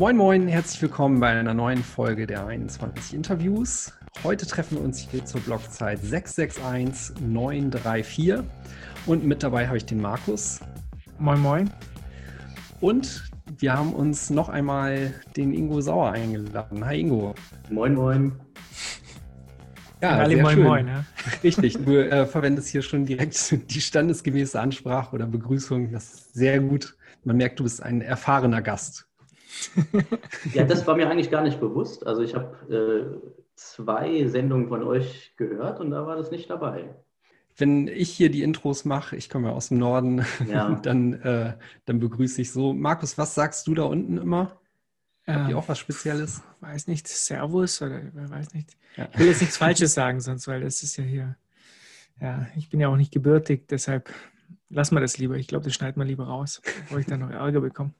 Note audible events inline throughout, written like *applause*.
Moin Moin, herzlich willkommen bei einer neuen Folge der 21 Interviews. Heute treffen wir uns hier zur Blockzeit 661934 und mit dabei habe ich den Markus. Moin Moin. Und wir haben uns noch einmal den Ingo Sauer eingeladen. Hi Ingo. Moin Moin. Ja, alle Moin schön. Moin. Ja. *laughs* Richtig, du äh, verwendest hier schon direkt die standesgemäße Ansprache oder Begrüßung. Das ist sehr gut. Man merkt, du bist ein erfahrener Gast. *laughs* ja, das war mir eigentlich gar nicht bewusst. Also ich habe äh, zwei Sendungen von euch gehört und da war das nicht dabei. Wenn ich hier die Intros mache, ich komme ja aus dem Norden, ja. *laughs* dann, äh, dann begrüße ich so. Markus, was sagst du da unten immer? Habt ihr ähm, auch was Spezielles? Weiß nicht, Servus oder weiß nicht. Ja. Ich will jetzt nichts Falsches sagen, sonst, weil das ist ja hier. Ja, ich bin ja auch nicht gebürtig, deshalb lassen wir das lieber. Ich glaube, das schneidet man lieber raus, bevor ich dann noch Ärger bekomme.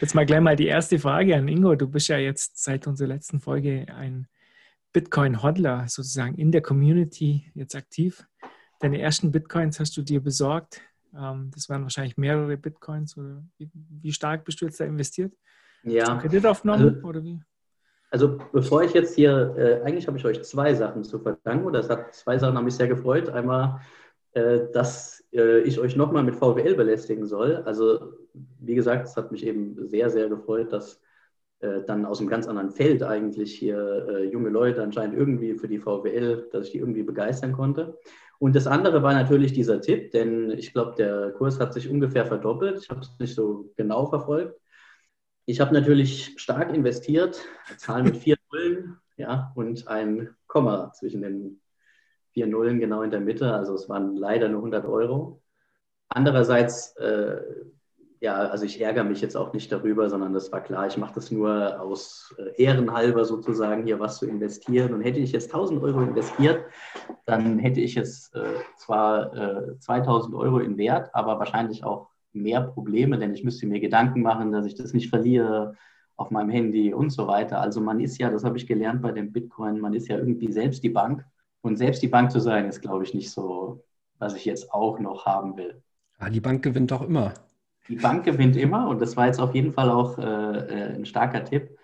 Jetzt mal gleich mal die erste Frage an Ingo. Du bist ja jetzt seit unserer letzten Folge ein Bitcoin-Hodler sozusagen in der Community jetzt aktiv. Deine ersten Bitcoins hast du dir besorgt. Ähm, das waren wahrscheinlich mehrere Bitcoins. Wie stark bist du jetzt da investiert? Ja. Kredit aufgenommen also, oder wie? Also bevor ich jetzt hier, äh, eigentlich habe ich euch zwei Sachen zu verdanken. Oder es hat zwei Sachen haben mich sehr gefreut. Einmal äh, dass äh, ich euch nochmal mit VWL belästigen soll. Also wie gesagt, es hat mich eben sehr, sehr gefreut, dass äh, dann aus einem ganz anderen Feld eigentlich hier junge Leute anscheinend irgendwie für die VWL, dass ich die irgendwie begeistern konnte. Und das andere war natürlich dieser Tipp, denn ich glaube, der Kurs hat sich ungefähr verdoppelt. Ich habe es nicht so genau verfolgt. Ich habe natürlich stark investiert, Zahlen mit vier Nullen ja, und ein Komma zwischen den vier Nullen genau in der Mitte. Also es waren leider nur 100 Euro. Andererseits, äh, ja, also ich ärgere mich jetzt auch nicht darüber, sondern das war klar, ich mache das nur aus äh, Ehrenhalber sozusagen, hier was zu investieren. Und hätte ich jetzt 1000 Euro investiert, dann hätte ich jetzt äh, zwar äh, 2000 Euro in Wert, aber wahrscheinlich auch mehr Probleme, denn ich müsste mir Gedanken machen, dass ich das nicht verliere auf meinem Handy und so weiter. Also man ist ja, das habe ich gelernt bei dem Bitcoin, man ist ja irgendwie selbst die Bank und selbst die Bank zu sein, ist, glaube ich, nicht so, was ich jetzt auch noch haben will. Ja, die Bank gewinnt doch immer. Die Bank gewinnt immer und das war jetzt auf jeden Fall auch äh, äh, ein starker Tipp.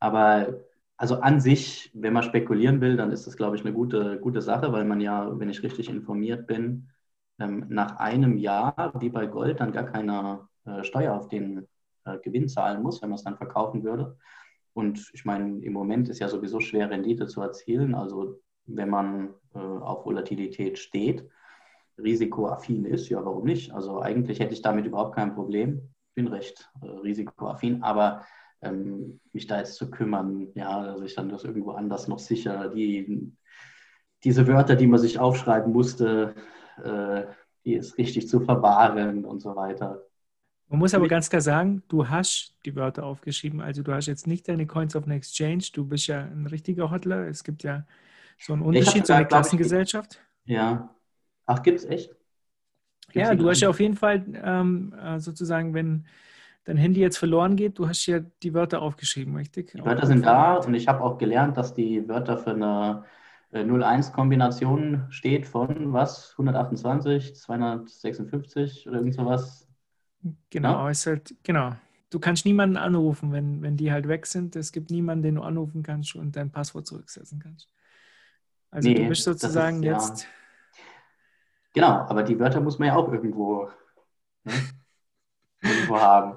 Aber also an sich, wenn man spekulieren will, dann ist das, glaube ich, eine gute, gute Sache, weil man ja, wenn ich richtig informiert bin, ähm, nach einem Jahr, wie bei Gold, dann gar keine äh, Steuer auf den äh, Gewinn zahlen muss, wenn man es dann verkaufen würde. Und ich meine, im Moment ist ja sowieso schwer, Rendite zu erzielen. Also wenn man äh, auf Volatilität steht, risikoaffin ist, ja, warum nicht? Also eigentlich hätte ich damit überhaupt kein Problem. Ich bin recht äh, risikoaffin, aber ähm, mich da jetzt zu kümmern, ja, dass ich dann das irgendwo anders noch sicher, die, diese Wörter, die man sich aufschreiben musste, äh, die ist richtig zu verwahren und so weiter. Man muss aber ganz klar sagen, du hast die Wörter aufgeschrieben. Also du hast jetzt nicht deine Coins auf eine Exchange. Du bist ja ein richtiger Hodler. Es gibt ja so ein Unterschied zu einer Klassengesellschaft? Ja. Ach, gibt es echt? Gibt's ja, du hast ja auf jeden Fall ähm, äh, sozusagen, wenn dein Handy jetzt verloren geht, du hast ja die Wörter aufgeschrieben, richtig? Die Wörter sind da und ich habe auch gelernt, dass die Wörter für eine 0-1-Kombination äh, steht von was? 128, 256 oder irgend sowas? Genau, ja? ist halt, genau. Du kannst niemanden anrufen, wenn, wenn die halt weg sind. Es gibt niemanden, den du anrufen kannst und dein Passwort zurücksetzen kannst. Also nee, du bist sozusagen ist, jetzt. Ja. Genau, aber die Wörter muss man ja auch irgendwo, ne, *laughs* irgendwo haben.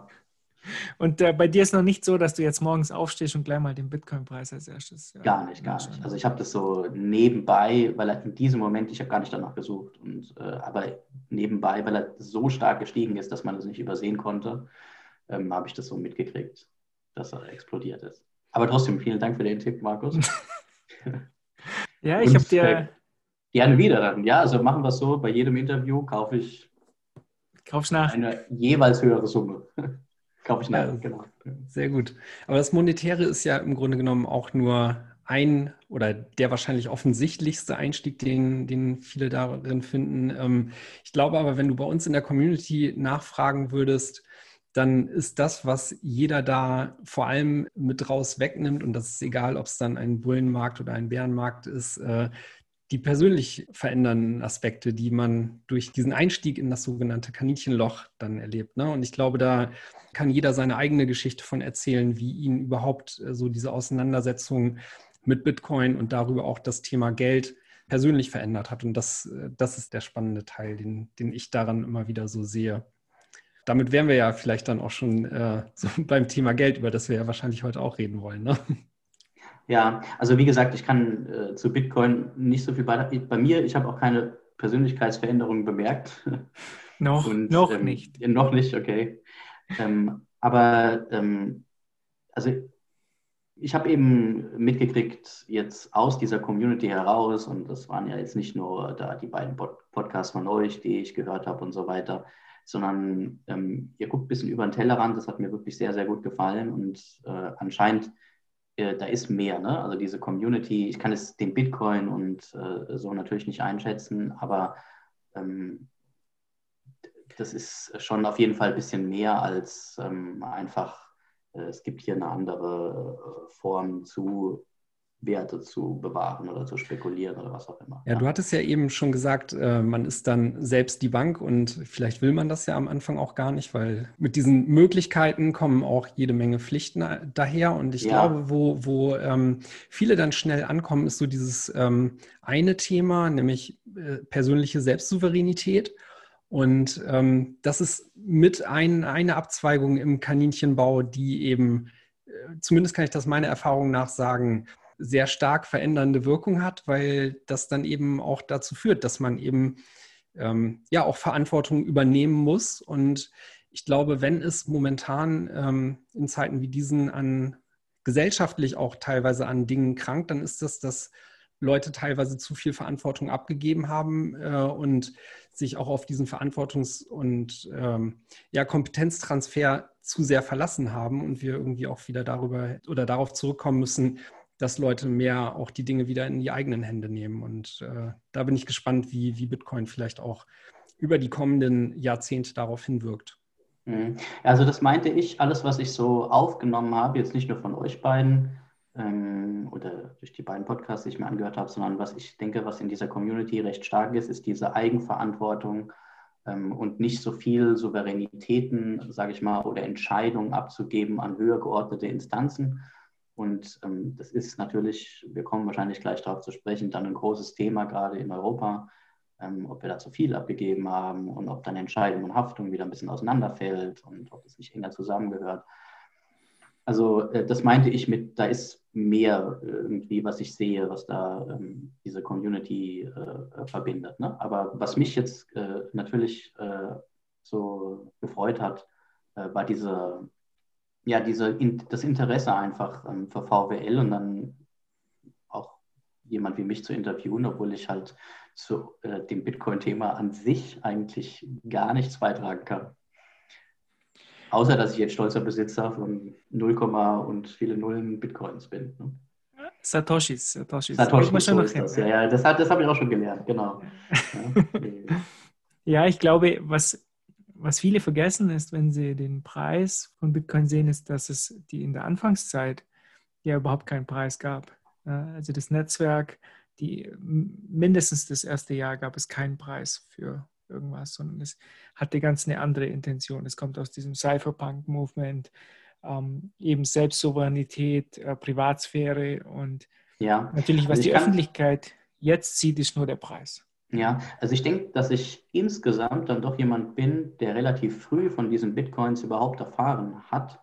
Und äh, bei dir ist noch nicht so, dass du jetzt morgens aufstehst und gleich mal den Bitcoin-Preis als erstes. Ja, gar nicht, gar nicht. Also ich habe das so nebenbei, weil er in diesem Moment, ich habe gar nicht danach gesucht, und, äh, aber nebenbei, weil er so stark gestiegen ist, dass man das nicht übersehen konnte, ähm, habe ich das so mitgekriegt, dass er explodiert ist. Aber trotzdem, vielen Dank für den Tipp, Markus. *laughs* Ja, ich habe dir. Gerne wieder dann. Ja, also machen wir es so: bei jedem Interview kaufe ich Kauf's nach. eine jeweils höhere Summe. *laughs* kaufe ich nach, ja, genau. Sehr gut. Aber das Monetäre ist ja im Grunde genommen auch nur ein oder der wahrscheinlich offensichtlichste Einstieg, den, den viele darin finden. Ähm, ich glaube aber, wenn du bei uns in der Community nachfragen würdest, dann ist das, was jeder da vor allem mit raus wegnimmt, und das ist egal, ob es dann ein Bullenmarkt oder ein Bärenmarkt ist, äh, die persönlich verändernden Aspekte, die man durch diesen Einstieg in das sogenannte Kaninchenloch dann erlebt. Ne? Und ich glaube, da kann jeder seine eigene Geschichte von erzählen, wie ihn überhaupt äh, so diese Auseinandersetzung mit Bitcoin und darüber auch das Thema Geld persönlich verändert hat. Und das, äh, das ist der spannende Teil, den, den ich daran immer wieder so sehe. Damit wären wir ja vielleicht dann auch schon äh, so *laughs* beim Thema Geld, über das wir ja wahrscheinlich heute auch reden wollen. Ne? Ja, also wie gesagt, ich kann äh, zu Bitcoin nicht so viel bei, bei mir. Ich habe auch keine Persönlichkeitsveränderungen bemerkt. *laughs* Noch, Und, noch ähm, nicht. Noch nicht, okay. Ähm, aber ähm, also ich habe eben mitgekriegt, jetzt aus dieser Community heraus, und das waren ja jetzt nicht nur da die beiden Podcasts von euch, die ich gehört habe und so weiter, sondern ähm, ihr guckt ein bisschen über den Tellerrand, das hat mir wirklich sehr, sehr gut gefallen und äh, anscheinend äh, da ist mehr. Ne? Also diese Community, ich kann es den Bitcoin und äh, so natürlich nicht einschätzen, aber ähm, das ist schon auf jeden Fall ein bisschen mehr als ähm, einfach, äh, es gibt hier eine andere äh, Form zu Werte zu bewahren oder zu spekulieren oder was auch immer. Ja, du hattest ja eben schon gesagt, äh, man ist dann selbst die Bank und vielleicht will man das ja am Anfang auch gar nicht, weil mit diesen Möglichkeiten kommen auch jede Menge Pflichten daher. Und ich ja. glaube, wo, wo ähm, viele dann schnell ankommen, ist so dieses ähm, eine Thema, nämlich äh, persönliche Selbstsouveränität. Und ähm, das ist mit ein, eine Abzweigung im Kaninchenbau, die eben, äh, zumindest kann ich das meiner Erfahrung nach sagen, sehr stark verändernde Wirkung hat, weil das dann eben auch dazu führt, dass man eben ähm, ja auch Verantwortung übernehmen muss. Und ich glaube, wenn es momentan ähm, in Zeiten wie diesen an gesellschaftlich auch teilweise an Dingen krankt, dann ist das, dass Leute teilweise zu viel Verantwortung abgegeben haben äh, und sich auch auf diesen Verantwortungs- und ähm, ja, Kompetenztransfer zu sehr verlassen haben und wir irgendwie auch wieder darüber oder darauf zurückkommen müssen, dass Leute mehr auch die Dinge wieder in die eigenen Hände nehmen. Und äh, da bin ich gespannt, wie, wie Bitcoin vielleicht auch über die kommenden Jahrzehnte darauf hinwirkt. Mhm. Also das meinte ich, alles, was ich so aufgenommen habe, jetzt nicht nur von euch beiden ähm, oder durch die beiden Podcasts, die ich mir angehört habe, sondern was ich denke, was in dieser Community recht stark ist, ist diese Eigenverantwortung ähm, und nicht so viel Souveränitäten, sage ich mal, oder Entscheidungen abzugeben an höher geordnete Instanzen, und ähm, das ist natürlich, wir kommen wahrscheinlich gleich darauf zu sprechen, dann ein großes Thema gerade in Europa, ähm, ob wir da zu viel abgegeben haben und ob dann Entscheidung und Haftung wieder ein bisschen auseinanderfällt und ob es nicht enger zusammengehört. Also äh, das meinte ich mit, da ist mehr irgendwie, was ich sehe, was da ähm, diese Community äh, verbindet. Ne? Aber was mich jetzt äh, natürlich äh, so gefreut hat, äh, war diese ja, diese, das Interesse einfach ähm, für VWL und dann auch jemand wie mich zu interviewen, obwohl ich halt zu äh, dem Bitcoin-Thema an sich eigentlich gar nichts beitragen kann. Außer, dass ich jetzt stolzer Besitzer von 0, und viele Nullen Bitcoins bin. Ne? Satoshis. Satoshis. Satoshis, so ist das. Ja, ja, das, das habe ich auch schon gelernt, genau. *laughs* ja, ja ich glaube, was was viele vergessen ist, wenn sie den Preis von Bitcoin sehen, ist, dass es die in der Anfangszeit ja überhaupt keinen Preis gab. Also das Netzwerk, die mindestens das erste Jahr gab es keinen Preis für irgendwas, sondern es hatte ganz eine andere Intention. Es kommt aus diesem Cypherpunk-Movement, ähm, eben Selbstsouveränität, äh, Privatsphäre und ja. natürlich, was also die Öffentlichkeit jetzt sieht, ist nur der Preis. Ja, also ich denke, dass ich insgesamt dann doch jemand bin, der relativ früh von diesen Bitcoins überhaupt erfahren hat.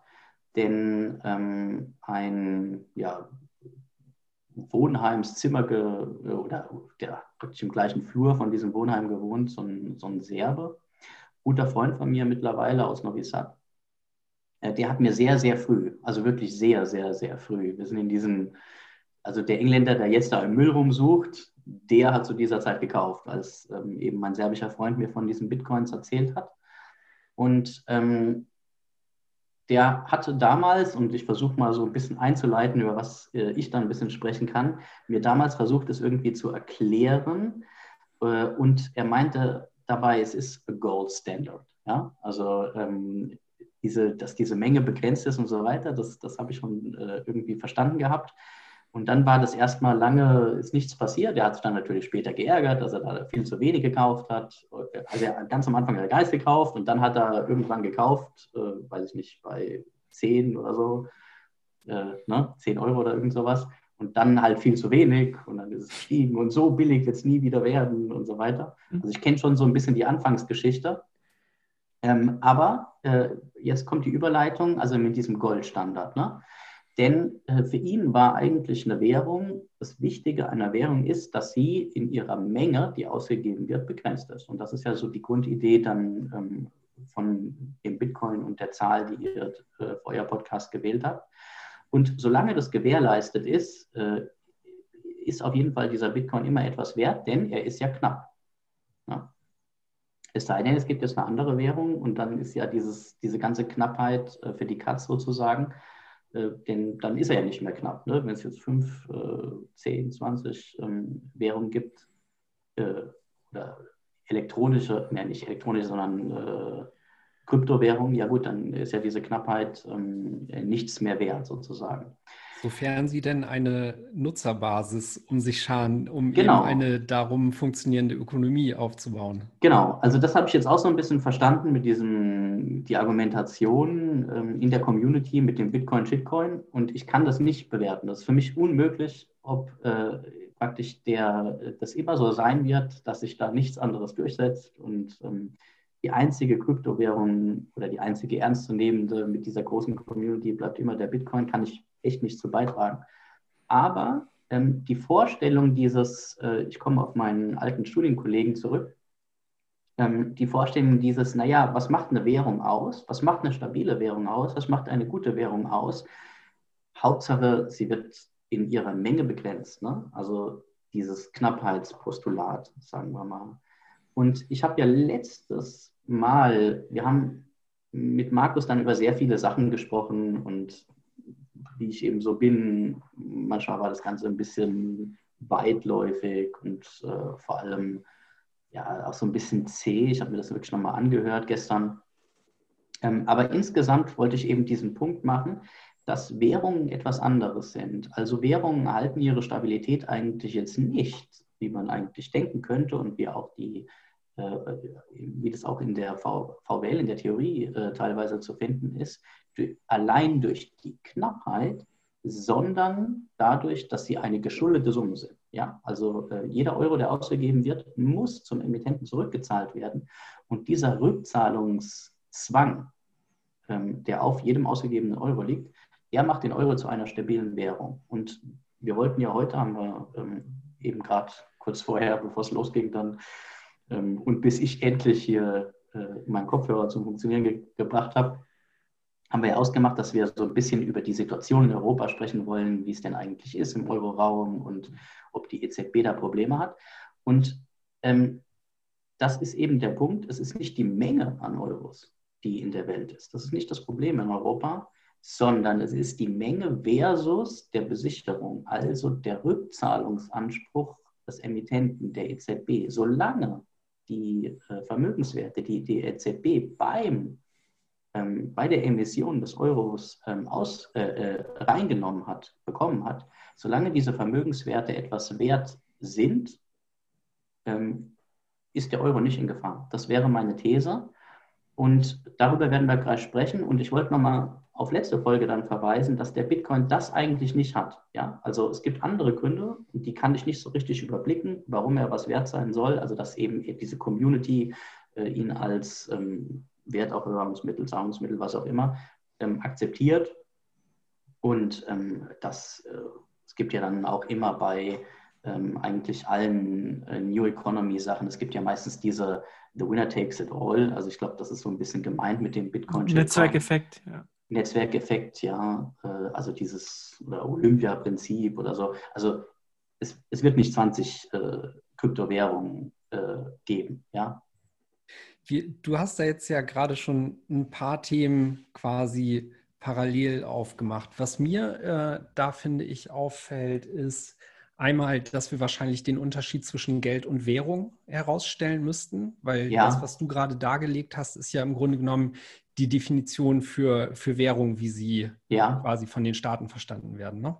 Denn ähm, ein ja, Wohnheimszimmer oder der praktisch im gleichen Flur von diesem Wohnheim gewohnt, so ein, so ein Serbe, guter Freund von mir mittlerweile aus Novi Sad. Äh, der hat mir sehr, sehr früh, also wirklich sehr, sehr, sehr früh, wir sind in diesen, also der Engländer, der jetzt da im Müll rumsucht, der hat zu dieser Zeit gekauft, als ähm, eben mein serbischer Freund mir von diesen Bitcoins erzählt hat. Und ähm, der hatte damals, und ich versuche mal so ein bisschen einzuleiten, über was äh, ich dann ein bisschen sprechen kann, mir damals versucht, es irgendwie zu erklären. Äh, und er meinte dabei, es ist a Gold Standard. Ja? Also ähm, diese, dass diese Menge begrenzt ist und so weiter, das, das habe ich schon äh, irgendwie verstanden gehabt. Und dann war das erstmal lange, ist nichts passiert. Er hat sich dann natürlich später geärgert, dass er da viel zu wenig gekauft hat. Also er, ganz am Anfang hat er Geist gekauft und dann hat er irgendwann gekauft, äh, weiß ich nicht, bei 10 oder so, äh, ne? 10 Euro oder irgend sowas. Und dann halt viel zu wenig und dann ist es gestiegen und so billig wird es nie wieder werden und so weiter. Mhm. Also ich kenne schon so ein bisschen die Anfangsgeschichte. Ähm, aber äh, jetzt kommt die Überleitung, also mit diesem Goldstandard. Ne? Denn äh, für ihn war eigentlich eine Währung, das Wichtige einer Währung ist, dass sie in ihrer Menge, die ausgegeben wird, begrenzt ist. Und das ist ja so die Grundidee dann ähm, von dem Bitcoin und der Zahl, die ihr äh, euer Podcast gewählt habt. Und solange das gewährleistet ist, äh, ist auf jeden Fall dieser Bitcoin immer etwas wert, denn er ist ja knapp. Ja. Es sei denn, es gibt jetzt eine andere Währung und dann ist ja dieses, diese ganze Knappheit äh, für die Katz sozusagen, äh, denn dann ist er ja nicht mehr knapp. Ne? Wenn es jetzt 5, äh, 10, 20 ähm, Währungen gibt, äh, oder elektronische, ne, nicht elektronische, sondern äh, Kryptowährungen, ja gut, dann ist ja diese Knappheit ähm, nichts mehr wert sozusagen. Sofern Sie denn eine Nutzerbasis um sich scharen, um genau. eben eine darum funktionierende Ökonomie aufzubauen. Genau, also das habe ich jetzt auch so ein bisschen verstanden mit diesem, die Argumentation ähm, in der Community mit dem Bitcoin, Shitcoin und ich kann das nicht bewerten. Das ist für mich unmöglich, ob äh, praktisch der, das immer so sein wird, dass sich da nichts anderes durchsetzt und ähm, die einzige Kryptowährung oder die einzige ernstzunehmende mit dieser großen Community bleibt immer der Bitcoin, kann ich echt nicht zu beitragen. Aber ähm, die Vorstellung dieses, äh, ich komme auf meinen alten Studienkollegen zurück, ähm, die Vorstellung dieses, naja, was macht eine Währung aus? Was macht eine stabile Währung aus? Was macht eine gute Währung aus? Hauptsache, sie wird in ihrer Menge begrenzt. Ne? Also dieses Knappheitspostulat, sagen wir mal. Und ich habe ja letztes Mal, wir haben mit Markus dann über sehr viele Sachen gesprochen und wie ich eben so bin, manchmal war das Ganze ein bisschen weitläufig und äh, vor allem ja auch so ein bisschen zäh. Ich habe mir das wirklich nochmal angehört gestern. Ähm, aber insgesamt wollte ich eben diesen Punkt machen, dass Währungen etwas anderes sind. Also Währungen erhalten ihre Stabilität eigentlich jetzt nicht, wie man eigentlich denken könnte und wie auch die äh, wie das auch in der VWL, in der Theorie äh, teilweise zu finden ist, allein durch die Knappheit, sondern dadurch, dass sie eine geschuldete Summe sind. Ja, also äh, jeder Euro, der ausgegeben wird, muss zum Emittenten zurückgezahlt werden. Und dieser Rückzahlungszwang, ähm, der auf jedem ausgegebenen Euro liegt, der macht den Euro zu einer stabilen Währung. Und wir wollten ja heute, haben wir ähm, eben gerade kurz vorher, bevor es losging, dann ähm, und bis ich endlich hier äh, meinen Kopfhörer zum Funktionieren ge gebracht habe, haben wir ja ausgemacht, dass wir so ein bisschen über die Situation in Europa sprechen wollen, wie es denn eigentlich ist im Euroraum und ob die EZB da Probleme hat. Und ähm, das ist eben der Punkt, es ist nicht die Menge an Euros, die in der Welt ist. Das ist nicht das Problem in Europa, sondern es ist die Menge versus der Besicherung, also der Rückzahlungsanspruch des Emittenten, der EZB. Solange die äh, Vermögenswerte, die die EZB beim, ähm, bei der Emission des Euros ähm, aus, äh, äh, reingenommen hat, bekommen hat, solange diese Vermögenswerte etwas wert sind, ähm, ist der Euro nicht in Gefahr. Das wäre meine These. Und darüber werden wir gleich sprechen. Und ich wollte nochmal auf letzte Folge dann verweisen, dass der Bitcoin das eigentlich nicht hat. Ja, also es gibt andere Gründe, die kann ich nicht so richtig überblicken, warum er was wert sein soll. Also dass eben diese Community äh, ihn als ähm, Wertaufbewahrungsmittel, Zahlungsmittel, was auch immer, ähm, akzeptiert. Und ähm, das, äh, es gibt ja dann auch immer bei ähm, eigentlich allen äh, New Economy Sachen, es gibt ja meistens diese The Winner Takes It All. Also ich glaube, das ist so ein bisschen gemeint mit dem Bitcoin. Netzwerkeffekt, ja. Netzwerkeffekt, ja, äh, also dieses Olympia-Prinzip oder so. Also es, es wird nicht 20 äh, Kryptowährungen äh, geben, ja. Wie, du hast da jetzt ja gerade schon ein paar Themen quasi parallel aufgemacht. Was mir äh, da, finde ich, auffällt, ist einmal, dass wir wahrscheinlich den Unterschied zwischen Geld und Währung herausstellen müssten, weil ja. das, was du gerade dargelegt hast, ist ja im Grunde genommen die Definition für, für Währung, wie sie ja. quasi von den Staaten verstanden werden. Ne?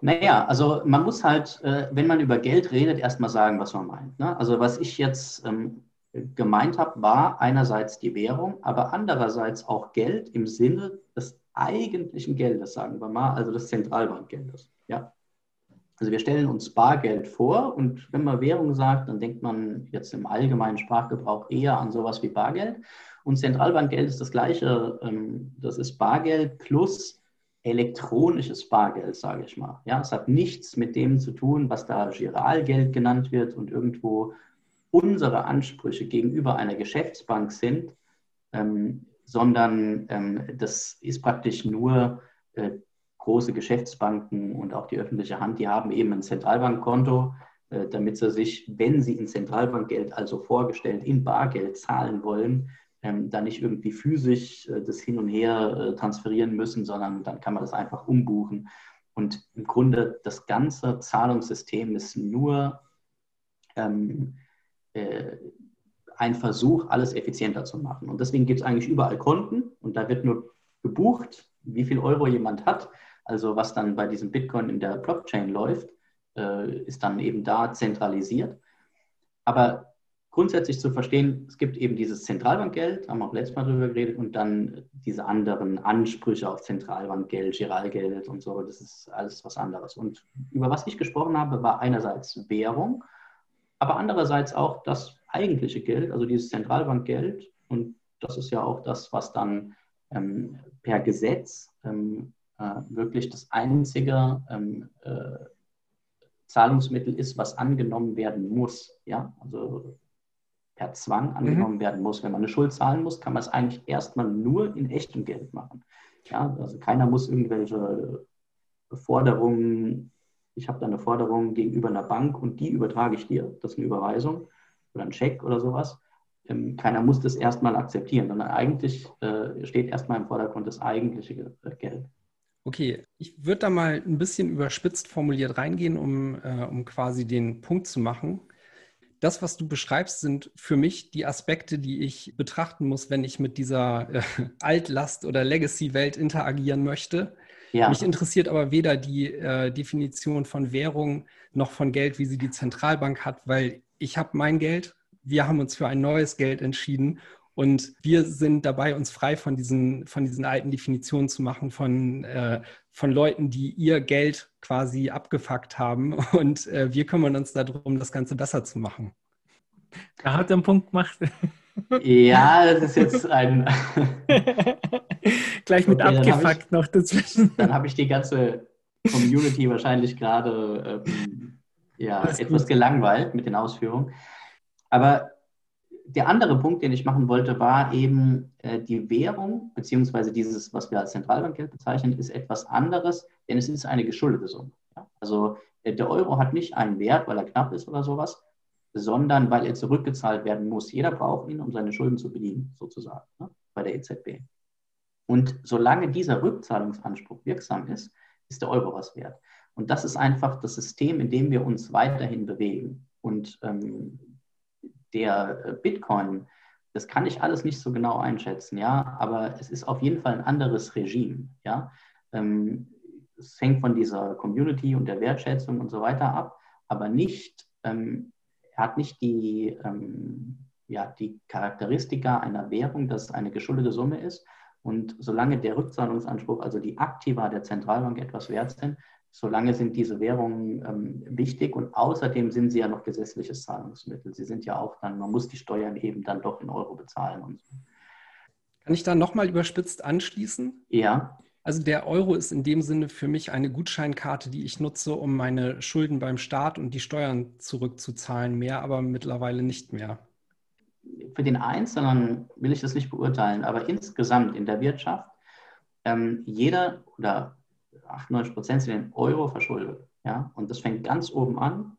Naja, also man muss halt, äh, wenn man über Geld redet, erstmal sagen, was man meint. Ne? Also was ich jetzt ähm, gemeint habe, war einerseits die Währung, aber andererseits auch Geld im Sinne des eigentlichen Geldes, sagen wir mal, also des Zentralbankgeldes. Ja? Also wir stellen uns Bargeld vor und wenn man Währung sagt, dann denkt man jetzt im allgemeinen Sprachgebrauch eher an sowas wie Bargeld. Und Zentralbankgeld ist das gleiche, ähm, das ist Bargeld plus elektronisches Bargeld, sage ich mal. Ja, es hat nichts mit dem zu tun, was da Giralgeld genannt wird und irgendwo unsere Ansprüche gegenüber einer Geschäftsbank sind, ähm, sondern ähm, das ist praktisch nur äh, große Geschäftsbanken und auch die öffentliche Hand, die haben eben ein Zentralbankkonto, äh, damit sie sich, wenn sie in Zentralbankgeld, also vorgestellt in Bargeld zahlen wollen, ähm, dann nicht irgendwie physisch äh, das hin und her äh, transferieren müssen, sondern dann kann man das einfach umbuchen. Und im Grunde das ganze Zahlungssystem ist nur ähm, äh, ein Versuch, alles effizienter zu machen. Und deswegen gibt es eigentlich überall Konten und da wird nur gebucht, wie viel Euro jemand hat. Also was dann bei diesem Bitcoin in der Blockchain läuft, äh, ist dann eben da zentralisiert. Aber grundsätzlich zu verstehen, es gibt eben dieses Zentralbankgeld, haben wir auch letztes Mal darüber geredet, und dann diese anderen Ansprüche auf Zentralbankgeld, Giralgeld und so, das ist alles was anderes. Und über was ich gesprochen habe, war einerseits Währung, aber andererseits auch das eigentliche Geld, also dieses Zentralbankgeld. Und das ist ja auch das, was dann ähm, per Gesetz ähm, äh, wirklich das einzige ähm, äh, Zahlungsmittel ist, was angenommen werden muss. Ja, also per Zwang angenommen mhm. werden muss. Wenn man eine Schuld zahlen muss, kann man es eigentlich erstmal nur in echtem Geld machen. Ja, also keiner muss irgendwelche Forderungen, ich habe da eine Forderung gegenüber einer Bank und die übertrage ich dir, das ist eine Überweisung oder ein Scheck oder sowas. Ähm, keiner muss das erstmal akzeptieren, sondern eigentlich äh, steht erstmal im Vordergrund das eigentliche äh, Geld. Okay, ich würde da mal ein bisschen überspitzt formuliert reingehen, um, äh, um quasi den Punkt zu machen. Das, was du beschreibst, sind für mich die Aspekte, die ich betrachten muss, wenn ich mit dieser Altlast- oder Legacy-Welt interagieren möchte. Ja. Mich interessiert aber weder die äh, Definition von Währung noch von Geld, wie sie die Zentralbank hat, weil ich habe mein Geld, wir haben uns für ein neues Geld entschieden und wir sind dabei, uns frei von diesen, von diesen alten Definitionen zu machen, von, äh, von Leuten, die ihr Geld quasi abgefuckt haben. *laughs* Und äh, wir kümmern uns darum, das Ganze besser zu machen. Da hat er einen Punkt gemacht. *laughs* Ja, das ist jetzt ein. *laughs* Gleich mit okay, abgefuckt ich, noch dazwischen. Dann habe ich die ganze Community wahrscheinlich gerade ähm, ja, etwas gut. gelangweilt mit den Ausführungen. Aber der andere Punkt, den ich machen wollte, war eben äh, die Währung, beziehungsweise dieses, was wir als Zentralbankgeld bezeichnen, ist etwas anderes, denn es ist eine geschuldete Summe. Ja? Also äh, der Euro hat nicht einen Wert, weil er knapp ist oder sowas, sondern weil er zurückgezahlt werden muss. Jeder braucht ihn, um seine Schulden zu bedienen, sozusagen, ne? bei der EZB. Und solange dieser Rückzahlungsanspruch wirksam ist, ist der Euro was wert. Und das ist einfach das System, in dem wir uns weiterhin bewegen. Und ähm, der äh, Bitcoin, das kann ich alles nicht so genau einschätzen, ja, aber es ist auf jeden Fall ein anderes Regime, ja. Ähm, es hängt von dieser Community und der Wertschätzung und so weiter ab, aber nicht, ähm, er hat nicht die, ähm, ja, die Charakteristika einer Währung, dass es eine geschuldete Summe ist. Und solange der Rückzahlungsanspruch, also die Aktiva der Zentralbank etwas wert sind, solange sind diese Währungen ähm, wichtig und außerdem sind sie ja noch gesetzliches Zahlungsmittel. Sie sind ja auch dann, man muss die Steuern eben dann doch in Euro bezahlen und so. Kann ich da nochmal überspitzt anschließen? Ja. Also der Euro ist in dem Sinne für mich eine Gutscheinkarte, die ich nutze, um meine Schulden beim Staat und die Steuern zurückzuzahlen, mehr aber mittlerweile nicht mehr. Für den Einzelnen will ich das nicht beurteilen, aber insgesamt in der Wirtschaft, ähm, jeder oder 98 Prozent sind in Euro verschuldet. Ja? Und das fängt ganz oben an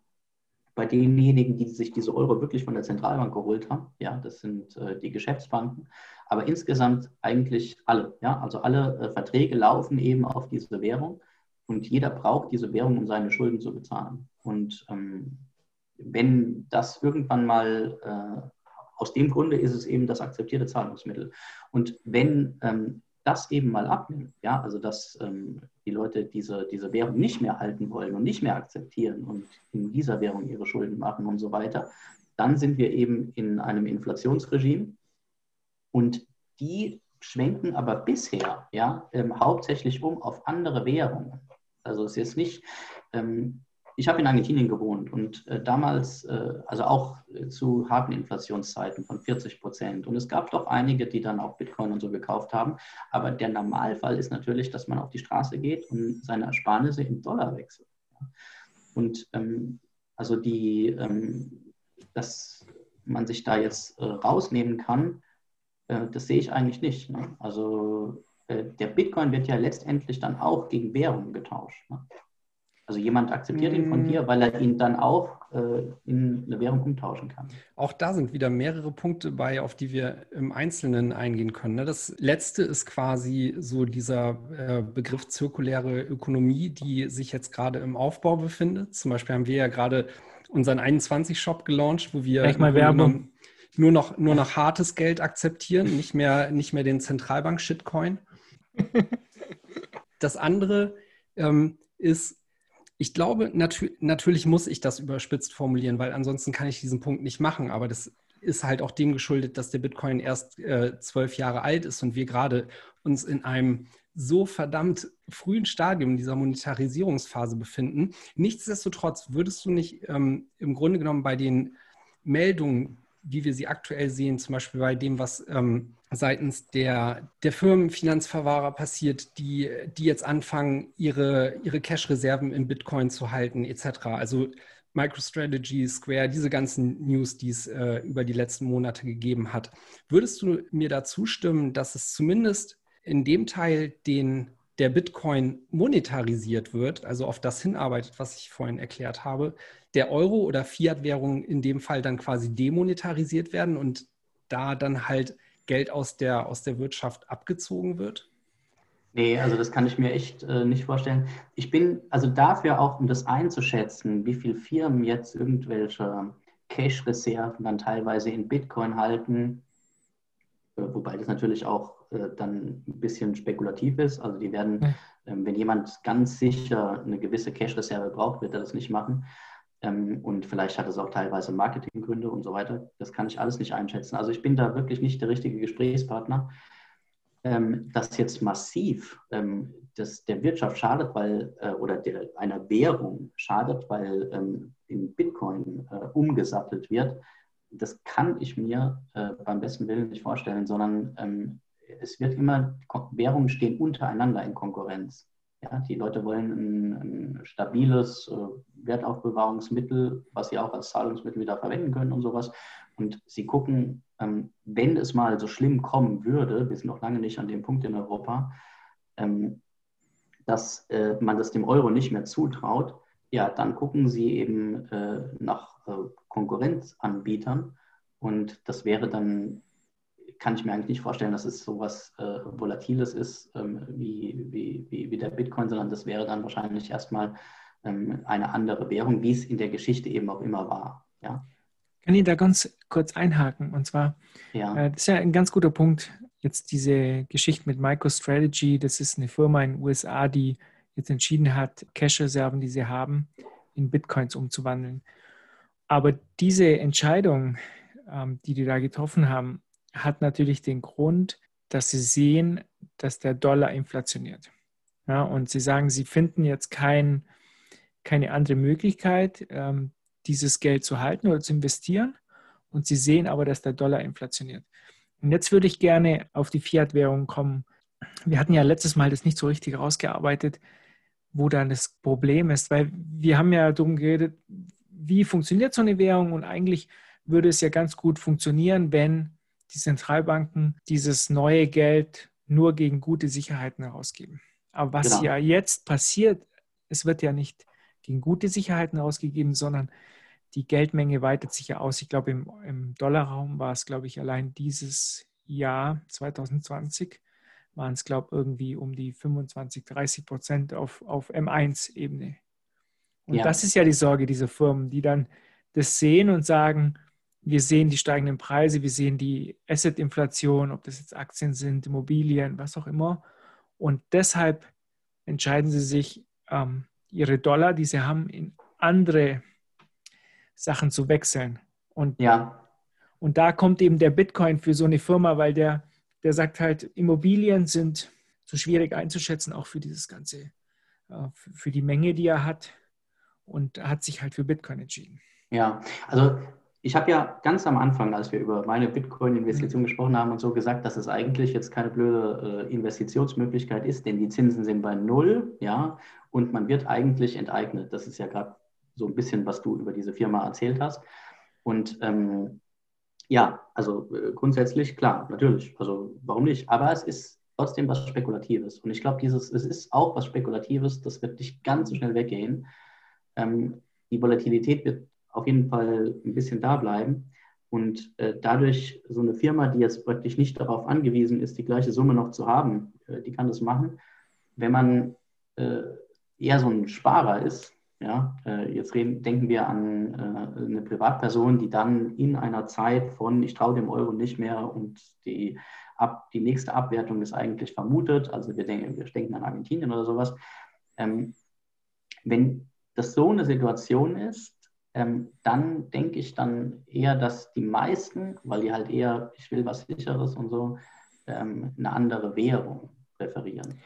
bei denjenigen, die sich diese Euro wirklich von der Zentralbank geholt haben. Ja, das sind äh, die Geschäftsbanken. Aber insgesamt eigentlich alle. Ja? Also alle äh, Verträge laufen eben auf diese Währung und jeder braucht diese Währung, um seine Schulden zu bezahlen. Und ähm, wenn das irgendwann mal äh, aus dem Grunde ist es eben das akzeptierte Zahlungsmittel. Und wenn ähm, das eben mal abnimmt, ja, also dass ähm, die Leute diese, diese Währung nicht mehr halten wollen und nicht mehr akzeptieren und in dieser Währung ihre Schulden machen und so weiter, dann sind wir eben in einem Inflationsregime und die schwenken aber bisher ja, ähm, hauptsächlich um auf andere Währungen. Also es ist nicht, ähm, ich habe in Argentinien gewohnt und äh, damals, äh, also auch äh, zu harten Inflationszeiten von 40 Prozent. Und es gab doch einige, die dann auch Bitcoin und so gekauft haben. Aber der Normalfall ist natürlich, dass man auf die Straße geht und seine Ersparnisse in Dollar wechselt. Und ähm, also die, ähm, dass man sich da jetzt äh, rausnehmen kann, äh, das sehe ich eigentlich nicht. Ne? Also äh, der Bitcoin wird ja letztendlich dann auch gegen Währung getauscht. Ne? Also jemand akzeptiert ihn von mm. dir, weil er ihn dann auch äh, in eine Währung umtauschen kann. Auch da sind wieder mehrere Punkte bei, auf die wir im Einzelnen eingehen können. Ne? Das letzte ist quasi so dieser äh, Begriff zirkuläre Ökonomie, die sich jetzt gerade im Aufbau befindet. Zum Beispiel haben wir ja gerade unseren 21-Shop gelauncht, wo wir mal Werbung. nur noch, nur noch hartes Geld akzeptieren, nicht mehr, nicht mehr den Zentralbank-Shitcoin. *laughs* Das andere ähm, ist ich glaube, natür natürlich muss ich das überspitzt formulieren, weil ansonsten kann ich diesen Punkt nicht machen. Aber das ist halt auch dem geschuldet, dass der Bitcoin erst äh, zwölf Jahre alt ist und wir gerade uns in einem so verdammt frühen Stadium dieser Monetarisierungsphase befinden. Nichtsdestotrotz würdest du nicht ähm, im Grunde genommen bei den Meldungen, wie wir sie aktuell sehen, zum Beispiel bei dem, was ähm, seitens der, der Firmenfinanzverwahrer passiert, die, die jetzt anfangen, ihre, ihre Cash-Reserven in Bitcoin zu halten, etc. Also MicroStrategy, Square, diese ganzen News, die es äh, über die letzten Monate gegeben hat. Würdest du mir da zustimmen, dass es zumindest in dem Teil, den der Bitcoin monetarisiert wird, also auf das hinarbeitet, was ich vorhin erklärt habe, der Euro oder Fiat-Währungen in dem Fall dann quasi demonetarisiert werden und da dann halt Geld aus der, aus der Wirtschaft abgezogen wird? Nee, also das kann ich mir echt äh, nicht vorstellen. Ich bin also dafür auch, um das einzuschätzen, wie viele Firmen jetzt irgendwelche Cash-Reserven dann teilweise in Bitcoin halten, äh, wobei das natürlich auch äh, dann ein bisschen spekulativ ist. Also die werden, ähm, wenn jemand ganz sicher eine gewisse Cash-Reserve braucht, wird er das nicht machen. Ähm, und vielleicht hat es auch teilweise Marketinggründe und so weiter. Das kann ich alles nicht einschätzen. Also ich bin da wirklich nicht der richtige Gesprächspartner. Ähm, dass jetzt massiv ähm, das der Wirtschaft schadet, weil äh, oder der, einer Währung schadet, weil ähm, in Bitcoin äh, umgesattelt wird, das kann ich mir äh, beim besten Willen nicht vorstellen, sondern ähm, es wird immer, Währungen stehen untereinander in Konkurrenz. Ja, die Leute wollen ein, ein stabiles äh, Wertaufbewahrungsmittel, was sie auch als Zahlungsmittel wieder verwenden können und sowas. Und sie gucken, ähm, wenn es mal so schlimm kommen würde, wir sind noch lange nicht an dem Punkt in Europa, ähm, dass äh, man das dem Euro nicht mehr zutraut, ja, dann gucken sie eben äh, nach äh, Konkurrenzanbietern. Und das wäre dann kann ich mir eigentlich nicht vorstellen, dass es so was äh, Volatiles ist ähm, wie, wie, wie, wie, der Bitcoin, sondern das wäre dann wahrscheinlich erstmal ähm, eine andere Währung, wie es in der Geschichte eben auch immer war. Ja? Kann ich da ganz kurz einhaken? Und zwar, ja. äh, das ist ja ein ganz guter Punkt, jetzt diese Geschichte mit MicroStrategy, das ist eine Firma in den USA, die jetzt entschieden hat, Cash-Reserven, die sie haben, in Bitcoins umzuwandeln. Aber diese Entscheidung, ähm, die die da getroffen haben, hat natürlich den Grund, dass sie sehen, dass der Dollar inflationiert. Ja, und sie sagen, sie finden jetzt kein, keine andere Möglichkeit, ähm, dieses Geld zu halten oder zu investieren. Und sie sehen aber, dass der Dollar inflationiert. Und jetzt würde ich gerne auf die Fiat-Währung kommen. Wir hatten ja letztes Mal das nicht so richtig rausgearbeitet, wo dann das Problem ist, weil wir haben ja darum geredet, wie funktioniert so eine Währung und eigentlich würde es ja ganz gut funktionieren, wenn die Zentralbanken dieses neue Geld nur gegen gute Sicherheiten herausgeben. Aber was genau. ja jetzt passiert, es wird ja nicht gegen gute Sicherheiten herausgegeben, sondern die Geldmenge weitet sich ja aus. Ich glaube, im, im Dollarraum war es, glaube ich, allein dieses Jahr 2020 waren es, glaube ich, irgendwie um die 25, 30 Prozent auf, auf M1-Ebene. Und ja. das ist ja die Sorge dieser Firmen, die dann das sehen und sagen, wir sehen die steigenden Preise, wir sehen die Asset-Inflation, ob das jetzt Aktien sind, Immobilien, was auch immer. Und deshalb entscheiden sie sich, ähm, ihre Dollar, die sie haben, in andere Sachen zu wechseln. Und, ja. und da kommt eben der Bitcoin für so eine Firma, weil der, der sagt halt, Immobilien sind zu schwierig einzuschätzen, auch für dieses ganze, äh, für die Menge, die er hat. Und hat sich halt für Bitcoin entschieden. Ja, also ich habe ja ganz am Anfang, als wir über meine Bitcoin-Investition gesprochen haben und so gesagt, dass es eigentlich jetzt keine blöde äh, Investitionsmöglichkeit ist, denn die Zinsen sind bei null, ja, und man wird eigentlich enteignet. Das ist ja gerade so ein bisschen, was du über diese Firma erzählt hast. Und ähm, ja, also äh, grundsätzlich klar, natürlich. Also warum nicht? Aber es ist trotzdem was Spekulatives. Und ich glaube, dieses, es ist auch was Spekulatives, das wird nicht ganz so schnell weggehen. Ähm, die Volatilität wird auf jeden Fall ein bisschen da bleiben. Und äh, dadurch so eine Firma, die jetzt praktisch nicht darauf angewiesen ist, die gleiche Summe noch zu haben, äh, die kann das machen. Wenn man äh, eher so ein Sparer ist, ja, äh, jetzt reden, denken wir an äh, eine Privatperson, die dann in einer Zeit von ich traue dem Euro nicht mehr und die, ab, die nächste Abwertung ist eigentlich vermutet, also wir denken, wir denken an Argentinien oder sowas. Ähm, wenn das so eine Situation ist, ähm, dann denke ich dann eher, dass die meisten, weil die halt eher, ich will was Sicheres und so, ähm, eine andere Währung präferieren.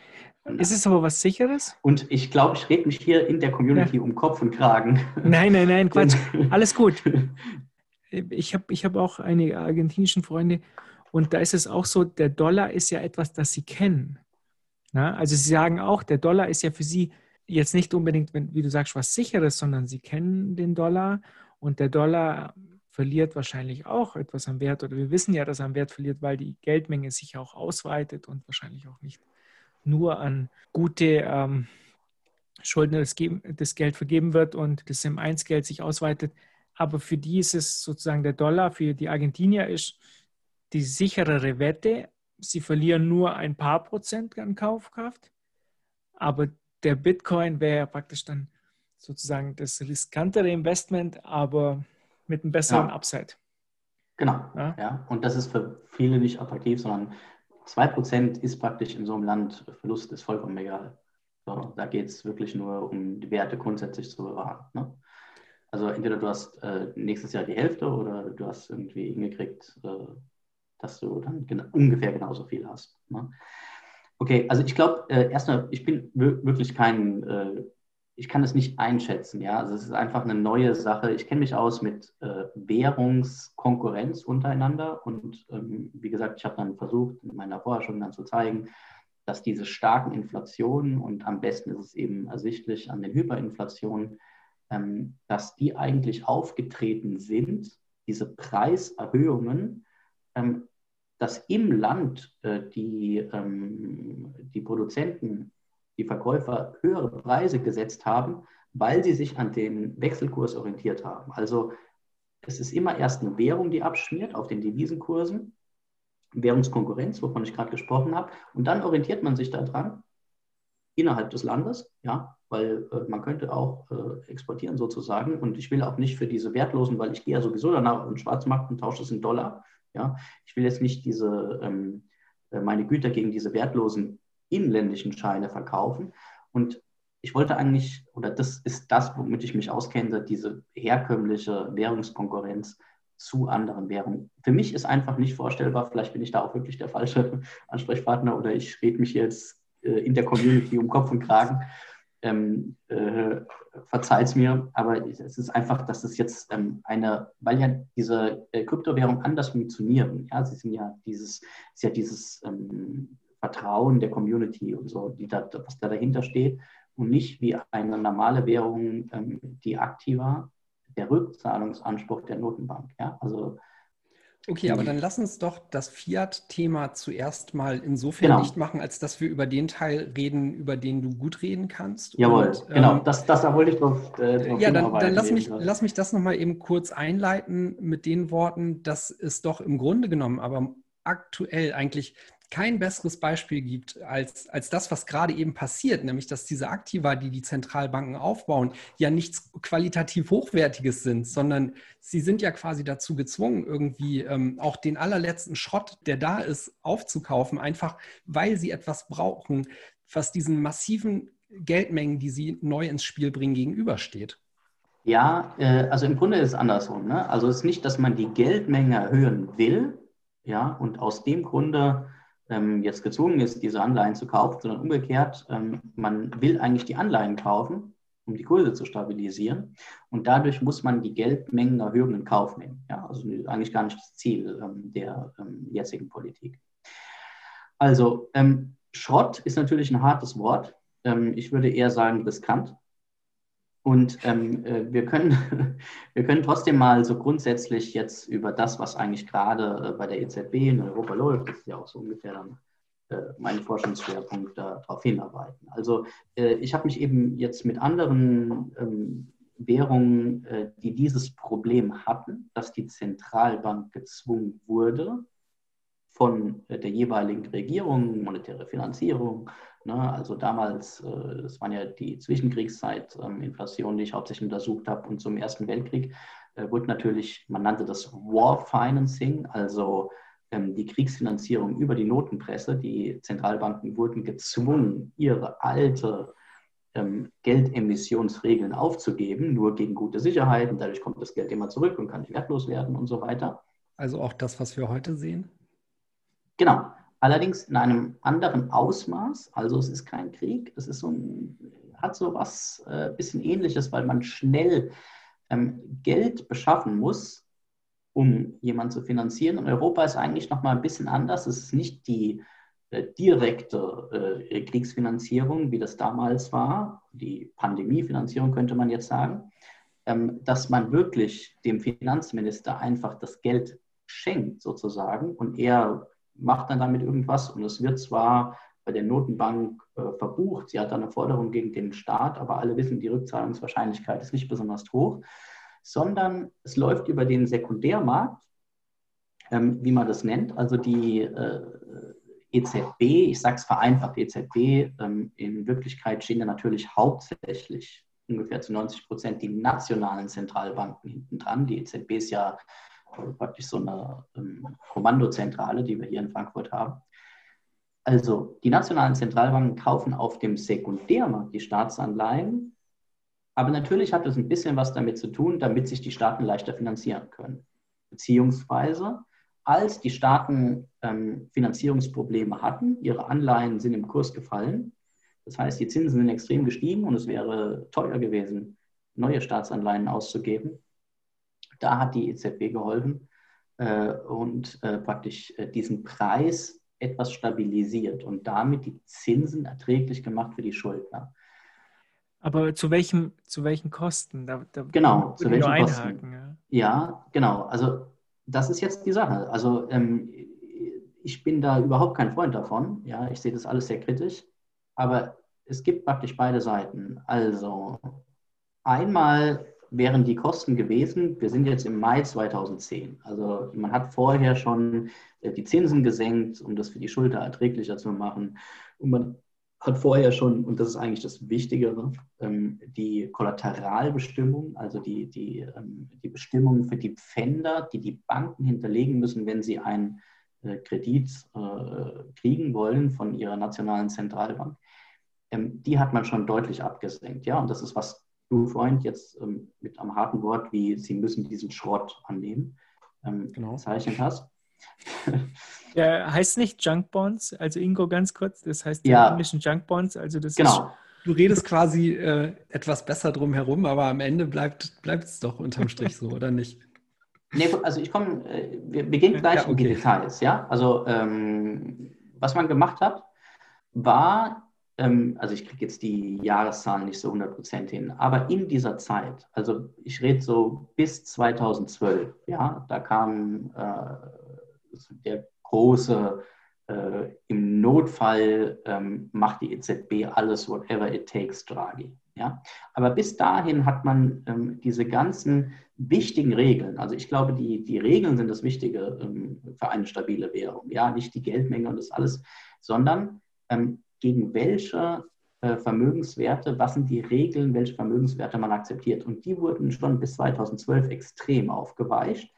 Ist es aber was Sicheres? Und ich glaube, ich rede mich hier in der Community ja. um Kopf und Kragen. Nein, nein, nein, *laughs* Quatsch. Alles gut. *laughs* Ich habe ich hab auch einige argentinischen Freunde und da ist es auch so, der Dollar ist ja etwas, das sie kennen. Na? Also sie sagen auch, der Dollar ist ja für sie jetzt nicht unbedingt, wie du sagst, was Sicheres, sondern sie kennen den Dollar und der Dollar verliert wahrscheinlich auch etwas am Wert oder wir wissen ja, dass er am Wert verliert, weil die Geldmenge sich auch ausweitet und wahrscheinlich auch nicht nur an gute ähm, Schuldner das, das, Geld vergeben wird und das M1-Geld sich ausweitet. Aber für die ist es sozusagen der Dollar, für die Argentinier ist die sicherere Wette. Sie verlieren nur ein paar Prozent an Kaufkraft, aber der Bitcoin wäre ja praktisch dann sozusagen das riskantere Investment, aber mit einem besseren ja. Upside. Genau, ja? ja. Und das ist für viele nicht attraktiv, sondern 2% ist praktisch in so einem Land, Verlust ist vollkommen egal. So, da geht es wirklich nur um die Werte grundsätzlich zu bewahren. Ne? Also entweder du hast äh, nächstes Jahr die Hälfte oder du hast irgendwie hingekriegt, äh, dass du dann gena ungefähr genauso viel hast. Ne? Okay, also ich glaube, äh, erstmal, ich bin wirklich kein, äh, ich kann es nicht einschätzen, ja. Also es ist einfach eine neue Sache. Ich kenne mich aus mit äh, Währungskonkurrenz untereinander und ähm, wie gesagt, ich habe dann versucht, in meiner Forschung dann zu zeigen, dass diese starken Inflationen und am besten ist es eben ersichtlich an den Hyperinflationen, ähm, dass die eigentlich aufgetreten sind, diese Preiserhöhungen, ähm, dass im Land äh, die, ähm, die Produzenten, die Verkäufer höhere Preise gesetzt haben, weil sie sich an den Wechselkurs orientiert haben. Also es ist immer erst eine Währung, die abschmiert auf den Devisenkursen, Währungskonkurrenz, wovon ich gerade gesprochen habe, und dann orientiert man sich daran innerhalb des Landes, ja, weil äh, man könnte auch äh, exportieren sozusagen und ich will auch nicht für diese wertlosen, weil ich gehe ja sowieso danach auf den Schwarzmarkt und tausche es in Dollar, ja? Ich will jetzt nicht diese, ähm, äh, meine Güter gegen diese wertlosen inländischen Scheine verkaufen. Und ich wollte eigentlich, oder das ist das, womit ich mich auskenne, diese herkömmliche Währungskonkurrenz zu anderen Währungen. Für mich ist einfach nicht vorstellbar, vielleicht bin ich da auch wirklich der falsche *laughs* Ansprechpartner oder ich rede mich jetzt äh, in der Community um Kopf und Kragen ähm, äh, verzeiht es mir, aber es ist einfach, dass es jetzt ähm, eine, weil ja diese äh, Kryptowährungen anders funktionieren, ja, sie sind ja dieses, ist ja dieses ähm, Vertrauen der Community und so, die da, was da dahinter steht und nicht wie eine normale Währung, ähm, die aktiver der Rückzahlungsanspruch der Notenbank. Ja, also Okay, aber dann lass uns doch das Fiat-Thema zuerst mal insofern genau. nicht machen, als dass wir über den Teil reden, über den du gut reden kannst. Jawohl, Und, genau, ähm, das, das da wollte ich drauf, äh, drauf Ja, dann, dann lass, mich, lass mich das nochmal eben kurz einleiten mit den Worten, dass es doch im Grunde genommen, aber aktuell eigentlich kein besseres Beispiel gibt als, als das, was gerade eben passiert, nämlich dass diese Aktiva, die die Zentralbanken aufbauen, ja nichts qualitativ Hochwertiges sind, sondern sie sind ja quasi dazu gezwungen, irgendwie ähm, auch den allerletzten Schrott, der da ist, aufzukaufen, einfach weil sie etwas brauchen, was diesen massiven Geldmengen, die sie neu ins Spiel bringen, gegenübersteht. Ja, äh, also im Grunde ist es andersrum. Ne? Also es ist nicht, dass man die Geldmenge erhöhen will, ja, und aus dem Grunde jetzt gezwungen ist, diese Anleihen zu kaufen, sondern umgekehrt, ähm, man will eigentlich die Anleihen kaufen, um die Kurse zu stabilisieren. Und dadurch muss man die Geldmengenerhöhung in Kauf nehmen. Ja, also eigentlich gar nicht das Ziel ähm, der ähm, jetzigen Politik. Also ähm, Schrott ist natürlich ein hartes Wort. Ähm, ich würde eher sagen riskant. Und ähm, äh, wir, können, *laughs* wir können trotzdem mal so grundsätzlich jetzt über das, was eigentlich gerade äh, bei der EZB in Europa läuft, das ist ja auch so ungefähr dann äh, mein Forschungsschwerpunkt darauf hinarbeiten. Also äh, ich habe mich eben jetzt mit anderen ähm, Währungen, äh, die dieses Problem hatten, dass die Zentralbank gezwungen wurde, von äh, der jeweiligen Regierung, monetäre Finanzierung, Ne? Also damals, äh, das waren ja die Zwischenkriegszeit, ähm, Inflation, die ich hauptsächlich untersucht habe, und zum Ersten Weltkrieg äh, wurde natürlich, man nannte das War Financing, also ähm, die Kriegsfinanzierung über die Notenpresse. Die Zentralbanken wurden gezwungen, ihre alte ähm, Geldemissionsregeln aufzugeben, nur gegen gute Sicherheiten. Dadurch kommt das Geld immer zurück und kann nicht wertlos werden und so weiter. Also auch das, was wir heute sehen? Genau allerdings in einem anderen Ausmaß. Also es ist kein Krieg, es ist so ein, hat so was äh, bisschen ähnliches, weil man schnell ähm, Geld beschaffen muss, um jemanden zu finanzieren. Und Europa ist eigentlich noch mal ein bisschen anders. Es ist nicht die äh, direkte äh, Kriegsfinanzierung, wie das damals war, die Pandemiefinanzierung könnte man jetzt sagen, ähm, dass man wirklich dem Finanzminister einfach das Geld schenkt sozusagen und er macht dann damit irgendwas und es wird zwar bei der Notenbank äh, verbucht, sie hat dann eine Forderung gegen den Staat, aber alle wissen, die Rückzahlungswahrscheinlichkeit ist nicht besonders hoch, sondern es läuft über den Sekundärmarkt, ähm, wie man das nennt, also die äh, EZB, ich sage es vereinfacht, EZB, ähm, in Wirklichkeit stehen ja natürlich hauptsächlich ungefähr zu 90 Prozent die nationalen Zentralbanken hinten dran. Die EZB ist ja praktisch so eine ähm, Kommandozentrale, die wir hier in Frankfurt haben. Also die nationalen Zentralbanken kaufen auf dem Sekundärmarkt die Staatsanleihen, aber natürlich hat es ein bisschen was damit zu tun, damit sich die Staaten leichter finanzieren können. Beziehungsweise, als die Staaten ähm, Finanzierungsprobleme hatten, ihre Anleihen sind im Kurs gefallen, das heißt, die Zinsen sind extrem gestiegen und es wäre teuer gewesen, neue Staatsanleihen auszugeben. Da hat die EZB geholfen äh, und äh, praktisch äh, diesen Preis etwas stabilisiert und damit die Zinsen erträglich gemacht für die Schuldner. Aber zu welchem, zu welchen Kosten? Da, da genau, zu welchen Kosten? Ja. ja. genau. Also das ist jetzt die Sache. Also ähm, ich bin da überhaupt kein Freund davon. Ja, ich sehe das alles sehr kritisch. Aber es gibt praktisch beide Seiten. Also einmal wären die Kosten gewesen, wir sind jetzt im Mai 2010. Also man hat vorher schon äh, die Zinsen gesenkt, um das für die Schulter erträglicher zu machen. Und man hat vorher schon, und das ist eigentlich das Wichtigere, ähm, die Kollateralbestimmung, also die, die, ähm, die Bestimmungen für die Pfänder, die die Banken hinterlegen müssen, wenn sie einen äh, Kredit äh, kriegen wollen von ihrer nationalen Zentralbank, ähm, die hat man schon deutlich abgesenkt. Ja, und das ist was du Freund jetzt ähm, mit einem harten Wort wie Sie müssen diesen Schrott annehmen, ähm, genau. bezeichnet hast. *laughs* ja, heißt nicht Junk Bonds, also Ingo ganz kurz, das heißt die ja. englischen Junk Bonds, also das genau. ist Du redest quasi äh, etwas besser drum herum, aber am Ende bleibt, bleibt es doch unterm Strich so, oder nicht? Nee, also ich komme, äh, wir, gehen gleich ja, okay. in die Details, ja. Also ähm, was man gemacht hat, war also ich kriege jetzt die Jahreszahlen nicht so 100% hin, aber in dieser Zeit, also ich rede so bis 2012, ja, da kam äh, der große, äh, im Notfall ähm, macht die EZB alles, whatever it takes, Draghi. Ja? Aber bis dahin hat man ähm, diese ganzen wichtigen Regeln, also ich glaube, die, die Regeln sind das Wichtige ähm, für eine stabile Währung. Ja, nicht die Geldmenge und das alles, sondern ähm, gegen welche äh, Vermögenswerte, was sind die Regeln, welche Vermögenswerte man akzeptiert. Und die wurden schon bis 2012 extrem aufgeweicht.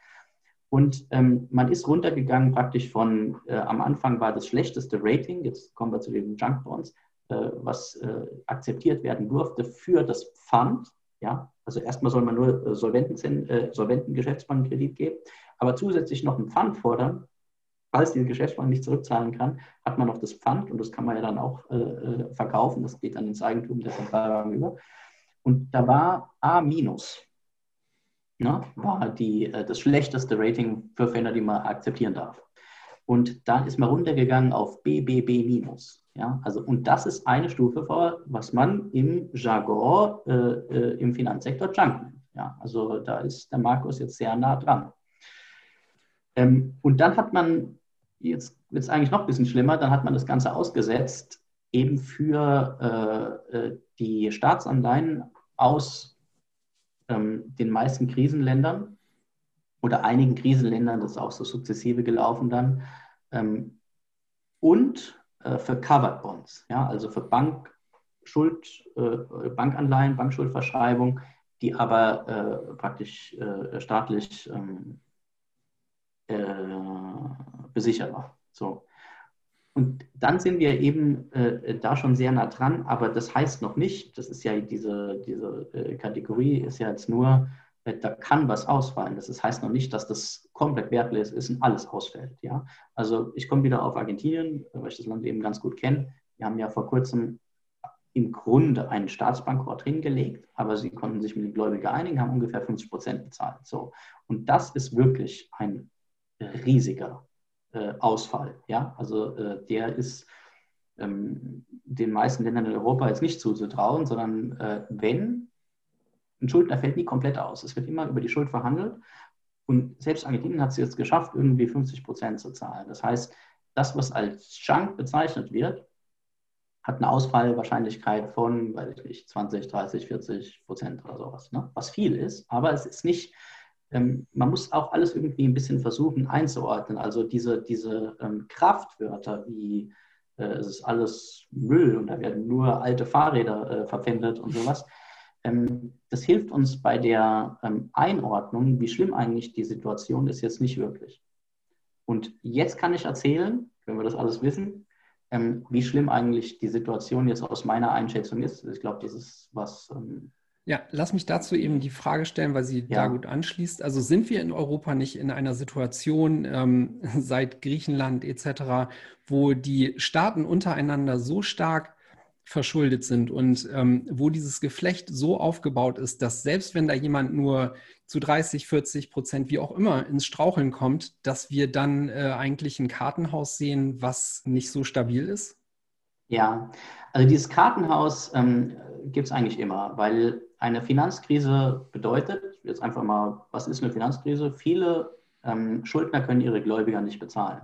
Und ähm, man ist runtergegangen praktisch von, äh, am Anfang war das schlechteste Rating, jetzt kommen wir zu den Junk Bonds, äh, was äh, akzeptiert werden durfte für das Pfand. Ja, also erstmal soll man nur äh, solventen, äh, solventen Geschäftsbankenkredit geben, aber zusätzlich noch ein Pfand fordern. Falls die Geschäftsbank nicht zurückzahlen kann, hat man noch das Pfand und das kann man ja dann auch äh, verkaufen. Das geht dann ins Eigentum der Zentralbank über. Und da war A minus ne, war die, äh, das schlechteste Rating für Fender, die man akzeptieren darf. Und da ist man runtergegangen auf BBB-. Ja, also, und das ist eine Stufe vor, was man im Jargon äh, äh, im Finanzsektor Junk nennt. Ja, also da ist der Markus jetzt sehr nah dran. Ähm, und dann hat man, jetzt wird es eigentlich noch ein bisschen schlimmer, dann hat man das Ganze ausgesetzt, eben für äh, äh die Staatsanleihen aus ähm, den meisten Krisenländern oder einigen Krisenländern, das ist auch so sukzessive gelaufen dann, ähm, und äh, für Covered Bonds, ja, also für Bankschuld, äh, Bankanleihen, Bankschuldverschreibung, die aber äh, praktisch äh, staatlich ähm, äh, besichert war. So. Und dann sind wir eben äh, da schon sehr nah dran, aber das heißt noch nicht, das ist ja diese, diese äh, Kategorie, ist ja jetzt nur, äh, da kann was ausfallen. Das heißt noch nicht, dass das komplett wertlos ist und alles ausfällt. Ja? Also ich komme wieder auf Argentinien, weil ich das Land eben ganz gut kenne. Wir haben ja vor kurzem im Grunde einen Staatsbankrott hingelegt, aber sie konnten sich mit den Gläubigen einigen, haben ungefähr 50 Prozent bezahlt. So. Und das ist wirklich ein riesiger äh, Ausfall. Ja? Also äh, der ist ähm, den meisten Ländern in Europa jetzt nicht zuzutrauen, sondern äh, wenn, ein Schuldner fällt nie komplett aus. Es wird immer über die Schuld verhandelt. Und selbst Argentinien hat es jetzt geschafft, irgendwie 50 Prozent zu zahlen. Das heißt, das, was als Schrank bezeichnet wird, hat eine Ausfallwahrscheinlichkeit von, weiß ich nicht, 20, 30, 40 Prozent oder sowas, ne? was viel ist. Aber es ist nicht ähm, man muss auch alles irgendwie ein bisschen versuchen einzuordnen. Also diese, diese ähm, Kraftwörter wie äh, es ist alles Müll und da werden nur alte Fahrräder äh, verpfändet und sowas. Ähm, das hilft uns bei der ähm, Einordnung, wie schlimm eigentlich die Situation ist, jetzt nicht wirklich. Und jetzt kann ich erzählen, wenn wir das alles wissen, ähm, wie schlimm eigentlich die Situation jetzt aus meiner Einschätzung ist. Ich glaube, das ist was ähm, ja, lass mich dazu eben die Frage stellen, weil sie ja. da gut anschließt. Also sind wir in Europa nicht in einer Situation ähm, *laughs* seit Griechenland etc., wo die Staaten untereinander so stark verschuldet sind und ähm, wo dieses Geflecht so aufgebaut ist, dass selbst wenn da jemand nur zu 30, 40 Prozent, wie auch immer, ins Straucheln kommt, dass wir dann äh, eigentlich ein Kartenhaus sehen, was nicht so stabil ist? Ja, also dieses Kartenhaus ähm, gibt es eigentlich immer, weil eine Finanzkrise bedeutet, jetzt einfach mal, was ist eine Finanzkrise? Viele ähm, Schuldner können ihre Gläubiger nicht bezahlen.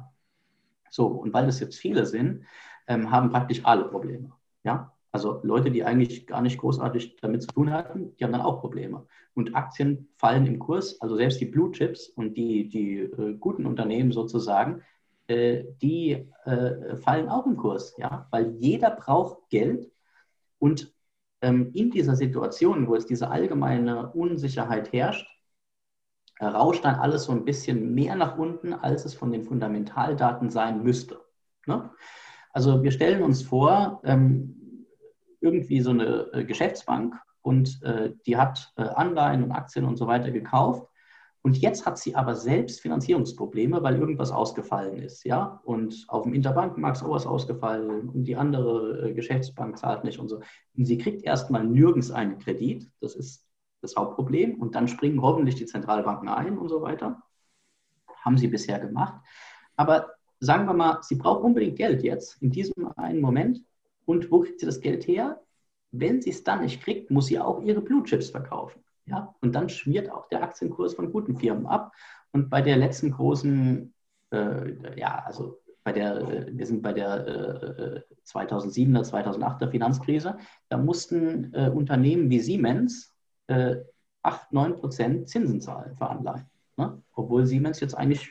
So, und weil das jetzt viele sind, ähm, haben praktisch alle Probleme. Ja? Also Leute, die eigentlich gar nicht großartig damit zu tun hatten, die haben dann auch Probleme. Und Aktien fallen im Kurs, also selbst die Blue Chips und die, die äh, guten Unternehmen sozusagen, äh, die äh, fallen auch im Kurs, ja, weil jeder braucht Geld und in dieser Situation, wo es diese allgemeine Unsicherheit herrscht, rauscht dann alles so ein bisschen mehr nach unten, als es von den Fundamentaldaten sein müsste. Ne? Also wir stellen uns vor, ähm, irgendwie so eine äh, Geschäftsbank und äh, die hat äh, Anleihen und Aktien und so weiter gekauft und jetzt hat sie aber selbst Finanzierungsprobleme, weil irgendwas ausgefallen ist, ja. Und auf dem Interbankenmarkt ist auch was ausgefallen und die andere äh, Geschäftsbank zahlt nicht und so. Und sie kriegt erstmal nirgends einen Kredit. Das ist das Hauptproblem. Und dann springen hoffentlich die Zentralbanken ein und so weiter. Haben sie bisher gemacht. Aber sagen wir mal, sie braucht unbedingt Geld jetzt, in diesem einen Moment. Und wo kriegt sie das Geld her? Wenn sie es dann nicht kriegt, muss sie auch ihre Blue Chips verkaufen. Ja? Und dann schmiert auch der Aktienkurs von guten Firmen ab. Und bei der letzten großen, äh, ja, also bei der, äh, wir sind bei der äh, 2007er, 2008er Finanzkrise, da mussten äh, Unternehmen wie Siemens äh, 8, 9 Prozent Zinsen zahlen für Anleihen. Ne? Obwohl Siemens jetzt eigentlich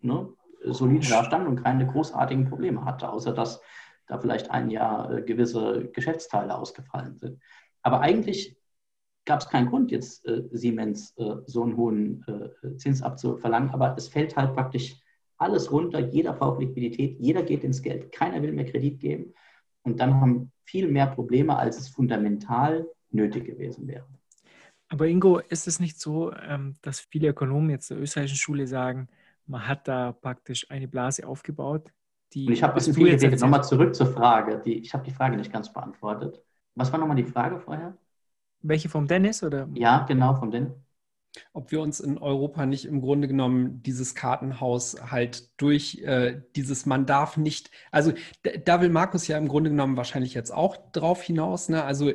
ne, solide dastand und keine großartigen Probleme hatte, außer dass da vielleicht ein Jahr äh, gewisse Geschäftsteile ausgefallen sind. Aber eigentlich gab es keinen Grund, jetzt äh, Siemens äh, so einen hohen äh, Zins abzuverlangen, aber es fällt halt praktisch alles runter, jeder braucht Liquidität, jeder geht ins Geld, keiner will mehr Kredit geben und dann haben viel mehr Probleme, als es fundamental nötig gewesen wäre. Aber Ingo, ist es nicht so, ähm, dass viele Ökonomen jetzt der österreichischen Schule sagen, man hat da praktisch eine Blase aufgebaut? Die, und ich habe ein bisschen viel geredet. Nochmal zurück zur Frage. Die, ich habe die Frage nicht ganz beantwortet. Was war nochmal die Frage vorher? Welche vom Dennis? Oder? Ja, genau, vom Dennis. Ob wir uns in Europa nicht im Grunde genommen dieses Kartenhaus halt durch äh, dieses, man darf nicht, also da will Markus ja im Grunde genommen wahrscheinlich jetzt auch drauf hinaus, ne? also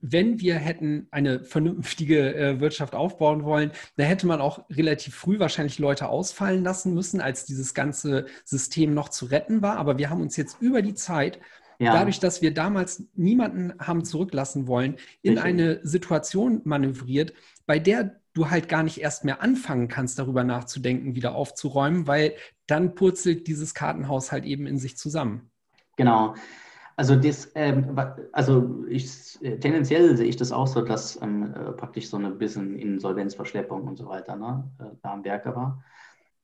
wenn wir hätten eine vernünftige äh, Wirtschaft aufbauen wollen, da hätte man auch relativ früh wahrscheinlich Leute ausfallen lassen müssen, als dieses ganze System noch zu retten war. Aber wir haben uns jetzt über die Zeit, ja. dadurch, dass wir damals niemanden haben zurücklassen wollen, in Richtig. eine Situation manövriert, bei der du halt gar nicht erst mehr anfangen kannst, darüber nachzudenken, wieder aufzuräumen, weil dann purzelt dieses Kartenhaus halt eben in sich zusammen. Genau. Also, das, ähm, also ich, äh, tendenziell sehe ich das auch so, dass ähm, äh, praktisch so ein bisschen Insolvenzverschleppung und so weiter ne, äh, da am Werke war.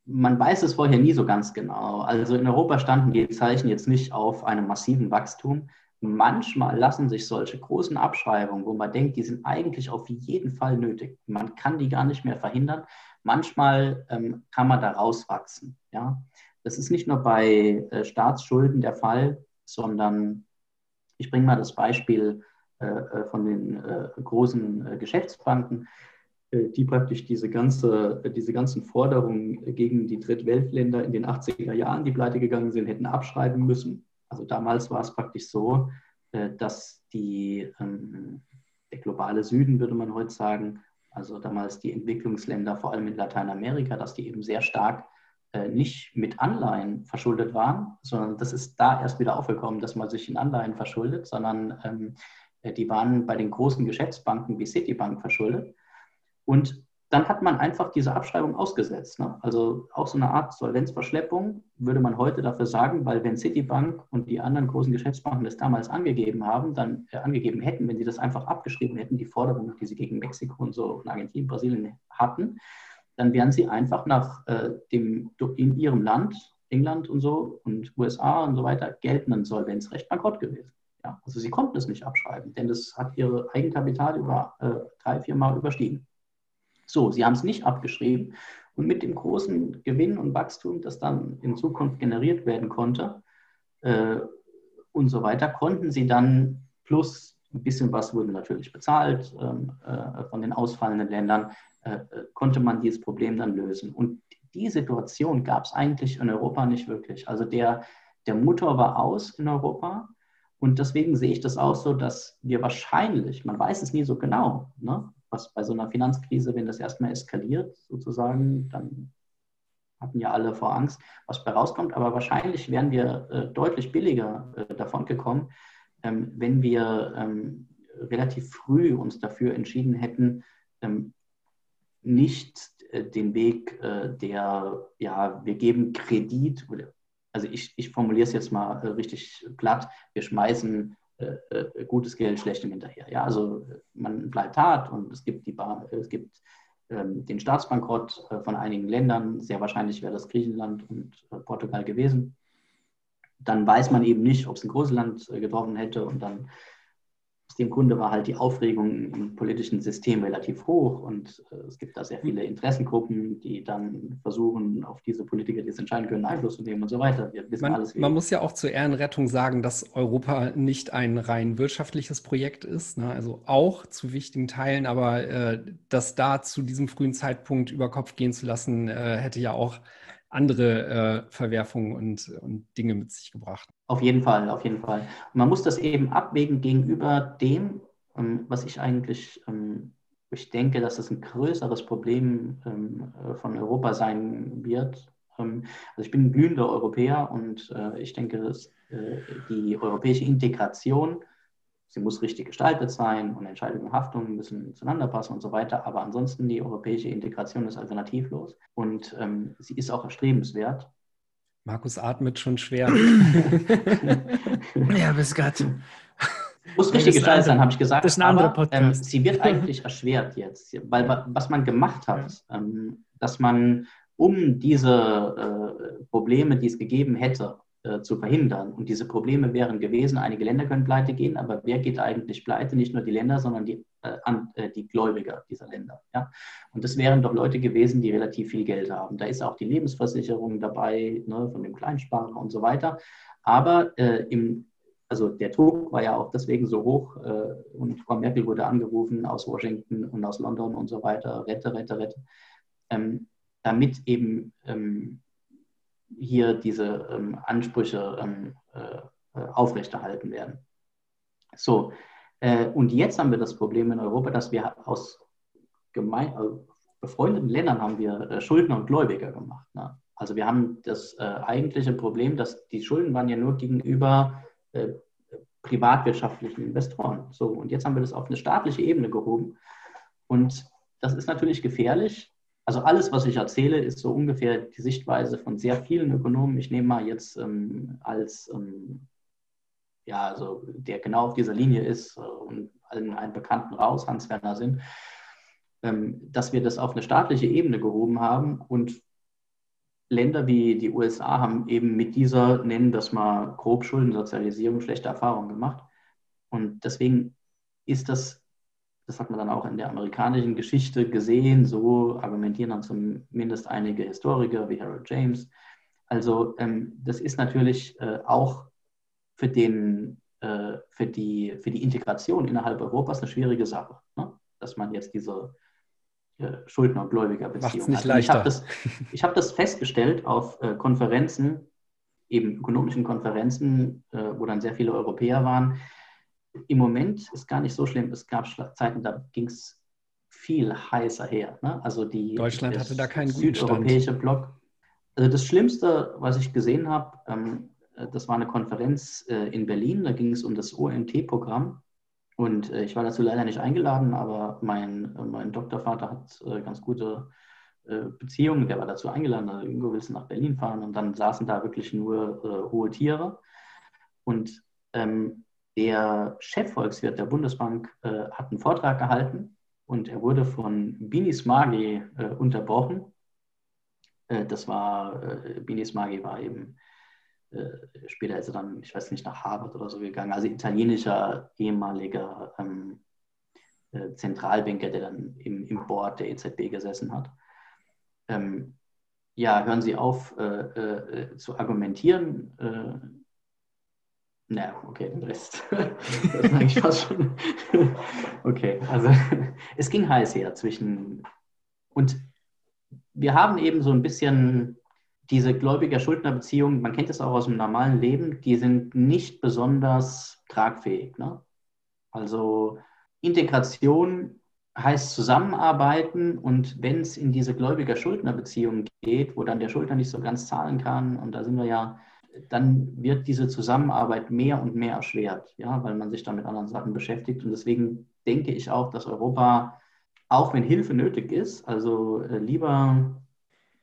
Man weiß es vorher nie so ganz genau. Also in Europa standen die Zeichen jetzt nicht auf einem massiven Wachstum. Manchmal lassen sich solche großen Abschreibungen, wo man denkt, die sind eigentlich auf jeden Fall nötig. Man kann die gar nicht mehr verhindern. Manchmal ähm, kann man da rauswachsen. Ja? Das ist nicht nur bei äh, Staatsschulden der Fall, sondern ich bringe mal das Beispiel äh, äh, von den äh, großen Geschäftsbanken, die praktisch diese, ganze, diese ganzen Forderungen gegen die Drittweltländer in den 80er Jahren, die pleite gegangen sind, hätten abschreiben müssen. Also damals war es praktisch so, dass die, ähm, der globale Süden, würde man heute sagen, also damals die Entwicklungsländer, vor allem in Lateinamerika, dass die eben sehr stark äh, nicht mit Anleihen verschuldet waren, sondern das ist da erst wieder aufgekommen, dass man sich in Anleihen verschuldet, sondern ähm, äh, die waren bei den großen Geschäftsbanken wie Citibank verschuldet. Und dann hat man einfach diese Abschreibung ausgesetzt. Ne? Also auch so eine Art Solvenzverschleppung würde man heute dafür sagen, weil wenn Citibank und die anderen großen Geschäftsbanken das damals angegeben haben, dann äh, angegeben hätten, wenn sie das einfach abgeschrieben hätten, die Forderungen, die sie gegen Mexiko und so und Argentinien, Brasilien hatten, dann wären sie einfach nach äh, dem in ihrem Land, England und so und USA und so weiter, geltenden Solvenzrecht bankrott gewesen. Ja, also sie konnten es nicht abschreiben, denn das hat ihre Eigenkapital über äh, drei, vier Mal überstiegen. So, sie haben es nicht abgeschrieben und mit dem großen Gewinn und Wachstum, das dann in Zukunft generiert werden konnte äh, und so weiter, konnten sie dann plus ein bisschen was wurde natürlich bezahlt ähm, äh, von den ausfallenden Ländern, äh, konnte man dieses Problem dann lösen. Und die Situation gab es eigentlich in Europa nicht wirklich. Also der, der Motor war aus in Europa und deswegen sehe ich das auch so, dass wir wahrscheinlich, man weiß es nie so genau, ne, was bei so einer Finanzkrise, wenn das erstmal eskaliert, sozusagen, dann hatten ja alle vor Angst, was bei rauskommt. Aber wahrscheinlich wären wir äh, deutlich billiger äh, davon gekommen, ähm, wenn wir ähm, relativ früh uns dafür entschieden hätten, ähm, nicht äh, den Weg äh, der, ja, wir geben Kredit, also ich, ich formuliere es jetzt mal äh, richtig platt, wir schmeißen gutes Geld schlechtem hinterher. Ja, also man bleibt hart und es gibt, die Bar, es gibt ähm, den Staatsbankrott von einigen Ländern, sehr wahrscheinlich wäre das Griechenland und Portugal gewesen. Dann weiß man eben nicht, ob es ein großes Land getroffen hätte und dann dem Grunde war halt die Aufregung im politischen System relativ hoch und äh, es gibt da sehr viele Interessengruppen, die dann versuchen, auf diese Politiker, die es entscheiden können, Einfluss zu nehmen und so weiter. Wir wissen man, alles. Man muss ja auch zur Ehrenrettung sagen, dass Europa nicht ein rein wirtschaftliches Projekt ist, ne? also auch zu wichtigen Teilen, aber äh, das da zu diesem frühen Zeitpunkt über Kopf gehen zu lassen, äh, hätte ja auch andere äh, Verwerfungen und, und Dinge mit sich gebracht. Auf jeden Fall, auf jeden Fall. Man muss das eben abwägen gegenüber dem, ähm, was ich eigentlich, ähm, ich denke, dass es ein größeres Problem ähm, äh, von Europa sein wird. Ähm, also ich bin ein glühender Europäer und äh, ich denke, dass äh, die europäische Integration sie muss richtig gestaltet sein und Entscheidungen und Haftungen müssen zueinander passen und so weiter. Aber ansonsten die europäische Integration ist alternativlos und ähm, sie ist auch erstrebenswert. Markus atmet schon schwer. ja, bis Gott. Muss richtig gestaltet sein, habe ich gesagt. Das ist ein anderer Podcast. Aber, ähm, sie wird eigentlich erschwert jetzt, weil was man gemacht hat, ähm, dass man um diese äh, Probleme, die es gegeben hätte, äh, zu verhindern. Und diese Probleme wären gewesen, einige Länder können pleite gehen, aber wer geht eigentlich pleite? Nicht nur die Länder, sondern die, äh, an, äh, die Gläubiger dieser Länder. Ja? Und das wären doch Leute gewesen, die relativ viel Geld haben. Da ist auch die Lebensversicherung dabei, ne, von dem Kleinsparer und so weiter. Aber äh, im, also der Druck war ja auch deswegen so hoch äh, und Frau Merkel wurde angerufen aus Washington und aus London und so weiter, rette, rette, rette, ähm, damit eben ähm, hier diese ähm, Ansprüche ähm, äh, äh, aufrechterhalten werden. So, äh, und jetzt haben wir das Problem in Europa, dass wir aus gemein, also befreundeten Ländern haben wir äh, Schuldner und Gläubiger gemacht. Ne? Also wir haben das äh, eigentliche Problem, dass die Schulden waren ja nur gegenüber äh, privatwirtschaftlichen Investoren. So, und jetzt haben wir das auf eine staatliche Ebene gehoben. Und das ist natürlich gefährlich, also alles, was ich erzähle, ist so ungefähr die Sichtweise von sehr vielen Ökonomen. Ich nehme mal jetzt ähm, als, ähm, ja, also der genau auf dieser Linie ist äh, und allen einen Bekannten raus, Hans-Werner Sinn, ähm, dass wir das auf eine staatliche Ebene gehoben haben und Länder wie die USA haben eben mit dieser, nennen das mal grob Schuldensozialisierung, schlechte Erfahrungen gemacht. Und deswegen ist das das hat man dann auch in der amerikanischen Geschichte gesehen. So argumentieren dann zumindest einige Historiker wie Harold James. Also ähm, das ist natürlich äh, auch für, den, äh, für, die, für die Integration innerhalb Europas eine schwierige Sache, ne? dass man jetzt diese äh, Schuldner- und Gläubigerbeziehung hat. Leichter. Ich habe das, hab das festgestellt auf äh, Konferenzen, eben ökonomischen Konferenzen, äh, wo dann sehr viele Europäer waren, im Moment ist gar nicht so schlimm. Es gab Zeiten, da ging es viel heißer her. Ne? Also die Deutschland hatte da keinen südeuropäische Block. Also das Schlimmste, was ich gesehen habe, ähm, das war eine Konferenz äh, in Berlin. Da ging es um das OMT-Programm. Und äh, ich war dazu leider nicht eingeladen, aber mein, äh, mein Doktorvater hat äh, ganz gute äh, Beziehungen. Der war dazu eingeladen. Also Ingo willst du nach Berlin fahren? Und dann saßen da wirklich nur äh, hohe Tiere. Und ähm, der Chefvolkswirt der Bundesbank äh, hat einen Vortrag gehalten und er wurde von Binis Magi äh, unterbrochen. Äh, das war, äh, Binis Magi war eben, äh, später ist er dann, ich weiß nicht, nach Harvard oder so gegangen, also italienischer ehemaliger ähm, äh, Zentralbanker, der dann im, im Board der EZB gesessen hat. Ähm, ja, hören Sie auf zu argumentieren na, okay, den Rest. *laughs* das ist eigentlich fast schon. *laughs* okay, also *laughs* es ging heiß her zwischen. Und wir haben eben so ein bisschen diese Gläubiger-Schuldner-Beziehungen, man kennt es auch aus dem normalen Leben, die sind nicht besonders tragfähig. Ne? Also Integration heißt zusammenarbeiten und wenn es in diese Gläubiger-Schuldner-Beziehung geht, wo dann der Schuldner nicht so ganz zahlen kann, und da sind wir ja dann wird diese Zusammenarbeit mehr und mehr erschwert, ja, weil man sich dann mit anderen Sachen beschäftigt. Und deswegen denke ich auch, dass Europa, auch wenn Hilfe nötig ist, also äh, lieber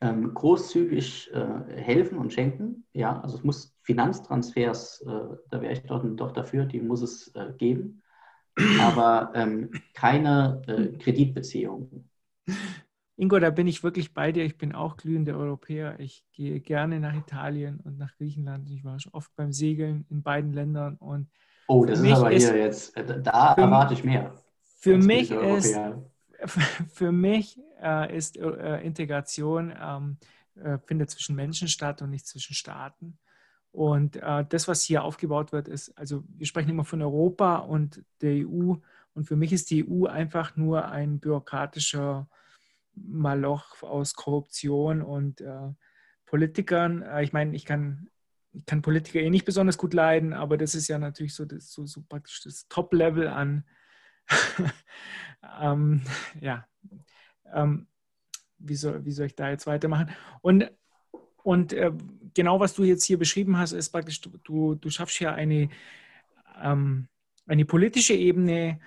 ähm, großzügig äh, helfen und schenken. Ja, also es muss Finanztransfers, äh, da wäre ich doch, doch, dafür, die muss es äh, geben, aber ähm, keine äh, Kreditbeziehungen. Ingo, da bin ich wirklich bei dir. Ich bin auch glühender Europäer. Ich gehe gerne nach Italien und nach Griechenland. Ich war schon oft beim Segeln in beiden Ländern. Und oh, das ist aber ist, hier jetzt, äh, da erwarte ich mehr. Für mich ist, *laughs* für mich äh, ist äh, Integration ähm, äh, findet zwischen Menschen statt und nicht zwischen Staaten. Und äh, das, was hier aufgebaut wird, ist, also wir sprechen immer von Europa und der EU. Und für mich ist die EU einfach nur ein bürokratischer Maloch aus Korruption und äh, Politikern. Äh, ich meine, ich kann, ich kann Politiker eh nicht besonders gut leiden, aber das ist ja natürlich so, das, so, so praktisch das Top-Level an, *laughs* ähm, ja, ähm, wie, soll, wie soll ich da jetzt weitermachen? Und, und äh, genau was du jetzt hier beschrieben hast, ist praktisch, du, du schaffst ja eine, ähm, eine politische Ebene,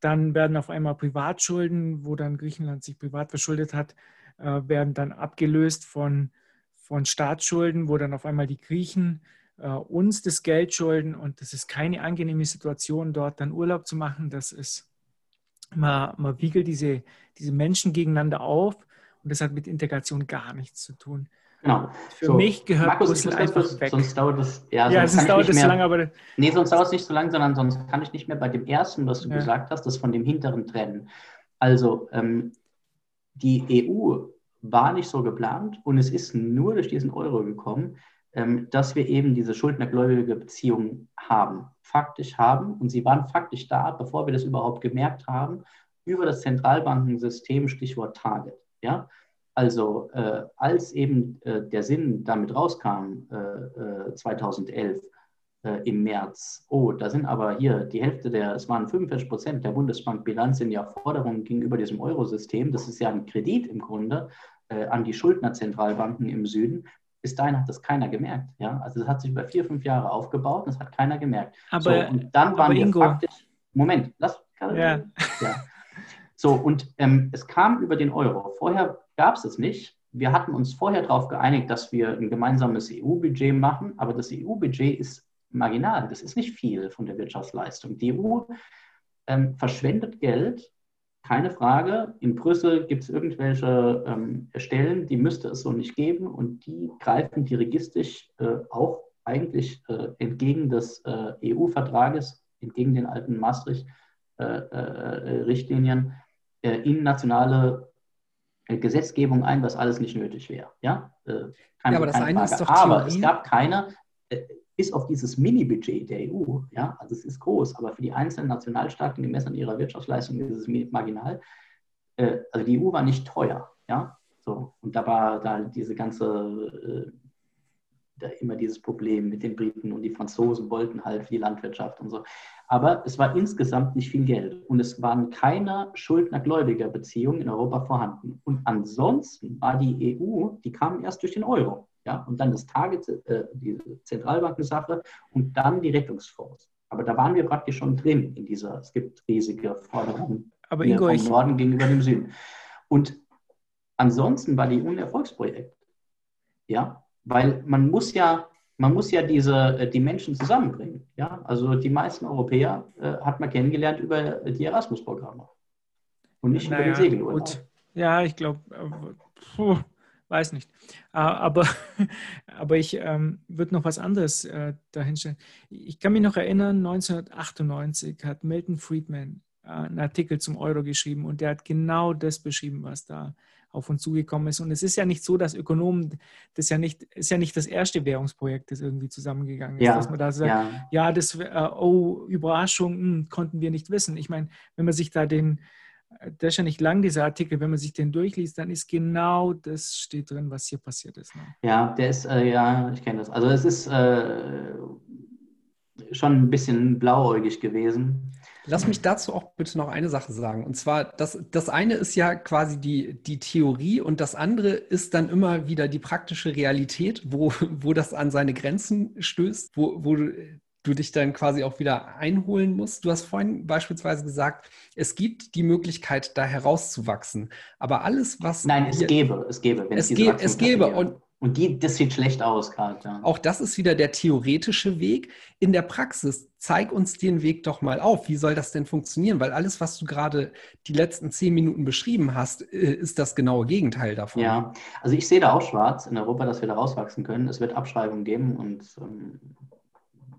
dann werden auf einmal Privatschulden, wo dann Griechenland sich privat verschuldet hat, äh, werden dann abgelöst von, von Staatsschulden, wo dann auf einmal die Griechen äh, uns das Geld schulden und das ist keine angenehme Situation, dort dann Urlaub zu machen. Das ist, man, man wiegelt diese, diese Menschen gegeneinander auf und das hat mit Integration gar nichts zu tun. Genau. Für so, mich gehört Markus, Brüssel einfach das, weg. Sonst dauert es, ja, ja sonst dauert es zu lange, aber... Nee, sonst dauert es nicht so lange, sondern sonst kann ich nicht mehr bei dem ersten, was du ja. gesagt hast, das von dem hinteren trennen. Also, ähm, die EU war nicht so geplant und es ist nur durch diesen Euro gekommen, ähm, dass wir eben diese schuldnergläubige Beziehung haben, faktisch haben. Und sie waren faktisch da, bevor wir das überhaupt gemerkt haben, über das Zentralbankensystem, Stichwort Target. Ja? Also äh, als eben äh, der Sinn damit rauskam, äh, 2011 äh, äh, im März, oh, da sind aber hier die Hälfte der, es waren 45 Prozent der Bundesbankbilanz sind ja Forderungen gegenüber diesem Eurosystem. Das ist ja ein Kredit im Grunde äh, an die Schuldnerzentralbanken im Süden bis dahin hat das keiner gemerkt. Ja? Also das hat sich über vier, fünf Jahre aufgebaut, das hat keiner gemerkt. Aber, so, und dann waren wir Ingo. faktisch, Moment, lass. Ja. ja. So, und ähm, es kam über den Euro. Vorher gab es es nicht. Wir hatten uns vorher darauf geeinigt, dass wir ein gemeinsames EU-Budget machen, aber das EU-Budget ist marginal. Das ist nicht viel von der Wirtschaftsleistung. Die EU ähm, verschwendet Geld keine Frage, in Brüssel gibt es irgendwelche ähm, Stellen, die müsste es so nicht geben und die greifen dirigistisch äh, auch eigentlich äh, entgegen des äh, EU-Vertrages, entgegen den alten Maastricht-Richtlinien äh, äh, äh, in nationale Gesetzgebung ein, was alles nicht nötig wäre. Ja, keine, ja aber das eine Frage. ist doch Aber es gab keine, bis auf dieses Mini-Budget der EU, ja, also es ist groß, aber für die einzelnen Nationalstaaten gemessen an ihrer Wirtschaftsleistung ist es marginal. Äh, also die EU war nicht teuer, ja, so und da war da diese ganze äh, da immer dieses Problem mit den Briten und die Franzosen wollten halt für die Landwirtschaft und so. Aber es war insgesamt nicht viel Geld und es waren keine Schuldner-Gläubiger-Beziehungen in Europa vorhanden. Und ansonsten war die EU, die kam erst durch den Euro. Ja, und dann das Target, äh, die Zentralbankensache und dann die Rettungsfonds. Aber da waren wir praktisch schon drin in dieser, es gibt riesige Forderungen Aber Ingo, vom Norden gegenüber dem Süden. Und ansonsten war die ein Erfolgsprojekt. Ja, weil man muss ja, man muss ja diese, äh, die Menschen zusammenbringen. Ja, also die meisten Europäer äh, hat man kennengelernt über die Erasmus-Programme und nicht naja, über den Segelurlaub. Gut. Ja, ich glaube, äh, weiß nicht. Äh, aber, *laughs* aber ich ähm, würde noch was anderes äh, dahinstellen. Ich kann mich noch erinnern, 1998 hat Milton Friedman äh, einen Artikel zum Euro geschrieben und der hat genau das beschrieben, was da auf uns zugekommen ist. Und es ist ja nicht so, dass Ökonomen, das ja nicht, ist ja nicht das erste Währungsprojekt, das irgendwie zusammengegangen ist, ja, dass man da sagt, ja, ja das, äh, oh, Überraschung, mh, hm, konnten wir nicht wissen. Ich meine, wenn man sich da den, der ist ja nicht lang, dieser Artikel. Wenn man sich den durchliest, dann ist genau das steht drin, was hier passiert ist. Ne? Ja, der ist, äh, ja, ich kenne das. Also es ist äh, schon ein bisschen blauäugig gewesen. Lass mich dazu auch bitte noch eine Sache sagen. Und zwar, das, das eine ist ja quasi die, die Theorie und das andere ist dann immer wieder die praktische Realität, wo, wo das an seine Grenzen stößt, wo, wo du dich dann quasi auch wieder einholen musst. Du hast vorhin beispielsweise gesagt, es gibt die Möglichkeit, da herauszuwachsen. Aber alles, was. Nein, es gäbe, es gäbe. Wenn es, es, gäbe, es gäbe. Und, und die, das sieht schlecht aus gerade. Ja. Auch das ist wieder der theoretische Weg. In der Praxis, zeig uns den Weg doch mal auf. Wie soll das denn funktionieren? Weil alles, was du gerade die letzten zehn Minuten beschrieben hast, äh, ist das genaue Gegenteil davon. Ja, also ich sehe da auch schwarz in Europa, dass wir da rauswachsen können. Es wird Abschreibungen geben und ähm,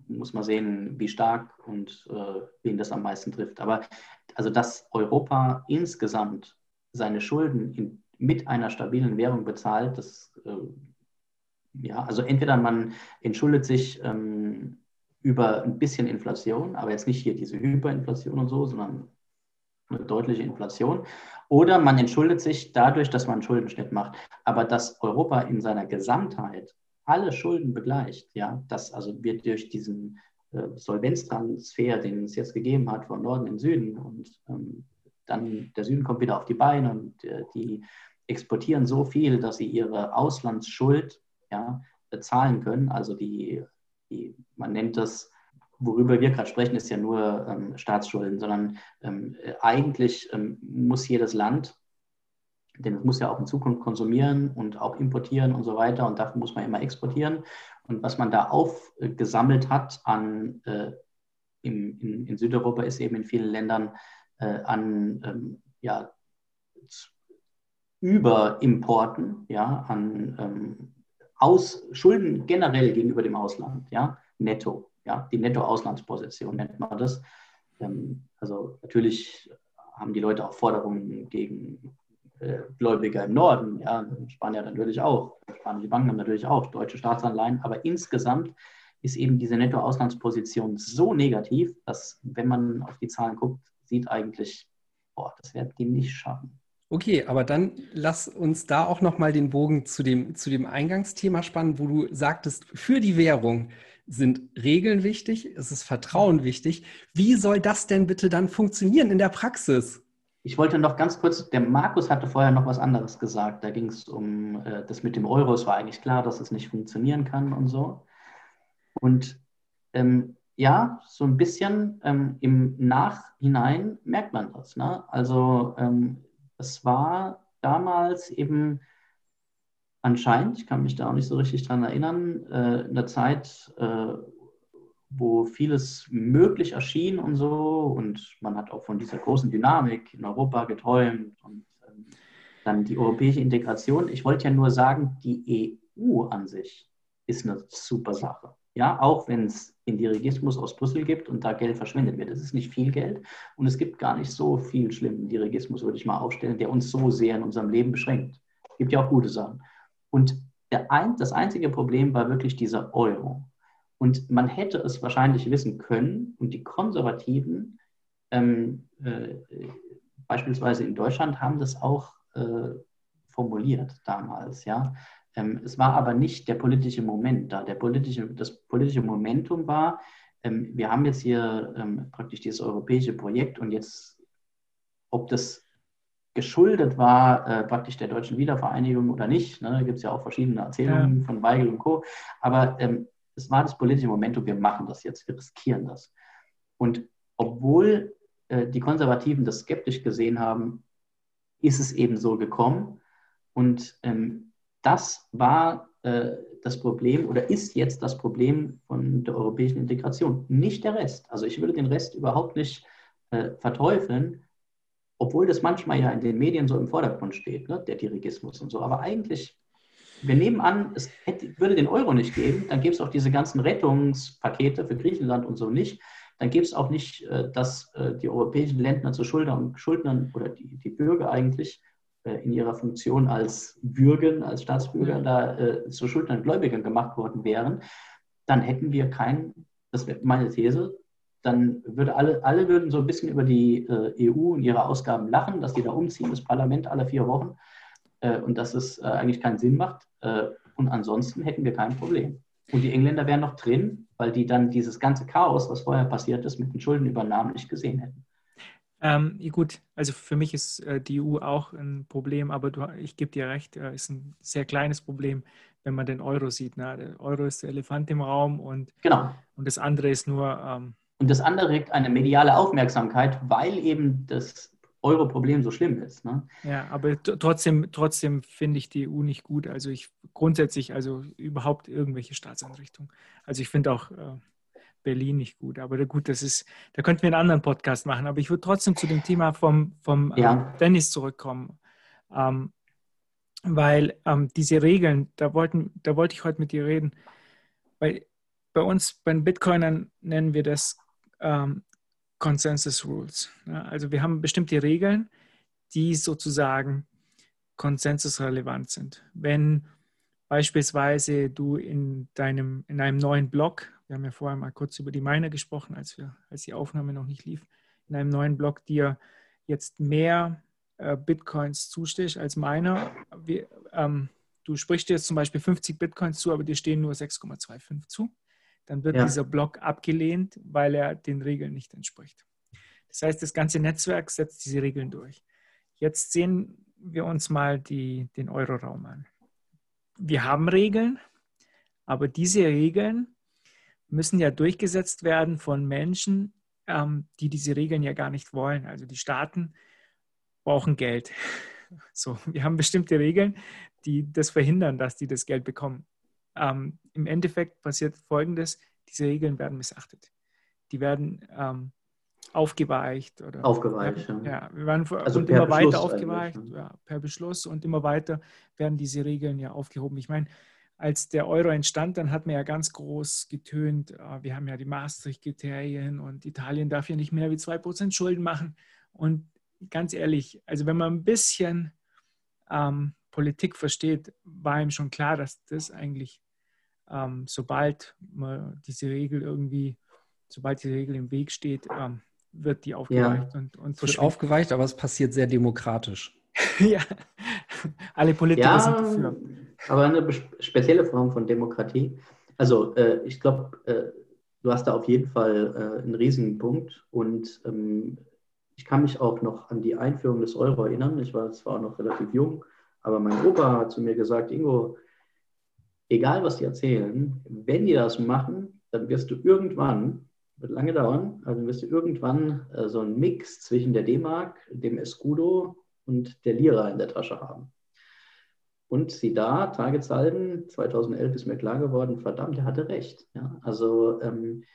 muss man sehen, wie stark und äh, wen das am meisten trifft. Aber also, dass Europa insgesamt seine Schulden in, mit einer stabilen Währung bezahlt, das, äh, ja, also entweder man entschuldet sich ähm, über ein bisschen Inflation, aber jetzt nicht hier diese Hyperinflation und so, sondern eine deutliche Inflation. Oder man entschuldet sich dadurch, dass man einen Schuldenschnitt macht. Aber dass Europa in seiner Gesamtheit alle Schulden begleicht, ja, dass also wir durch diesen äh, Solvenztransfer, den es jetzt gegeben hat, von Norden in Süden und ähm, dann der Süden kommt wieder auf die Beine und äh, die exportieren so viel, dass sie ihre Auslandsschuld ja, bezahlen können. Also die, die man nennt das worüber wir gerade sprechen, ist ja nur ähm, Staatsschulden, sondern ähm, eigentlich ähm, muss jedes Land, denn es muss ja auch in Zukunft konsumieren und auch importieren und so weiter und dafür muss man immer exportieren. Und was man da aufgesammelt hat an, äh, im, in, in, Südeuropa ist eben in vielen Ländern äh, an ähm, ja, Überimporten, ja, an ähm, aus Schulden generell gegenüber dem Ausland, ja, netto, ja, die Netto-Auslandsposition nennt man das. Ähm, also natürlich haben die Leute auch Forderungen gegen äh, Gläubiger im Norden, ja, Spanier natürlich auch, spanische Banken haben natürlich auch deutsche Staatsanleihen, aber insgesamt ist eben diese Netto-Auslandsposition so negativ, dass, wenn man auf die Zahlen guckt, sieht eigentlich, boah, das werden die nicht schaffen. Okay, aber dann lass uns da auch nochmal den Bogen zu dem, zu dem Eingangsthema spannen, wo du sagtest, für die Währung sind Regeln wichtig, es ist Vertrauen wichtig. Wie soll das denn bitte dann funktionieren in der Praxis? Ich wollte noch ganz kurz, der Markus hatte vorher noch was anderes gesagt. Da ging es um äh, das mit dem Euro. Es war eigentlich klar, dass es nicht funktionieren kann und so. Und ähm, ja, so ein bisschen ähm, im Nachhinein merkt man das. Ne? Also ähm, es war damals eben anscheinend, ich kann mich da auch nicht so richtig dran erinnern, äh, eine Zeit, äh, wo vieles möglich erschien und so. Und man hat auch von dieser großen Dynamik in Europa geträumt und ähm, dann die europäische Integration. Ich wollte ja nur sagen, die EU an sich ist eine super Sache. Ja, auch wenn es den Dirigismus aus Brüssel gibt und da Geld verschwendet wird. Das ist nicht viel Geld und es gibt gar nicht so viel schlimmen Dirigismus, würde ich mal aufstellen, der uns so sehr in unserem Leben beschränkt. Es gibt ja auch gute Sachen. Und ein, das einzige Problem war wirklich dieser Euro. Und man hätte es wahrscheinlich wissen können und die Konservativen, ähm, äh, beispielsweise in Deutschland, haben das auch äh, formuliert damals. Ja? Ähm, es war aber nicht der politische Moment da. Der politische, das politische Momentum war, ähm, wir haben jetzt hier ähm, praktisch dieses europäische Projekt und jetzt, ob das geschuldet war, äh, praktisch der deutschen Wiedervereinigung oder nicht, ne, gibt es ja auch verschiedene Erzählungen ja. von Weigel und Co. Aber es war das politische Momentum, wir machen das jetzt, wir riskieren das. Und obwohl äh, die Konservativen das skeptisch gesehen haben, ist es eben so gekommen. Und ähm, das war äh, das Problem oder ist jetzt das Problem von der europäischen Integration, nicht der Rest. Also ich würde den Rest überhaupt nicht äh, verteufeln, obwohl das manchmal ja in den Medien so im Vordergrund steht, ne, der Dirigismus und so. Aber eigentlich, wir nehmen an, es hätte, würde den Euro nicht geben, dann gäbe es auch diese ganzen Rettungspakete für Griechenland und so nicht. Dann gäbe es auch nicht, äh, dass äh, die europäischen Länder zu Schuldnern, Schuldnern oder die, die Bürger eigentlich in ihrer Funktion als Bürger, als Staatsbürger da äh, zu Schuldnern Gläubigern gemacht worden wären, dann hätten wir kein, das wäre meine These, dann würde alle, alle würden so ein bisschen über die äh, EU und ihre Ausgaben lachen, dass die da umziehen, das Parlament alle vier Wochen äh, und dass es äh, eigentlich keinen Sinn macht. Äh, und ansonsten hätten wir kein Problem. Und die Engländer wären noch drin, weil die dann dieses ganze Chaos, was vorher passiert ist, mit den Schuldenübernahmen nicht gesehen hätten. Ähm, gut, also für mich ist äh, die EU auch ein Problem, aber du, ich gebe dir recht, äh, ist ein sehr kleines Problem, wenn man den Euro sieht. Ne? Der Euro ist der Elefant im Raum und, genau. und das andere ist nur. Ähm, und das andere regt eine mediale Aufmerksamkeit, weil eben das Euro-Problem so schlimm ist. Ne? Ja, aber trotzdem, trotzdem finde ich die EU nicht gut. Also ich grundsätzlich, also überhaupt irgendwelche Staatseinrichtungen. Also ich finde auch. Äh, Berlin nicht gut. Aber gut, das ist, da könnten wir einen anderen Podcast machen. Aber ich würde trotzdem zu dem Thema vom, vom ja. ähm, Dennis zurückkommen. Ähm, weil ähm, diese Regeln, da, wollten, da wollte ich heute mit dir reden. Weil bei uns, bei den Bitcoinern nennen wir das ähm, Consensus Rules. Ja, also wir haben bestimmte Regeln, die sozusagen konsensusrelevant sind. Wenn beispielsweise du in deinem in einem neuen Blog wir haben ja vorher mal kurz über die Miner gesprochen, als, wir, als die Aufnahme noch nicht lief, in einem neuen Blog dir jetzt mehr äh, Bitcoins zustehst als Miner. Wir, ähm, du sprichst dir jetzt zum Beispiel 50 Bitcoins zu, aber dir stehen nur 6,25 zu. Dann wird ja. dieser Block abgelehnt, weil er den Regeln nicht entspricht. Das heißt, das ganze Netzwerk setzt diese Regeln durch. Jetzt sehen wir uns mal die, den Euroraum an. Wir haben Regeln, aber diese Regeln müssen ja durchgesetzt werden von Menschen, ähm, die diese Regeln ja gar nicht wollen. Also die Staaten brauchen Geld. *laughs* So, wir haben bestimmte Regeln, die das verhindern, dass die das Geld bekommen. Ähm, Im Endeffekt passiert Folgendes, diese Regeln werden missachtet. Die werden ähm, aufgeweicht. Oder, aufgeweicht, ja. ja. wir werden also und immer weiter aufgeweicht, ja, per Beschluss und immer weiter werden diese Regeln ja aufgehoben. Ich meine, als der Euro entstand, dann hat man ja ganz groß getönt, äh, wir haben ja die Maastricht-Kriterien und Italien darf ja nicht mehr wie 2% Schulden machen. Und ganz ehrlich, also wenn man ein bisschen ähm, Politik versteht, war ihm schon klar, dass das eigentlich, ähm, sobald man diese Regel irgendwie, sobald die Regel im Weg steht, ähm, wird die aufgeweicht. Ja, und, und es wird aufgeweicht, aber es passiert sehr demokratisch. *laughs* ja, alle Politiker ja, sind dafür. Aber eine spezielle Form von Demokratie. Also äh, ich glaube, äh, du hast da auf jeden Fall äh, einen riesigen Punkt. Und ähm, ich kann mich auch noch an die Einführung des Euro erinnern. Ich war zwar auch noch relativ jung, aber mein Opa hat zu mir gesagt, Ingo, egal was die erzählen, wenn die das machen, dann wirst du irgendwann, wird lange dauern, also wirst du irgendwann äh, so einen Mix zwischen der D-Mark, dem Escudo und der Lira in der Tasche haben. Und sie da, Tagesalben, 2011 ist mir klar geworden, verdammt, er hatte recht. Ja, also ähm,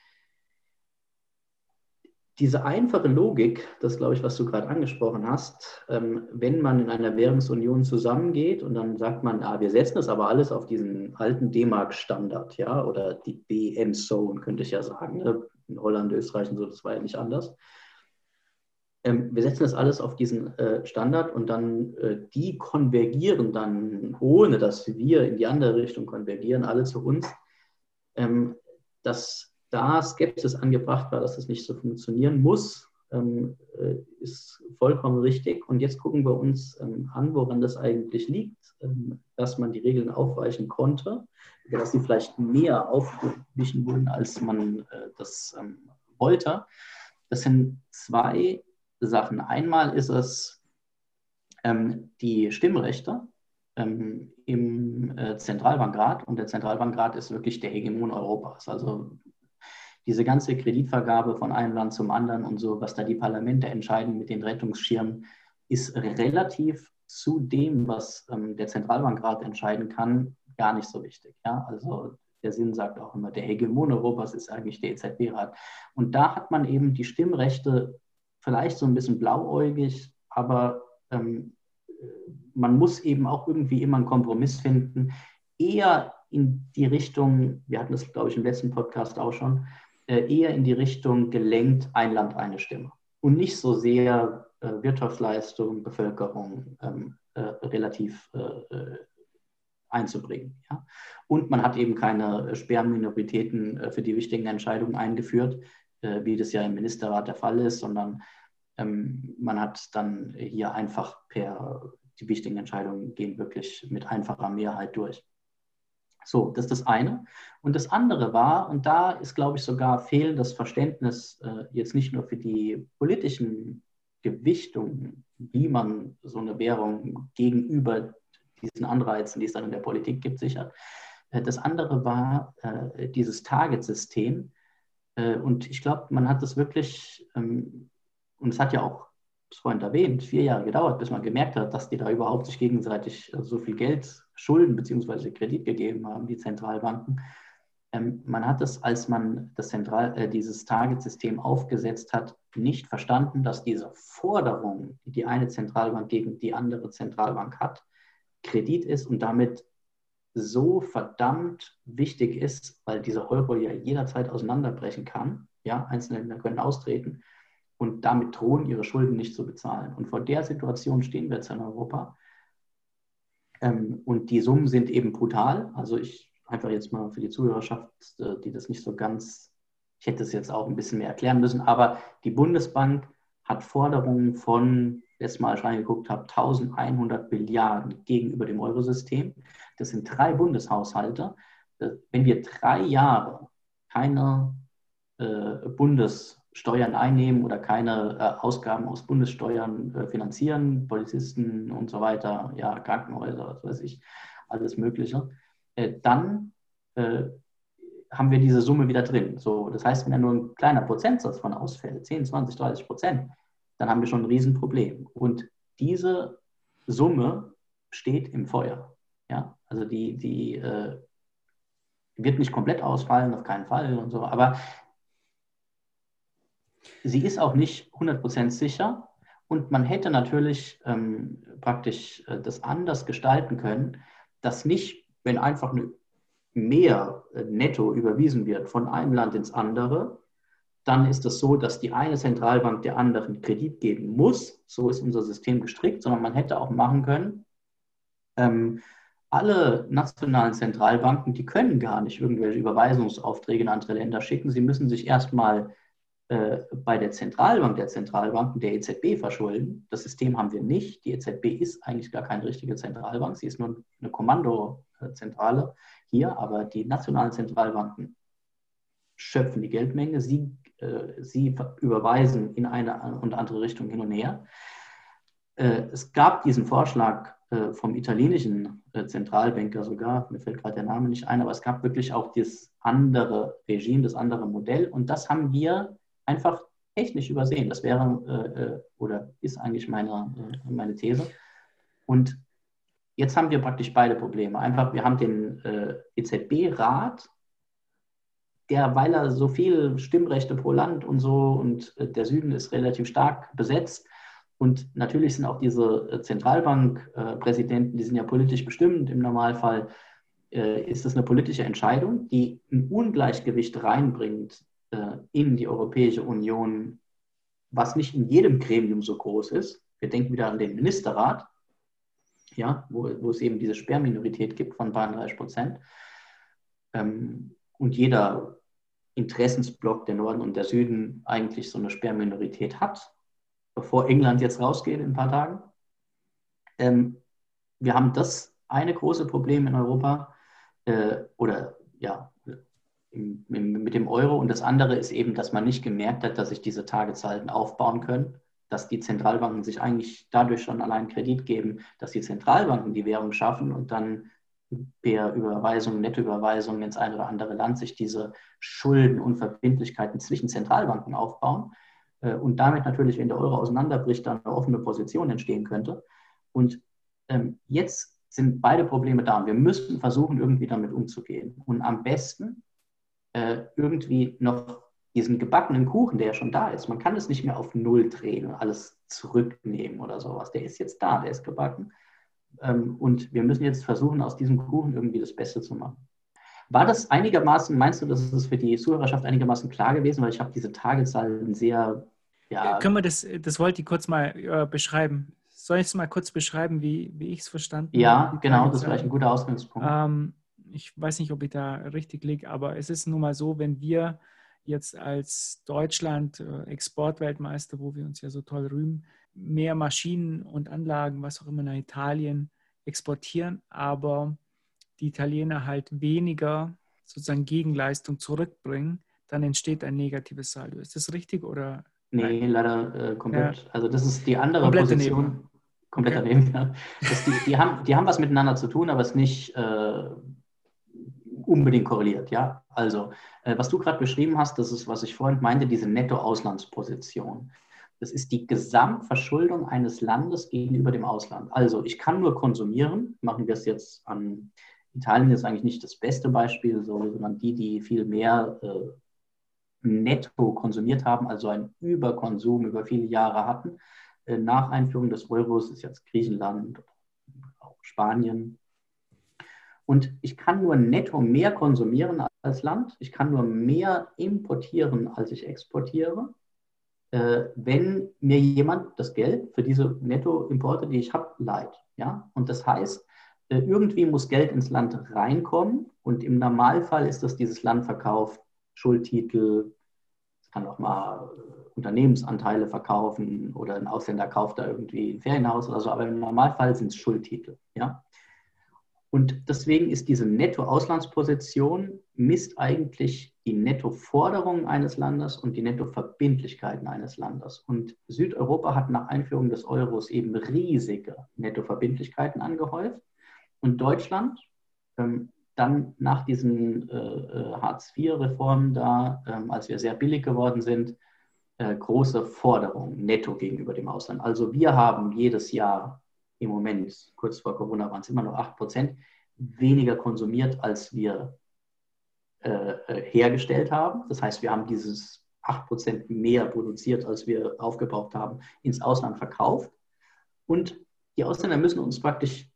diese einfache Logik, das glaube ich, was du gerade angesprochen hast, ähm, wenn man in einer Währungsunion zusammengeht und dann sagt man, ah, wir setzen das aber alles auf diesen alten D-Mark-Standard, ja, oder die BM-Zone, könnte ich ja sagen. Ne? In Holland, Österreich und so, das war ja nicht anders ähm, wir setzen das alles auf diesen äh, Standard und dann äh, die konvergieren dann, ohne dass wir in die andere Richtung konvergieren, alle zu uns, ähm, dass da Skepsis angebracht war, dass das nicht so funktionieren muss, ähm, äh, ist vollkommen richtig. Und jetzt gucken wir uns ähm, an, woran das eigentlich liegt, ähm, dass man die Regeln aufweichen konnte, dass sie vielleicht mehr aufgewichen wurden, als man äh, das ähm, wollte. Das sind zwei Sachen. Einmal ist es ähm, die Stimmrechte ähm, im äh, Zentralbankrat und der Zentralbankrat ist wirklich der Hegemon Europas. Also diese ganze Kreditvergabe von einem Land zum anderen und so, was da die Parlamente entscheiden mit den Rettungsschirmen, ist relativ zu dem, was ähm, der Zentralbankrat entscheiden kann, gar nicht so wichtig. Ja? Also der Sinn sagt auch immer, der Hegemon Europas ist eigentlich der EZB-Rat. Und da hat man eben die Stimmrechte vielleicht so ein bisschen blauäugig, aber ähm, man muss eben auch irgendwie immer einen Kompromiss finden, eher in die Richtung, wir hatten das, glaube ich, im letzten Podcast auch schon, äh, eher in die Richtung gelenkt, ein Land, eine Stimme. Und nicht so sehr äh, Wirtschaftsleistung, Bevölkerung ähm, äh, relativ äh, äh, einzubringen. Ja? Und man hat eben keine Sperrminoritäten äh, für die wichtigen Entscheidungen eingeführt, wie das ja im Ministerrat der Fall ist, sondern ähm, man hat dann hier einfach per, die wichtigen Entscheidungen gehen wirklich mit einfacher Mehrheit durch. So, das ist das eine. Und das andere war, und da ist, glaube ich, sogar fehlendes Verständnis äh, jetzt nicht nur für die politischen Gewichtungen, wie man so eine Währung gegenüber diesen Anreizen, die es dann in der Politik gibt, sichert. Äh, das andere war äh, dieses Target-System. Äh, und ich glaube, man hat das wirklich ähm, und es hat ja auch, das Freund erwähnt, vier Jahre gedauert, bis man gemerkt hat, dass die da überhaupt sich gegenseitig äh, so viel Geld Schulden bzw. Kredit gegeben haben, die Zentralbanken. Ähm, man hat es, als man das Zentral, äh, dieses Target-System aufgesetzt hat, nicht verstanden, dass diese Forderung, die die eine Zentralbank gegen die andere Zentralbank hat, Kredit ist und damit so verdammt wichtig ist, weil dieser Euro ja jederzeit auseinanderbrechen kann. Ja, einzelne Länder können austreten und damit drohen, ihre Schulden nicht zu bezahlen. Und vor der Situation stehen wir jetzt in Europa. Ähm, und die Summen sind eben brutal. Also ich einfach jetzt mal für die Zuhörerschaft, äh, die das nicht so ganz, ich hätte es jetzt auch ein bisschen mehr erklären müssen, aber die Bundesbank hat Forderungen von, letztes Mal reingeguckt habe, 1100 Milliarden gegenüber dem Eurosystem. Das sind drei Bundeshaushalte. Äh, wenn wir drei Jahre keine äh, Bundes Steuern einnehmen oder keine äh, Ausgaben aus Bundessteuern äh, finanzieren, Polizisten und so weiter, ja, Krankenhäuser, was weiß ich, alles Mögliche, äh, dann äh, haben wir diese Summe wieder drin. So, das heißt, wenn da nur ein kleiner Prozentsatz von ausfällt, 10, 20, 30 Prozent, dann haben wir schon ein Riesenproblem. Und diese Summe steht im Feuer. Ja, also die, die äh, wird nicht komplett ausfallen, auf keinen Fall und so, aber sie ist auch nicht 100% sicher und man hätte natürlich ähm, praktisch äh, das anders gestalten können, dass nicht, wenn einfach eine mehr äh, netto überwiesen wird von einem Land ins andere, dann ist es so, dass die eine Zentralbank der anderen Kredit geben muss. So ist unser System gestrickt, sondern man hätte auch machen können, ähm, alle nationalen Zentralbanken, die können gar nicht irgendwelche Überweisungsaufträge in andere Länder schicken. Sie müssen sich erstmal äh, bei der Zentralbank der Zentralbanken, der EZB, verschulden. Das System haben wir nicht. Die EZB ist eigentlich gar keine richtige Zentralbank. Sie ist nur eine Kommandozentrale hier, aber die nationalen Zentralbanken schöpfen die Geldmenge. Sie, äh, sie überweisen in eine und andere Richtung hin und her. Äh, es gab diesen Vorschlag äh, vom italienischen äh, Zentralbanker sogar, mir fällt gerade der Name nicht ein, aber es gab wirklich auch das andere Regime, das andere Modell und das haben wir einfach technisch übersehen. Das wäre oder ist eigentlich meine, meine These. Und jetzt haben wir praktisch beide Probleme. Einfach, wir haben den EZB-Rat, der, weil er so viel Stimmrechte pro Land und so und der Süden ist relativ stark besetzt, und natürlich sind auch diese äh, Zentralbankpräsidenten, die sind ja politisch bestimmt. Im Normalfall äh, ist das eine politische Entscheidung, die ein Ungleichgewicht reinbringt äh, in die Europäische Union, was nicht in jedem Gremium so groß ist. Wir denken wieder an den Ministerrat, ja, wo, wo es eben diese Sperrminorität gibt von 33 Prozent. Ähm, und jeder Interessensblock, der Norden und der Süden, eigentlich so eine Sperrminorität hat bevor England jetzt rausgeht in ein paar Tagen. Ähm, wir haben das eine große Problem in Europa äh, oder ja, mit dem Euro und das andere ist eben, dass man nicht gemerkt hat, dass sich diese Tageszeiten aufbauen können, dass die Zentralbanken sich eigentlich dadurch schon allein Kredit geben, dass die Zentralbanken die Währung schaffen und dann per Überweisung, Nettoüberweisung ins eine oder andere Land sich diese Schulden und Verbindlichkeiten zwischen Zentralbanken aufbauen und damit natürlich, wenn der Euro auseinanderbricht, dann eine offene Position entstehen könnte. Und ähm, jetzt sind beide Probleme da. Wir müssen versuchen, irgendwie damit umzugehen. Und am besten äh, irgendwie noch diesen gebackenen Kuchen, der ja schon da ist, man kann es nicht mehr auf Null drehen und alles zurücknehmen oder sowas. Der ist jetzt da, der ist gebacken. Ähm, und wir müssen jetzt versuchen, aus diesem Kuchen irgendwie das Beste zu machen. War das einigermaßen, meinst du, das ist für die Zuhörerschaft einigermaßen klar gewesen? Weil ich habe diese Tagezahlen sehr. Ja, Können wir das, das wollte ich kurz mal äh, beschreiben. Soll ich es mal kurz beschreiben, wie, wie ich es verstanden habe? Ja, genau, das ist vielleicht ein guter Ausgangspunkt. Ähm, ich weiß nicht, ob ich da richtig liege, aber es ist nun mal so, wenn wir jetzt als Deutschland äh, Exportweltmeister, wo wir uns ja so toll rühmen, mehr Maschinen und Anlagen, was auch immer nach Italien exportieren, aber die Italiener halt weniger sozusagen Gegenleistung zurückbringen, dann entsteht ein negatives Saldo. Ist das richtig oder? Nee, leider äh, komplett. Ja. Also das ist die andere komplett Position. Daneben. Komplett okay. daneben, ja. Die, die, haben, die haben was miteinander zu tun, aber es nicht äh, unbedingt korreliert. Ja? Also, äh, was du gerade beschrieben hast, das ist, was ich vorhin meinte, diese Netto-Auslandsposition. Das ist die Gesamtverschuldung eines Landes gegenüber dem Ausland. Also, ich kann nur konsumieren, machen wir es jetzt an Italien ist eigentlich nicht das beste Beispiel, sondern die, die viel mehr äh, netto konsumiert haben, also einen Überkonsum über viele Jahre hatten. Äh, nach Einführung des Euros ist jetzt Griechenland, auch Spanien. Und ich kann nur netto mehr konsumieren als Land. Ich kann nur mehr importieren, als ich exportiere. Äh, wenn mir jemand das Geld für diese Nettoimporte, die ich habe, leiht. Ja? Und das heißt, irgendwie muss Geld ins Land reinkommen und im Normalfall ist das dieses Land verkauft, Schuldtitel, es kann auch mal äh, Unternehmensanteile verkaufen oder ein Ausländer kauft da irgendwie ein Ferienhaus oder so, aber im Normalfall sind es Schuldtitel. Ja? Und deswegen ist diese Netto-Auslandsposition misst eigentlich die Nettoforderungen eines Landes und die Nettoverbindlichkeiten eines Landes. Und Südeuropa hat nach Einführung des Euros eben riesige Nettoverbindlichkeiten angehäuft. Und Deutschland ähm, dann nach diesen äh, äh Hartz-IV-Reformen da, ähm, als wir sehr billig geworden sind, äh, große Forderungen netto gegenüber dem Ausland. Also wir haben jedes Jahr im Moment, kurz vor Corona waren es immer noch 8 Prozent, weniger konsumiert, als wir äh, äh hergestellt haben. Das heißt, wir haben dieses 8 Prozent mehr produziert, als wir aufgebraucht haben, ins Ausland verkauft. Und die Ausländer müssen uns praktisch,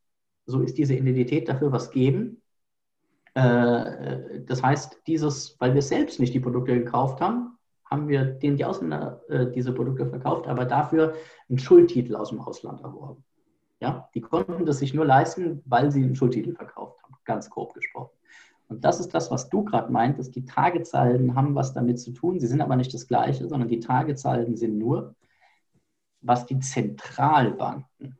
so ist diese Identität dafür, was geben. Äh, das heißt, dieses, weil wir selbst nicht die Produkte gekauft haben, haben wir denen die Ausländer äh, diese Produkte verkauft, aber dafür einen Schuldtitel aus dem Ausland erworben. Ja, die konnten das sich nur leisten, weil sie einen Schuldtitel verkauft haben, ganz grob gesprochen. Und das ist das, was du gerade meintest. Die Tagesalden haben was damit zu tun. Sie sind aber nicht das Gleiche, sondern die Tagesalden sind nur, was die Zentralbanken,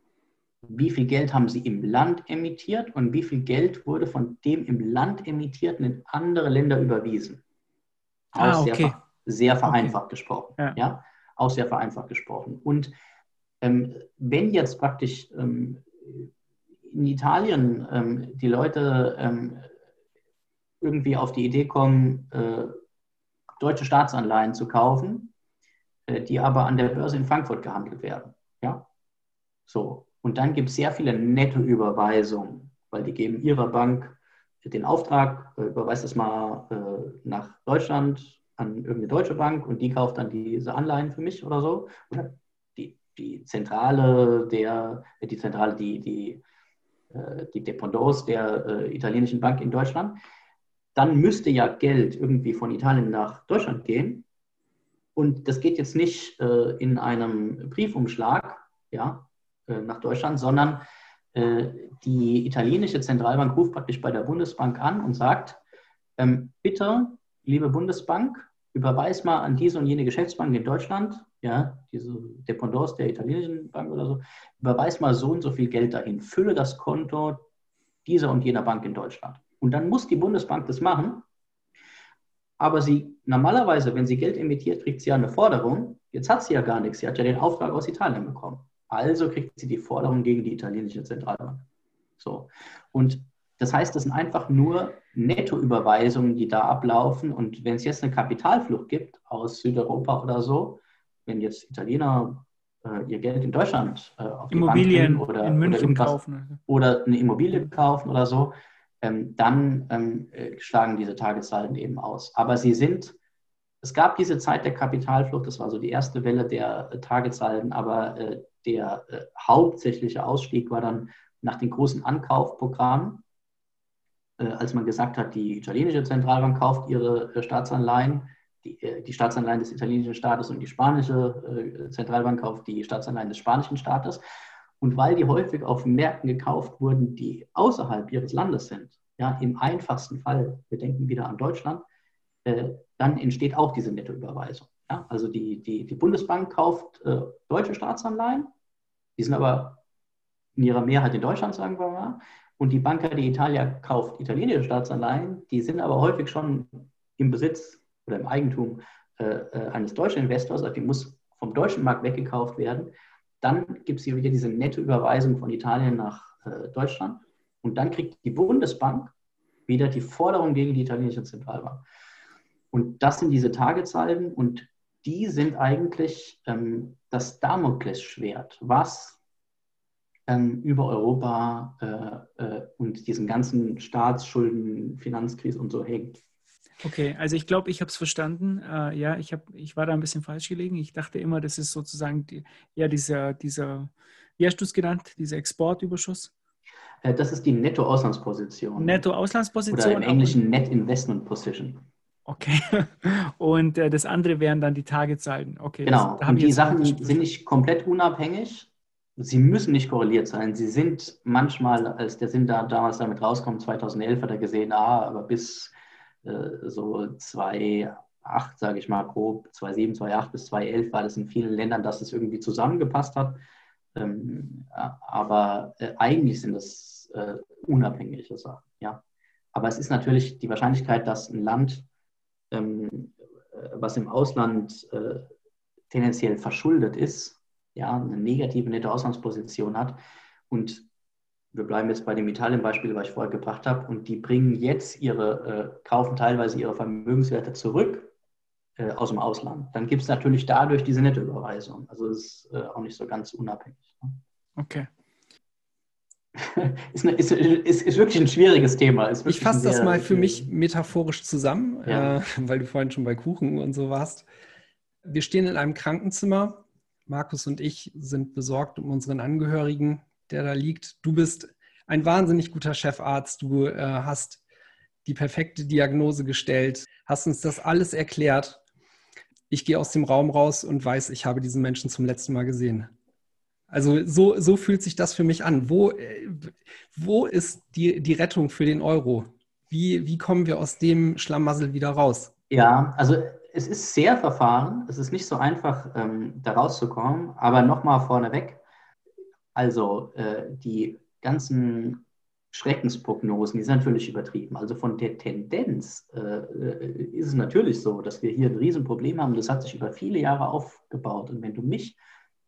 wie viel Geld haben sie im Land emittiert und wie viel Geld wurde von dem im Land emittierten in andere Länder überwiesen. Ah, okay. Sehr, sehr vereinfacht okay. gesprochen. Ja. ja. Auch sehr vereinfacht gesprochen. Und ähm, wenn jetzt praktisch ähm, in Italien ähm, die Leute ähm, irgendwie auf die Idee kommen, äh, deutsche Staatsanleihen zu kaufen, äh, die aber an der Börse in Frankfurt gehandelt werden. Ja? So. Und dann gibt es sehr viele Nettoüberweisungen, weil die geben ihrer Bank den Auftrag, äh, überweist es mal äh, nach Deutschland an irgendeine deutsche Bank und die kauft dann diese Anleihen für mich oder so. Oder die, die Zentrale der, äh, die Zentrale, die, die, die Dependance der italienischen Bank in Deutschland dann müsste ja Geld irgendwie von Italien nach Deutschland gehen. Und das geht jetzt nicht in einem Briefumschlag ja, nach Deutschland, sondern äh, die italienische Zentralbank ruft praktisch bei der Bundesbank an und sagt, ähm, bitte, liebe Bundesbank, überweis mal an diese und jene Geschäftsbank in Deutschland, ja, diese Dependance der italienischen Bank oder so, überweis mal so und so viel Geld dahin, fülle das Konto dieser und jener Bank in Deutschland. Und dann muss die Bundesbank das machen. Aber sie normalerweise, wenn sie Geld emittiert, kriegt sie ja eine Forderung. Jetzt hat sie ja gar nichts. Sie hat ja den Auftrag aus Italien bekommen. Also kriegt sie die Forderung gegen die italienische Zentralbank. So. Und das heißt, das sind einfach nur Nettoüberweisungen, die da ablaufen. Und wenn es jetzt eine Kapitalflucht gibt aus Südeuropa oder so, wenn jetzt Italiener äh, ihr Geld in Deutschland äh, auf Immobilien die Bank oder, in München oder kaufen. Oder eine Immobilie kaufen oder so, ähm, dann ähm, äh, schlagen diese Tagessalden eben aus. Aber sie sind, es gab diese Zeit der Kapitalflucht, das war so die erste Welle der äh, Tagessalden, aber äh, der äh, hauptsächliche Ausstieg war dann nach den großen Ankaufprogrammen, äh, als man gesagt hat, die italienische Zentralbank kauft ihre äh, Staatsanleihen, die, die, Staatsanleihen des italienischen Staates und die spanische Zentralbank kauft die Staatsanleihen des spanischen Staates. Und weil die häufig auf Märkten gekauft wurden, die außerhalb ihres Landes sind, ja, im einfachsten Fall, wir denken wieder an Deutschland, äh, dann entsteht auch diese Nettoüberweisung. Ja? Also die, die, die Bundesbank kauft äh, deutsche Staatsanleihen, die sind aber in ihrer Mehrheit in Deutschland, sagen wir mal. Und die Banca d'Italia kauft italienische Staatsanleihen, die sind aber häufig schon im Besitz oder im Eigentum äh, äh eines deutschen Investors, also die muss vom deutschen Markt weggekauft werden. Dann gibt es hier wieder diese nette Überweisung von Italien nach äh, Deutschland. Und dann kriegt die Bundesbank wieder die Forderung gegen die italienische Zentralbank. Und das sind diese Tagesalben und die sind eigentlich ähm, das Damoklesschwert, was ähm, über Europa äh, äh, und diesen ganzen Staatsschulden, Finanzkrise und so hängt. Okay, also ich glaube, ich habe es verstanden. Äh, ja, ich, hab, ich war da ein bisschen falsch gelegen. Ich dachte immer, das ist sozusagen die, ja, dieser, dieser, wie hast du es genannt, dieser Exportüberschuss? Äh, das ist die Netto-Auslandsposition. Netto-Auslandsposition. Oder im Englischen Net Investment Position. Okay. *laughs* Und äh, das andere wären dann die Tagetzahlen. Okay. Genau. Das, da Und die Sachen sind nicht komplett unabhängig. Sie müssen nicht korreliert sein. Sie sind manchmal, als der Sinn da damals damit rauskommt, 2011 hat er gesehen, ah, aber bis äh, so 2,8, sage ich mal grob, 2,7, 2,8 bis 2,11 war das in vielen Ländern, dass es irgendwie zusammengepasst hat. Ähm, aber äh, eigentlich sind das äh, unabhängige Sachen. Ja. Aber es ist natürlich die Wahrscheinlichkeit, dass ein Land, äh, was im Ausland äh, tendenziell verschuldet ist, ja, eine negative Nettoauslandsposition hat und wir bleiben jetzt bei dem Italien-Beispiel, was ich vorher gebracht habe, und die bringen jetzt ihre, äh, kaufen teilweise ihre Vermögenswerte zurück äh, aus dem Ausland. Dann gibt es natürlich dadurch diese Nettoüberweisung. Also ist äh, auch nicht so ganz unabhängig. Ne? Okay. *laughs* ist, ist, ist, ist, wirklich ein schwieriges Thema. ich fasse das mal für mich metaphorisch zusammen, ja. äh, *laughs* weil du vorhin schon bei Kuchen und so warst. Wir stehen in einem Krankenzimmer. Markus und ich sind besorgt um unseren Angehörigen, der da liegt. Du bist ein wahnsinnig guter Chefarzt. Du äh, hast die perfekte Diagnose gestellt, hast uns das alles erklärt. Ich gehe aus dem Raum raus und weiß, ich habe diesen Menschen zum letzten Mal gesehen. Also so, so fühlt sich das für mich an. Wo, äh, wo ist die, die Rettung für den Euro? Wie, wie kommen wir aus dem Schlamassel wieder raus? Ja, also es ist sehr verfahren. Es ist nicht so einfach, ähm, da rauszukommen. Aber nochmal vorneweg, also äh, die ganzen Schreckensprognosen, die sind natürlich übertrieben. Also von der Tendenz äh, äh, ist es natürlich so, dass wir hier ein Riesenproblem haben. Das hat sich über viele Jahre aufgebaut. Und wenn du mich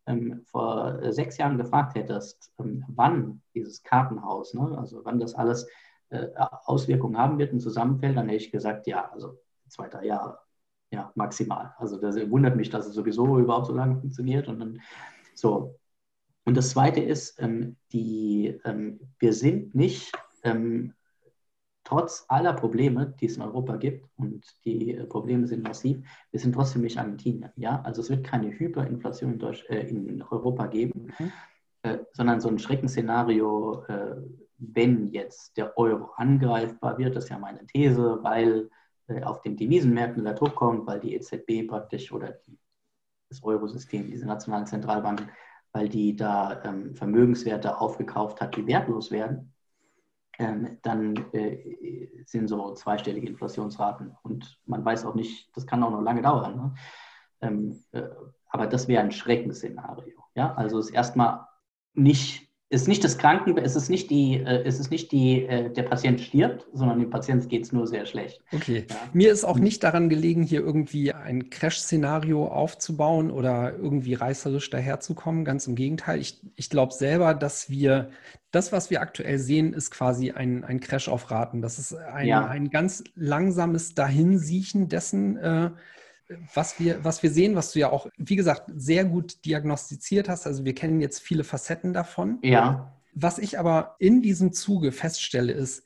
ähm, vor äh, sechs Jahren gefragt hättest, ähm, wann dieses Kartenhaus, ne, also wann das alles äh, Auswirkungen haben wird und zusammenfällt, dann hätte ich gesagt, ja, also zwei, drei Jahre, ja, maximal. Also das wundert mich, dass es sowieso überhaupt so lange funktioniert. Und dann so. Und das Zweite ist, ähm, die, ähm, wir sind nicht ähm, trotz aller Probleme, die es in Europa gibt, und die Probleme sind massiv, wir sind trotzdem nicht Argentinien. Ja? Also es wird keine Hyperinflation in, Deutsch, äh, in Europa geben, mhm. äh, sondern so ein Schreckensszenario, äh, wenn jetzt der Euro angreifbar wird, das ist ja meine These, weil äh, auf den Devisenmärkten der Druck kommt, weil die EZB praktisch oder die, das Eurosystem, diese nationalen Zentralbanken, weil die da ähm, Vermögenswerte aufgekauft hat, die wertlos werden ähm, dann äh, sind so zweistellige Inflationsraten. Und man weiß auch nicht, das kann auch noch lange dauern. Ne? Ähm, äh, aber das wäre ein Schreckensszenario. Ja? Also es ist erstmal nicht ist nicht das Kranken, es ist nicht die, äh, es ist nicht die, äh, der Patient stirbt, sondern dem Patient geht es nur sehr schlecht. Okay. Ja. Mir ist auch nicht daran gelegen, hier irgendwie ein Crash-Szenario aufzubauen oder irgendwie reißerisch daherzukommen. Ganz im Gegenteil. Ich, ich glaube selber, dass wir das, was wir aktuell sehen, ist quasi ein, ein Crash auf Raten. Das ist ein, ja. ein ganz langsames Dahinsiechen dessen, äh, was wir, was wir sehen, was du ja auch, wie gesagt, sehr gut diagnostiziert hast. Also wir kennen jetzt viele Facetten davon. Ja. Was ich aber in diesem Zuge feststelle, ist,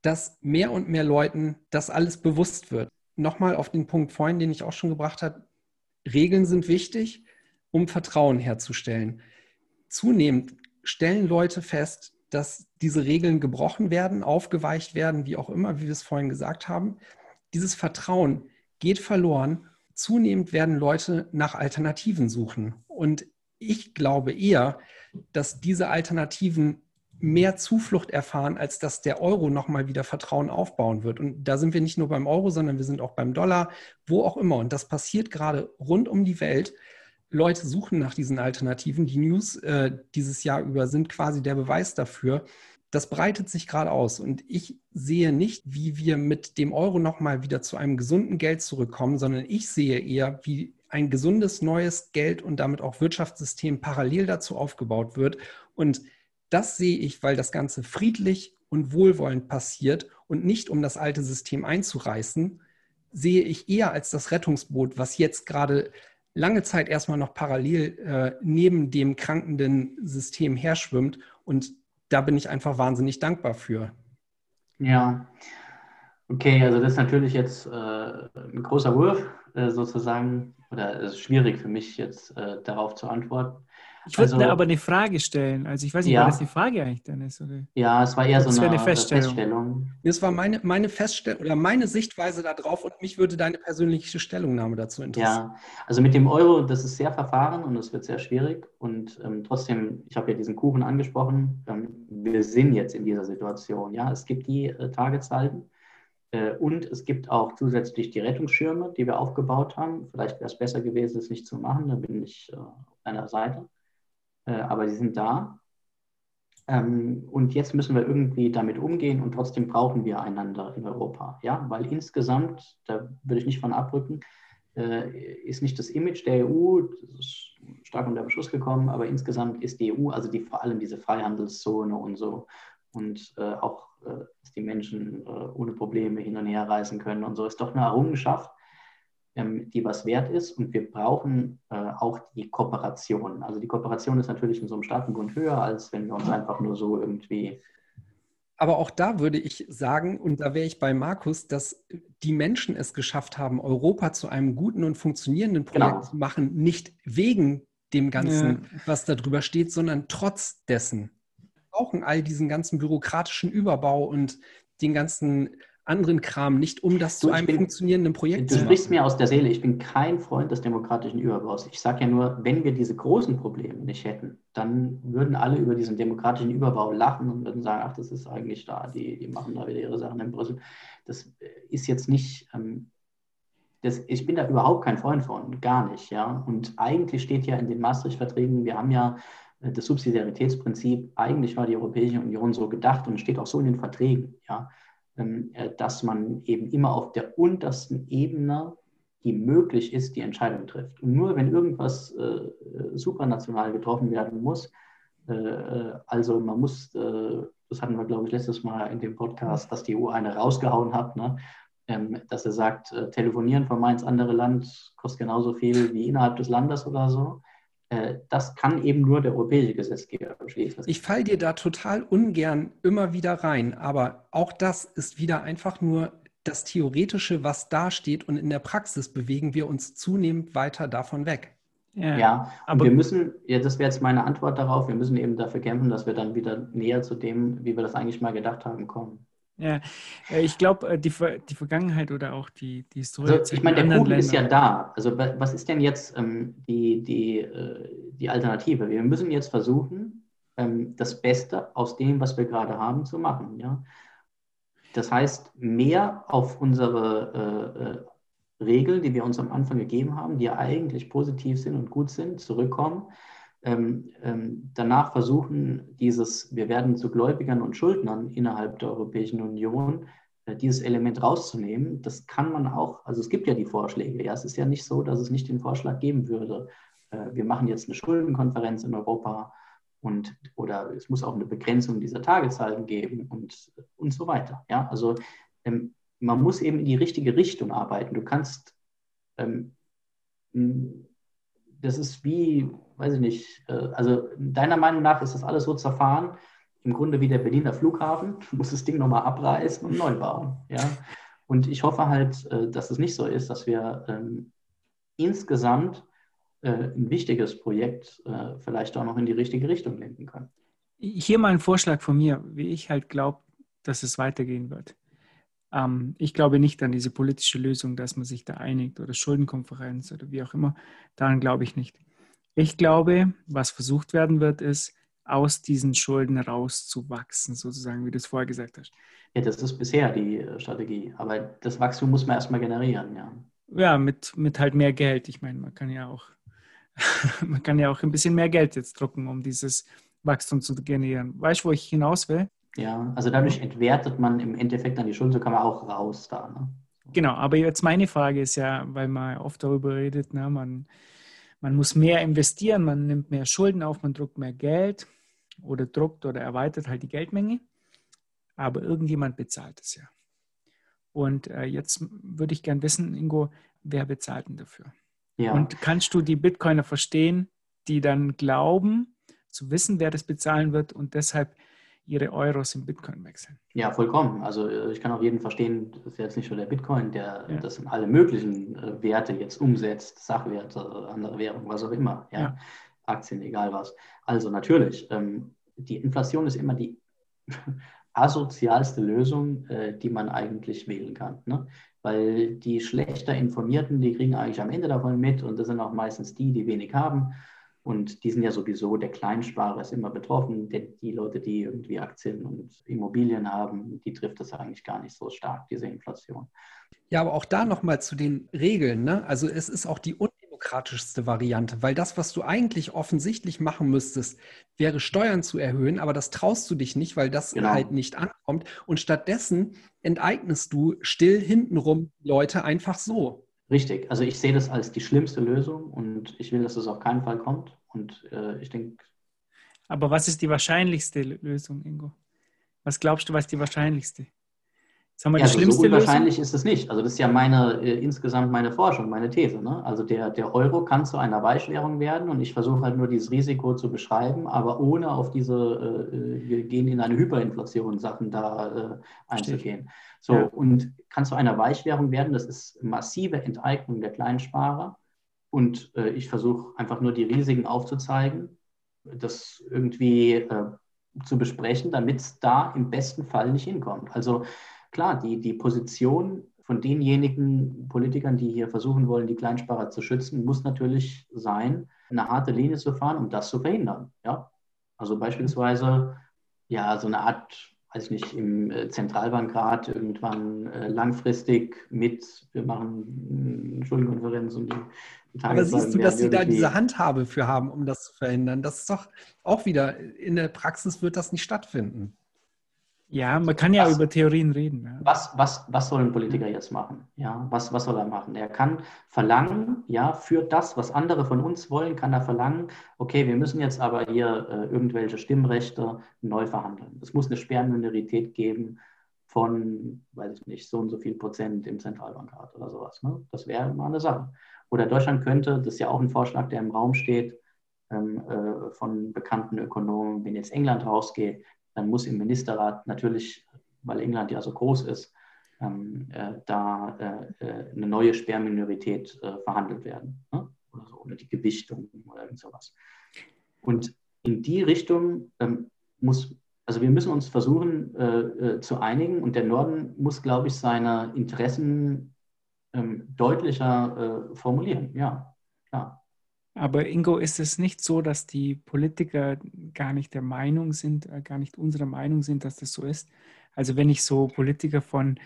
dass mehr und mehr Leuten das alles bewusst wird. Nochmal auf den Punkt vorhin, den ich auch schon gebracht habe. Regeln sind wichtig, um Vertrauen herzustellen. Zunehmend stellen Leute fest, dass diese Regeln gebrochen werden, aufgeweicht werden, wie auch immer, wie wir es vorhin gesagt haben. Dieses Vertrauen geht verloren zunehmend werden Leute nach Alternativen suchen. Und ich glaube eher, dass diese Alternativen mehr Zuflucht erfahren, als dass der Euro nochmal wieder Vertrauen aufbauen wird. Und da sind wir nicht nur beim Euro, sondern wir sind auch beim Dollar, wo auch immer. Und das passiert gerade rund um die Welt. Leute suchen nach diesen Alternativen. Die News äh, dieses Jahr über sind quasi der Beweis dafür das breitet sich gerade aus. Und ich sehe nicht, wie wir mit dem Euro nochmal wieder zu einem gesunden Geld zurückkommen, sondern ich sehe eher, wie ein gesundes neues Geld und damit auch Wirtschaftssystem parallel dazu aufgebaut wird. Und das sehe ich, weil das Ganze friedlich und wohlwollend passiert und nicht um das alte System einzureißen, sehe ich eher als das Rettungsboot, was jetzt gerade lange Zeit erstmal noch parallel äh, neben dem krankenden System herschwimmt und da bin ich einfach wahnsinnig dankbar für. Ja, okay, also das ist natürlich jetzt äh, ein großer Wurf äh, sozusagen, oder es ist schwierig für mich jetzt äh, darauf zu antworten. Ich würde also, aber eine Frage stellen. Also ich weiß nicht, ja. was die Frage eigentlich dann ist. Oder? Ja, es war eher das so eine, eine Feststellung. Feststellung. Das war meine, meine Feststellung oder meine Sichtweise darauf und mich würde deine persönliche Stellungnahme dazu interessieren. Ja, also mit dem Euro, das ist sehr verfahren und es wird sehr schwierig. Und ähm, trotzdem, ich habe ja diesen Kuchen angesprochen, ähm, wir sind jetzt in dieser Situation. Ja, es gibt die äh, Tagessalden. Äh, und es gibt auch zusätzlich die Rettungsschirme, die wir aufgebaut haben. Vielleicht wäre es besser gewesen, es nicht zu machen. Da bin ich äh, auf einer Seite. Äh, aber sie sind da. Ähm, und jetzt müssen wir irgendwie damit umgehen und trotzdem brauchen wir einander in Europa. Ja, weil insgesamt, da würde ich nicht von abrücken, äh, ist nicht das Image der EU, das stark unter Beschuss gekommen, aber insgesamt ist die EU, also die, vor allem diese Freihandelszone und so, und äh, auch, äh, dass die Menschen äh, ohne Probleme hin und her reisen können und so, ist doch eine Errungenschaft, die was wert ist. Und wir brauchen äh, auch die Kooperation. Also die Kooperation ist natürlich in so einem Staatenbund höher, als wenn wir uns einfach nur so irgendwie aber auch da würde ich sagen, und da wäre ich bei Markus, dass die Menschen es geschafft haben, Europa zu einem guten und funktionierenden Projekt genau. zu machen, nicht wegen dem Ganzen, ja. was da drüber steht, sondern trotz dessen. Wir brauchen all diesen ganzen bürokratischen Überbau und den ganzen anderen Kram nicht, um das du, zu einem bin, funktionierenden Projekt zu machen. Du sprichst mir aus der Seele. Ich bin kein Freund des demokratischen Überbaus. Ich sage ja nur, wenn wir diese großen Probleme nicht hätten, dann würden alle über diesen demokratischen Überbau lachen und würden sagen, ach, das ist eigentlich da, die, die machen da wieder ihre Sachen in Brüssel. Das ist jetzt nicht, ähm, das, ich bin da überhaupt kein Freund von, gar nicht. Ja? Und eigentlich steht ja in den Maastricht-Verträgen, wir haben ja äh, das Subsidiaritätsprinzip, eigentlich war die Europäische Union so gedacht und steht auch so in den Verträgen. Ja? Ähm, äh, dass man eben immer auf der untersten Ebene, die möglich ist, die Entscheidung trifft. Und nur wenn irgendwas äh, supranational getroffen werden muss, äh, äh also man muss, äh, das hatten wir, glaube ich, letztes Mal in dem Podcast, dass die EU eine rausgehauen hat, ne? ähm, dass er sagt, äh, telefonieren von mal ins andere Land kostet genauso viel wie innerhalb des Landes oder so. Äh, das kann eben nur der europäische Gesetzgeber beschließen. Ich falle dir da total ungern immer wieder rein, aber auch das ist wieder einfach nur das Theoretische, was da steht und in der Praxis bewegen wir uns zunehmend weiter davon weg. Ja, ja aber wir müssen, ja, das wäre jetzt meine Antwort darauf, wir müssen eben dafür kämpfen, dass wir dann wieder näher zu dem, wie wir das eigentlich mal gedacht haben, kommen. Ja, äh, ich glaube, äh, die, die Vergangenheit oder auch die, die Historie. Also, ich meine, der Kuchen ist ja da. Also, was ist denn jetzt ähm, die, die, äh, die Alternative? Wir müssen jetzt versuchen, ähm, das Beste aus dem, was wir gerade haben, zu machen. Ja? Das heißt, mehr auf unsere äh, äh, Regeln, die wir uns am Anfang gegeben haben, die ja eigentlich positiv sind und gut sind, zurückkommen ähm, ähm, danach versuchen, dieses, wir werden zu Gläubigern und Schuldnern innerhalb der Europäischen Union, äh, dieses Element rauszunehmen. Das kann man auch, also es gibt ja die Vorschläge. Ja, es ist ja nicht so, dass es nicht den Vorschlag geben würde. Äh, wir machen jetzt eine Schuldenkonferenz in Europa und oder es muss auch eine Begrenzung dieser Tagezahlen geben und, und so weiter. Ja, also ähm, man muss eben in die richtige Richtung arbeiten. Du kannst ähm, das ist wie, weiß ich nicht, äh, also deiner Meinung nach ist das alles so zerfahren, im Grunde wie der Berliner Flughafen, *laughs* du musst das Ding nochmal abreißen und neu bauen. Ja? Und ich hoffe halt, äh, dass es nicht so ist, dass wir ähm, insgesamt äh, ein wichtiges Projekt äh, vielleicht auch noch in die richtige Richtung lenken können. Hier mal ein Vorschlag von mir, wie ich halt glaube, dass es weitergehen wird. Ähm, ich glaube nicht an diese politische Lösung, dass man sich da einigt oder Schuldenkonferenz oder wie auch immer. Daran glaube ich nicht. Ich glaube, was versucht werden wird, ist, aus diesen Schulden rauszuwachsen, sozusagen, wie du es vorher gesagt hast. Ja, das ist bisher die äh, Strategie. Aber das Wachstum muss man erstmal generieren, ja. Ja, mit, mit halt mehr Geld. Ich meine, man kann ja auch, *laughs* man kann ja auch ein bisschen mehr Geld jetzt drucken, um dieses Wachstum zu generieren. Weißt du, wo ich hinaus will? Ja, also dadurch entwertet man im Endeffekt dann die Schulden, so kann man auch raus da. Ne? Genau, aber jetzt meine Frage ist ja, weil man oft darüber redet, ne, man, man muss mehr investieren, man nimmt mehr Schulden auf, man druckt mehr Geld oder druckt oder erweitert halt die Geldmenge, aber irgendjemand bezahlt es ja. Und äh, jetzt würde ich gern wissen, Ingo, wer bezahlt denn dafür? Ja. Und kannst du die Bitcoiner verstehen, die dann glauben, zu wissen, wer das bezahlen wird und deshalb ihre Euros in Bitcoin wechseln. Ja, vollkommen. Also äh, ich kann auch jeden verstehen, das ist jetzt nicht nur der Bitcoin, der ja. das in alle möglichen äh, Werte jetzt umsetzt, Sachwerte, andere Währungen, was auch immer, ja? ja. Aktien, egal was. Also natürlich, ähm, die Inflation ist immer die *laughs* asozialste Lösung, äh, die man eigentlich wählen kann. Ne? Weil die schlechter Informierten, die kriegen eigentlich am Ende davon mit und das sind auch meistens die, die wenig haben. Und die sind ja sowieso, der Kleinsparer ist immer betroffen, denn die Leute, die irgendwie Aktien und Immobilien haben, die trifft das eigentlich gar nicht so stark, diese Inflation. Ja, aber auch da nochmal zu den Regeln. Ne? Also es ist auch die undemokratischste Variante, weil das, was du eigentlich offensichtlich machen müsstest, wäre Steuern zu erhöhen, aber das traust du dich nicht, weil das genau. halt nicht ankommt. Und stattdessen enteignest du still hintenrum Leute einfach so. Richtig. Also ich sehe das als die schlimmste Lösung und ich will, dass es auf keinen Fall kommt. Und äh, ich denke. Aber was ist die wahrscheinlichste Lösung, Ingo? Was glaubst du, was die wahrscheinlichste? Haben wir ja, die schlimmste so unwahrscheinlich Lösung? ist es nicht. Also das ist ja meine, äh, insgesamt meine Forschung, meine These. Ne? Also der, der Euro kann zu einer Weichwährung werden und ich versuche halt nur dieses Risiko zu beschreiben, aber ohne auf diese, äh, wir gehen in eine Hyperinflation Sachen da äh, einzugehen. So, ja. und kann zu einer Weichwährung werden, das ist massive Enteignung der Kleinsparer. Und äh, ich versuche einfach nur die Risiken aufzuzeigen, das irgendwie äh, zu besprechen, damit es da im besten Fall nicht hinkommt. Also klar, die, die Position von denjenigen Politikern, die hier versuchen wollen, die Kleinsparer zu schützen, muss natürlich sein, eine harte Linie zu fahren, um das zu verhindern. Ja? Also beispielsweise ja so eine Art, weiß ich nicht, im äh, Zentralbankrat irgendwann äh, langfristig mit, wir machen eine Schuldenkonferenz und die aber siehst du, dass sie da diese Handhabe für haben, um das zu verhindern? Das ist doch auch wieder, in der Praxis wird das nicht stattfinden. Ja, man kann ja was, über Theorien reden. Ja. Was, was, was soll ein Politiker jetzt machen? Ja, was, was soll er machen? Er kann verlangen, ja, für das, was andere von uns wollen, kann er verlangen, okay, wir müssen jetzt aber hier äh, irgendwelche Stimmrechte neu verhandeln. Es muss eine Sperrminorität geben von, weiß ich nicht, so und so viel Prozent im Zentralbankrat oder sowas. Ne? Das wäre mal eine Sache. Oder Deutschland könnte, das ist ja auch ein Vorschlag, der im Raum steht, ähm, äh, von bekannten Ökonomen, wenn jetzt England rausgeht, dann muss im Ministerrat natürlich, weil England ja so groß ist, ähm, äh, da äh, äh, eine neue Sperrminorität äh, verhandelt werden. Ne? Oder, so, oder die Gewichtung oder irgend sowas. Und in die Richtung ähm, muss, also wir müssen uns versuchen äh, äh, zu einigen und der Norden muss, glaube ich, seine Interessen ähm, deutlicher formulieren. Ja, klar. Aber Ingo, ist es nicht so, dass die Politiker gar nicht der Meinung sind, äh, gar nicht unserer Meinung sind, dass das so ist? Also wenn ich so Politiker von,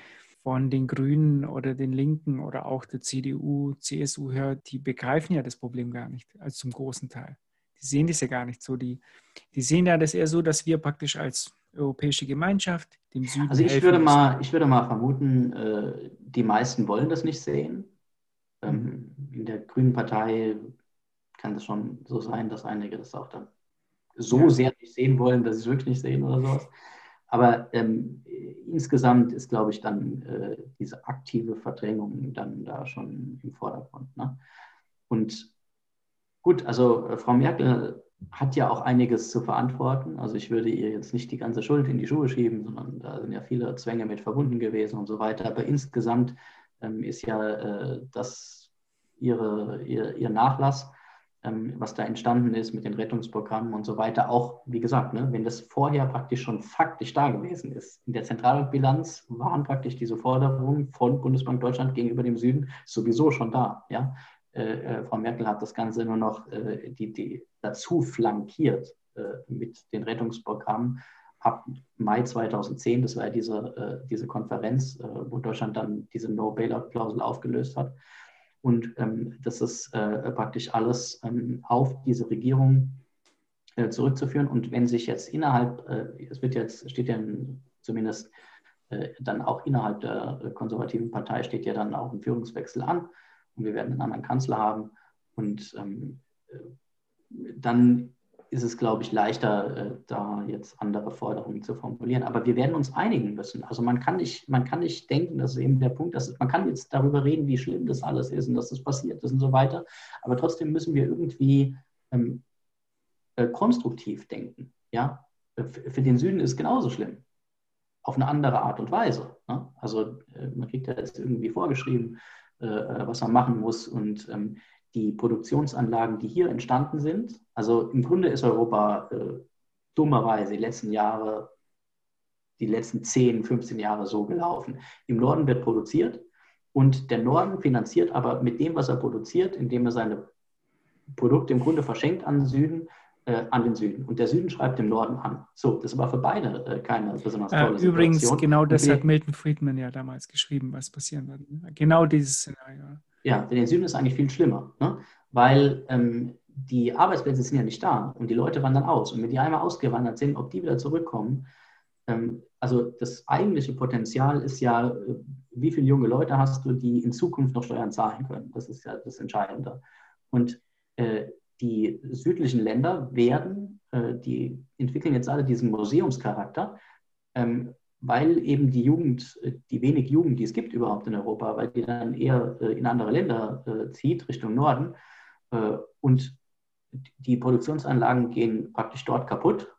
von den Grünen oder den Linken oder auch der CDU, CSU höre, die begreifen ja das Problem gar nicht, also zum großen Teil. Die sehen das ja gar nicht so. Die, die sehen ja das eher so, dass wir praktisch als europäische Gemeinschaft dem Süden. Also ich würde mal, ich würde mal vermuten, äh, die meisten wollen das nicht sehen. Ähm, in der Grünen Partei kann es schon so sein, dass einige das auch dann so ja. sehr nicht sehen wollen, dass sie es wirklich nicht sehen oder sowas. Aber ähm, insgesamt ist, glaube ich, dann äh, diese aktive Verdrängung dann da schon im Vordergrund. Ne? Und gut, also äh, Frau Merkel hat ja auch einiges zu verantworten. Also ich würde ihr jetzt nicht die ganze Schuld in die Schuhe schieben, sondern da sind ja viele Zwänge mit verbunden gewesen und so weiter. Aber insgesamt ähm, ist ja äh, das ihre, ihr, ihr Nachlass ähm, was da entstanden ist mit den Rettungsprogrammen und so weiter. Auch, wie gesagt, ne, wenn das vorher praktisch schon faktisch da gewesen ist. In der Zentralbilanz waren praktisch diese Forderungen von Bundesbank Deutschland gegenüber dem Süden sowieso schon da. Ja? Äh, äh, Frau Merkel hat das Ganze nur noch äh, die, die dazu flankiert äh, mit den Rettungsprogrammen ab Mai 2010. Das war ja diese, äh, diese Konferenz, äh, wo Deutschland dann diese No-Bailout-Klausel aufgelöst hat. Und ähm, das ist äh, praktisch alles ähm, auf diese Regierung äh, zurückzuführen. Und wenn sich jetzt innerhalb, äh, es wird jetzt, steht ja zumindest äh, dann auch innerhalb der äh, konservativen Partei, steht ja dann auch ein Führungswechsel an und wir werden einen anderen Kanzler haben. Und ähm, äh, dann ist es, glaube ich, leichter, äh, da jetzt andere Forderungen zu formulieren. Aber wir werden uns einigen müssen. Also man kann nicht, man kann nicht denken, das ist eben der Punkt, dass man kann jetzt darüber reden, wie schlimm das alles ist und dass das passiert ist und so weiter. Aber trotzdem müssen wir irgendwie ähm, äh, konstruktiv denken. Ja? Für den Süden ist es genauso schlimm. Auf eine andere Art und Weise. Ne? Also äh, man kriegt ja jetzt irgendwie vorgeschrieben, äh, äh was man machen muss. Und ähm, die Produktionsanlagen, die hier entstanden sind. Also im Grunde ist Europa äh, dummerweise die letzten Jahre, die letzten 10, 15 Jahre so gelaufen. Im Norden wird produziert und der Norden finanziert aber mit dem, was er produziert, indem er seine Produkte im Grunde verschenkt an den Süden, äh, an den Süden. Und der Süden schreibt dem Norden an. So, das war für beide äh, keine besonders äh, tolle äh, Übrigens, Situation. genau das hat Milton Friedman ja damals geschrieben, was passieren wird. Genau dieses Szenario. Ja, für den Süden ist es eigentlich viel schlimmer, ne? weil ähm, die Arbeitsplätze sind ja nicht da und die Leute wandern aus. Und wenn die einmal ausgewandert sind, ob die wieder zurückkommen, ähm, also das eigentliche Potenzial ist ja äh, wie viele junge Leute hast du, die in Zukunft noch Steuern zahlen können? Das ist ja das Entscheidende. Und äh, die südlichen Länder werden, äh, die entwickeln jetzt alle diesen Museumscharakter, ähm, weil eben die Jugend, äh, die wenig Jugend, die es gibt überhaupt in Europa, weil die dann eher äh, in andere Länder äh, zieht, Richtung Norden. Und die Produktionsanlagen gehen praktisch dort kaputt.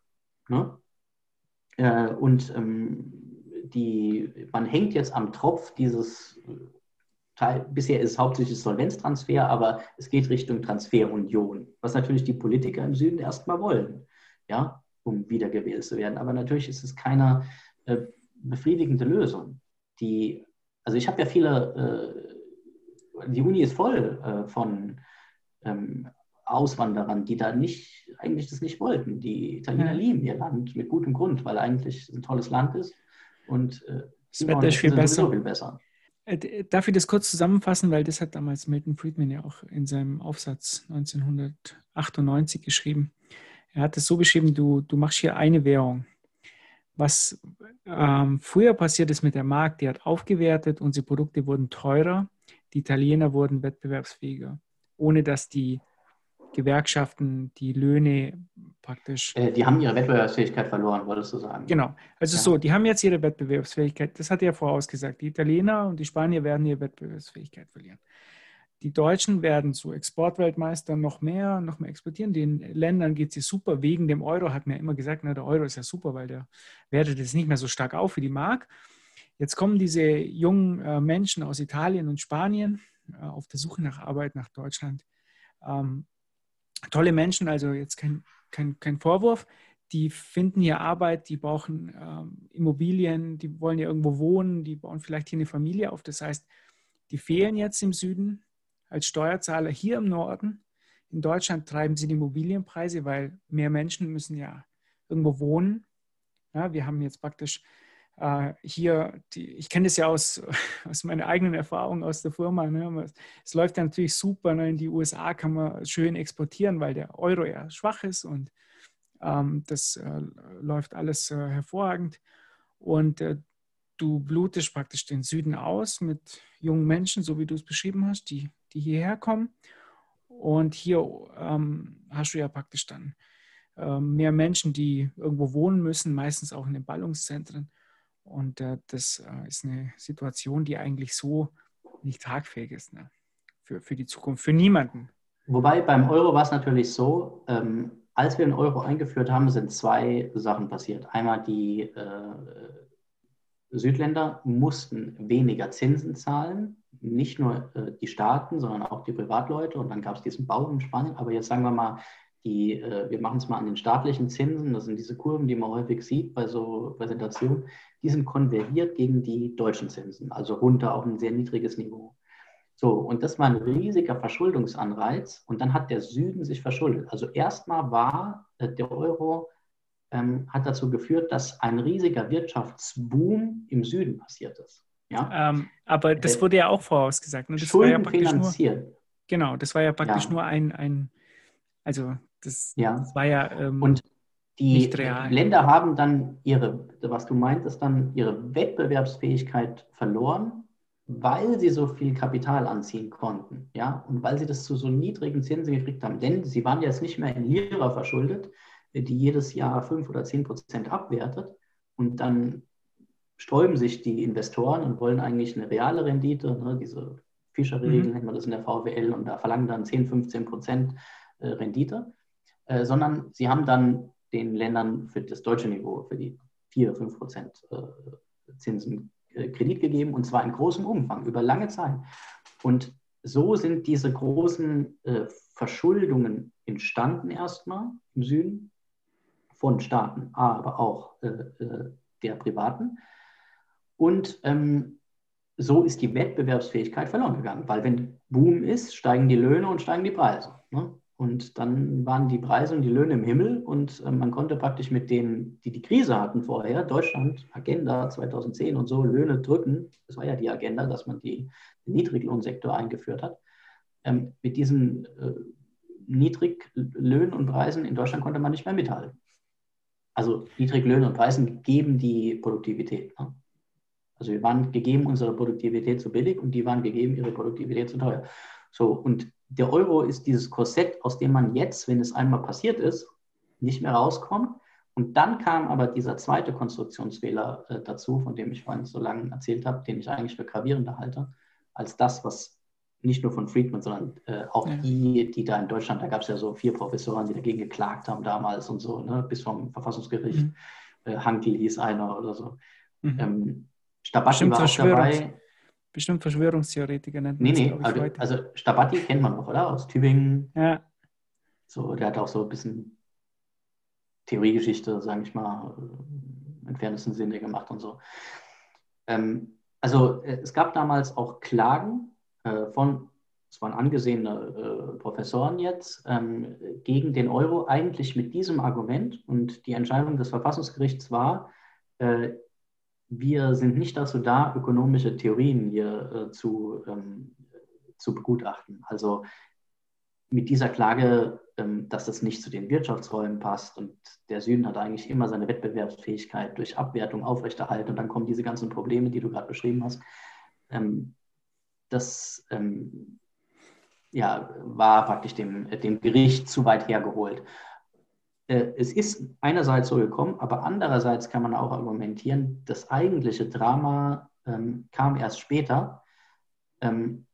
Ne? und ähm, die, man hängt jetzt am Tropf dieses Teil, bisher ist es hauptsächlich Solvenztransfer, aber es geht Richtung Transferunion, was natürlich die Politiker im Süden erstmal wollen, ja, um wiedergewählt zu werden. Aber natürlich ist es keine äh, befriedigende Lösung. Die, also ich habe ja viele, äh, die Uni ist voll äh, von ähm, Auswanderern, die da nicht, eigentlich das nicht wollten. Die Italiener ja. lieben ihr Land mit gutem Grund, weil eigentlich ein tolles Land ist und äh, das Wetter ist viel besser. viel besser. Äh, darf ich das kurz zusammenfassen, weil das hat damals Milton Friedman ja auch in seinem Aufsatz 1998 geschrieben. Er hat es so beschrieben, du, du machst hier eine Währung. Was ähm, früher passiert ist mit der Markt, die hat aufgewertet, unsere Produkte wurden teurer, die Italiener wurden wettbewerbsfähiger, ohne dass die Gewerkschaften die Löhne praktisch. Äh, die haben ihre Wettbewerbsfähigkeit verloren, wolltest du sagen? Genau. Also ja. so, die haben jetzt ihre Wettbewerbsfähigkeit. Das hat er vorausgesagt. Die Italiener und die Spanier werden ihre Wettbewerbsfähigkeit verlieren. Die Deutschen werden zu Exportweltmeistern noch mehr, noch mehr exportieren. Den Ländern geht es super wegen dem Euro, hat mir immer gesagt, na, der Euro ist ja super, weil der wertet jetzt nicht mehr so stark auf wie die Mark. Jetzt kommen diese jungen äh, Menschen aus Italien und Spanien äh, auf der Suche nach Arbeit nach Deutschland. Ähm, tolle Menschen, also jetzt kein, kein, kein Vorwurf, die finden hier Arbeit, die brauchen ähm, Immobilien, die wollen ja irgendwo wohnen, die bauen vielleicht hier eine Familie auf. Das heißt, die fehlen jetzt im Süden als Steuerzahler hier im Norden. In Deutschland treiben sie die Immobilienpreise, weil mehr Menschen müssen ja irgendwo wohnen. Ja, wir haben jetzt praktisch äh, hier, die, ich kenne das ja aus, *laughs* aus meiner eigenen Erfahrung aus der Firma. Ne? Es läuft ja natürlich super. Ne? In die USA kann man schön exportieren, weil der Euro ja schwach ist und ähm, das äh, läuft alles äh, hervorragend. Und äh, du blutest praktisch den Süden aus mit jungen Menschen, so wie du es beschrieben hast, die, die hierher kommen. Und hier ähm, hast du ja praktisch dann äh, mehr Menschen, die irgendwo wohnen müssen, meistens auch in den Ballungszentren. Und äh, das äh, ist eine Situation, die eigentlich so nicht tragfähig ist ne? für, für die Zukunft, für niemanden. Wobei beim Euro war es natürlich so, ähm, als wir den Euro eingeführt haben, sind zwei Sachen passiert. Einmal die äh, Südländer mussten weniger Zinsen zahlen, nicht nur äh, die Staaten, sondern auch die Privatleute. Und dann gab es diesen Bau in Spanien. Aber jetzt sagen wir mal, die, äh, wir machen es mal an den staatlichen Zinsen, das sind diese Kurven, die man häufig sieht bei so Präsentationen, die sind konvergiert gegen die deutschen Zinsen, also runter auf ein sehr niedriges Niveau. So, und das war ein riesiger Verschuldungsanreiz und dann hat der Süden sich verschuldet. Also erstmal war äh, der Euro, ähm, hat dazu geführt, dass ein riesiger Wirtschaftsboom im Süden passiert ist. Ja? Ähm, aber das äh, wurde ja auch vorausgesagt. Ne? Das Schulden war ja finanziert. Nur, genau, das war ja praktisch ja. nur ein, ein also das, ja. das war ja ähm, und die Länder haben dann ihre, was du meintest, dann ihre Wettbewerbsfähigkeit verloren, weil sie so viel Kapital anziehen konnten, ja, und weil sie das zu so niedrigen Zinsen gekriegt haben. Denn sie waren jetzt nicht mehr in Lira verschuldet, die jedes Jahr fünf oder zehn Prozent abwertet. Und dann sträuben sich die Investoren und wollen eigentlich eine reale Rendite, ne, diese Fischer-Regeln mhm. nennt man das in der VWL, und da verlangen dann 10, 15 Prozent äh, Rendite, äh, sondern sie haben dann den Ländern für das deutsche Niveau, für die 4, 5 Prozent äh, Zinsen Kredit gegeben und zwar in großem Umfang, über lange Zeit. Und so sind diese großen Verschuldungen entstanden erstmal im Süden von Staaten, aber auch der Privaten. Und ähm, so ist die Wettbewerbsfähigkeit verloren gegangen, weil wenn Boom ist, steigen die Löhne und steigen die Preise. Ne? Und dann waren die Preise und die Löhne im Himmel und äh, man konnte praktisch mit denen, die die Krise hatten vorher, Deutschland, Agenda 2010 und so, Löhne drücken, das war ja die Agenda, dass man die, den Niedriglohnsektor eingeführt hat, ähm, mit diesen äh, Niedriglöhnen und Preisen in Deutschland konnte man nicht mehr mithalten. Also Niedriglöhne und Preisen geben die Produktivität. Ne? Also wir waren gegeben unsere Produktivität zu billig und die waren gegeben ihre Produktivität zu teuer. So, und der Euro ist dieses Korsett, aus dem man jetzt, wenn es einmal passiert ist, nicht mehr rauskommt. Und dann kam aber dieser zweite Konstruktionsfehler äh, dazu, von dem ich vorhin so lange erzählt habe, den ich eigentlich für gravierender halte, als das, was nicht nur von Friedman, sondern äh, auch ja. die, die da in Deutschland, da gab es ja so vier Professoren, die dagegen geklagt haben damals und so, ne, bis vom Verfassungsgericht. Mhm. Äh, Hankel hieß einer oder so. Mhm. Ähm, Stabatti war auch dabei. Bestimmt Verschwörungstheoretiker nennt man Nee, nee, also, also Stabatti kennt man noch, oder? Aus Tübingen. Ja. So, der hat auch so ein bisschen Theoriegeschichte, sage ich mal, im entferntesten Sinne gemacht und so. Ähm, also äh, es gab damals auch Klagen äh, von, es waren angesehene äh, Professoren jetzt, ähm, gegen den Euro eigentlich mit diesem Argument. Und die Entscheidung des Verfassungsgerichts war, äh, wir sind nicht dazu da, ökonomische Theorien hier äh, zu, ähm, zu begutachten. Also mit dieser Klage, ähm, dass das nicht zu den Wirtschaftsräumen passt und der Süden hat eigentlich immer seine Wettbewerbsfähigkeit durch Abwertung aufrechterhalten und dann kommen diese ganzen Probleme, die du gerade beschrieben hast. Ähm, das ähm, ja, war praktisch dem, dem Gericht zu weit hergeholt. Äh, es ist einerseits so gekommen, aber andererseits kann man auch argumentieren, das eigentliche Drama ähm, kam erst später, ähm,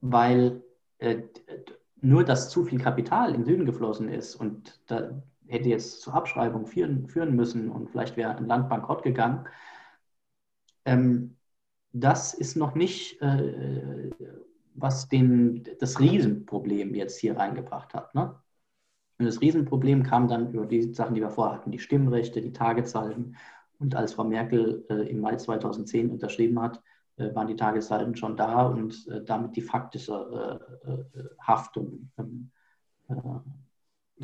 weil äh, nur, dass zu viel Kapital in Süden geflossen ist und da hätte jetzt zur Abschreibung führen, führen müssen und vielleicht wäre ein Land bankrott gegangen, ähm, das ist noch nicht, äh, was den, das Riesenproblem jetzt hier reingebracht hat. Ne? Und das Riesenproblem kam dann über die Sachen, die wir vorher hatten, die Stimmrechte, die Tagesalden. Und als Frau Merkel äh, im Mai 2010 unterschrieben hat, äh, waren die Tagessalden schon da und äh, damit die faktische äh, äh, Haftung ähm, äh,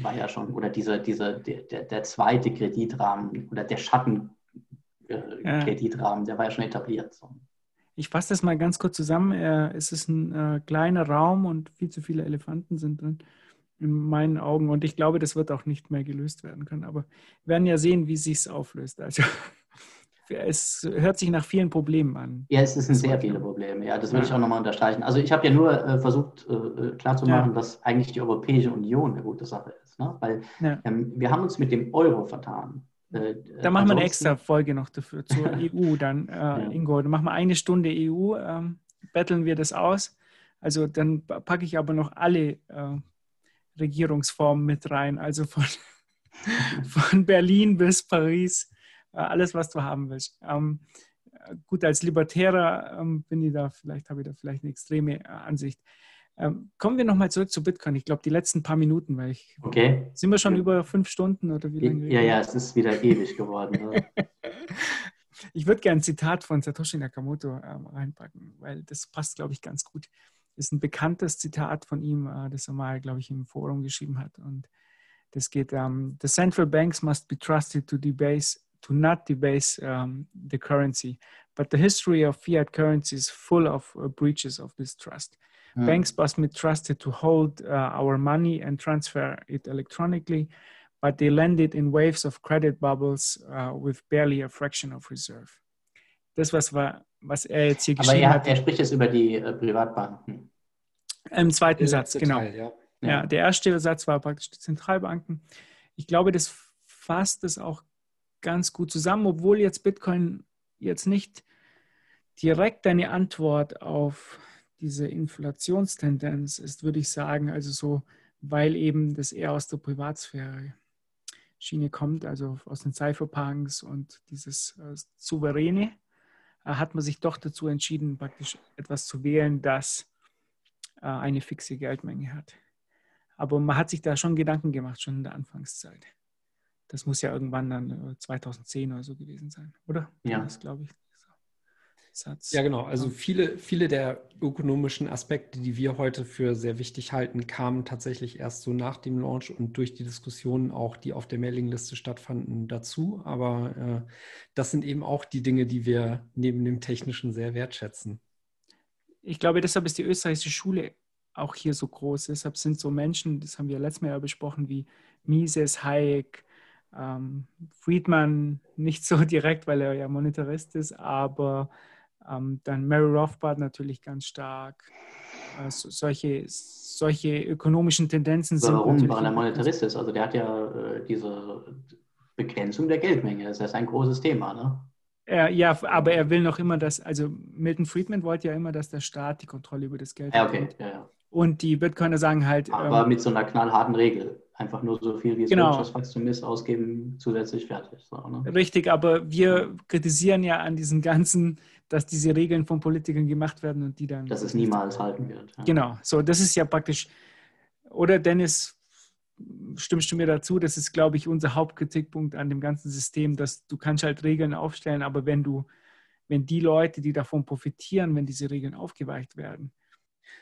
war ja schon, oder dieser, dieser, der, der zweite Kreditrahmen oder der Schattenkreditrahmen, der war ja schon etabliert. So. Ich fasse das mal ganz kurz zusammen. es ist ein kleiner Raum und viel zu viele Elefanten sind drin in meinen Augen. Und ich glaube, das wird auch nicht mehr gelöst werden können. Aber wir werden ja sehen, wie sich es auflöst. Also *laughs* es hört sich nach vielen Problemen an. Ja, es sind sehr viele Probleme. Ja, das würde ja. ich auch nochmal unterstreichen. Also ich habe ja nur äh, versucht äh, äh klarzumachen, ja. dass eigentlich die Europäische Union eine gute Sache ist. Ne? Weil ja. ähm, wir haben uns mit dem Euro vertan. Äh, da machen wir eine extra Folge noch dafür zur *laughs* EU dann, äh, Ingo. Dann machen wir eine Stunde EU, ähm, betteln wir das aus. Also dann packe ich aber noch alle äh, Regierungsformen mit rein. Also von, *laughs* von Berlin bis Paris äh, alles, was du haben willst. Ähm, gut, als Libertärer ähm, bin ich da, vielleicht habe ich da vielleicht eine extreme äh, Ansicht. Ähm, kommen wir nochmal zurück zu Bitcoin. Ich glaube, die letzten paar Minuten, weil ich. Okay. Sind wir schon ja. über fünf Stunden oder wie lange? Ja, ja, es ist wieder ewig geworden. *laughs* ich würde gerne ein Zitat von Satoshi Nakamoto ähm, reinpacken, weil das passt, glaube ich, ganz gut. Ist ein bekanntes Zitat von ihm, äh, das er mal, glaube ich, im Forum geschrieben hat. Und das geht: um, ähm, The central banks must be trusted to debase to not debase um, the currency. But the history of fiat currency is full of uh, breaches of this trust. Mm. Banks must be trusted to hold uh, our money and transfer it electronically, but they lend it in waves of credit bubbles uh, with barely a fraction of reserve. Das, was, war, was er jetzt hier geschrieben er, hat. er spricht jetzt über die äh, Privatbanken. Im zweiten der Satz, genau. Teil, ja. ja, der erste Satz war praktisch die Zentralbanken. Ich glaube, das fasst es auch ganz gut zusammen, obwohl jetzt Bitcoin jetzt nicht direkt eine Antwort auf diese Inflationstendenz ist, würde ich sagen. Also so, weil eben das eher aus der Privatsphäre Schiene kommt, also aus den Cypherpunks und dieses äh, Souveräne, äh, hat man sich doch dazu entschieden, praktisch etwas zu wählen, das äh, eine fixe Geldmenge hat. Aber man hat sich da schon Gedanken gemacht, schon in der Anfangszeit. Das muss ja irgendwann dann 2010 äh, oder so gewesen sein, oder? Ja. Das glaube ich. Satz. Ja, genau. Also viele, viele der ökonomischen Aspekte, die wir heute für sehr wichtig halten, kamen tatsächlich erst so nach dem Launch und durch die Diskussionen auch, die auf der Mailingliste stattfanden, dazu. Aber äh, das sind eben auch die Dinge, die wir neben dem Technischen sehr wertschätzen. Ich glaube, deshalb ist die österreichische Schule auch hier so groß. Deshalb sind so Menschen, das haben wir letztes Mal ja besprochen, wie Mises, Hayek, Ähm, Friedman nicht so *laughs* direkt, weil er ja Monetarist ist, aber ähm, dann Mary Rothbard natürlich ganz stark. Äh, so, solche, solche ökonomischen Tendenzen sind. Warum? Weil er Monetarist ist. Also der hat ja äh, diese Begrenzung der Geldmenge. Das ist ein großes Thema, ne? Er, ja, aber er will noch immer, dass, also Milton Friedman wollte ja immer, dass der Staat die Kontrolle über das Geld hat. Ja, okay, ja, ja. Und die Bitcoiner sagen halt. Aber ähm, mit so einer knallharten Regel. Einfach nur so viel, wie es genau. Wirtschaftswachstum ist, ausgeben, zusätzlich fertig. So, ne? Richtig, aber wir kritisieren ja an diesen ganzen, dass diese Regeln von Politikern gemacht werden und die dann. Dass es niemals halten wird. Ja. Genau, so, das ist ja praktisch. Oder Dennis, stimmst du mir dazu? Das ist, glaube ich, unser Hauptkritikpunkt an dem ganzen System, dass du kannst halt Regeln aufstellen, aber wenn du, wenn die Leute, die davon profitieren, wenn diese Regeln aufgeweicht werden,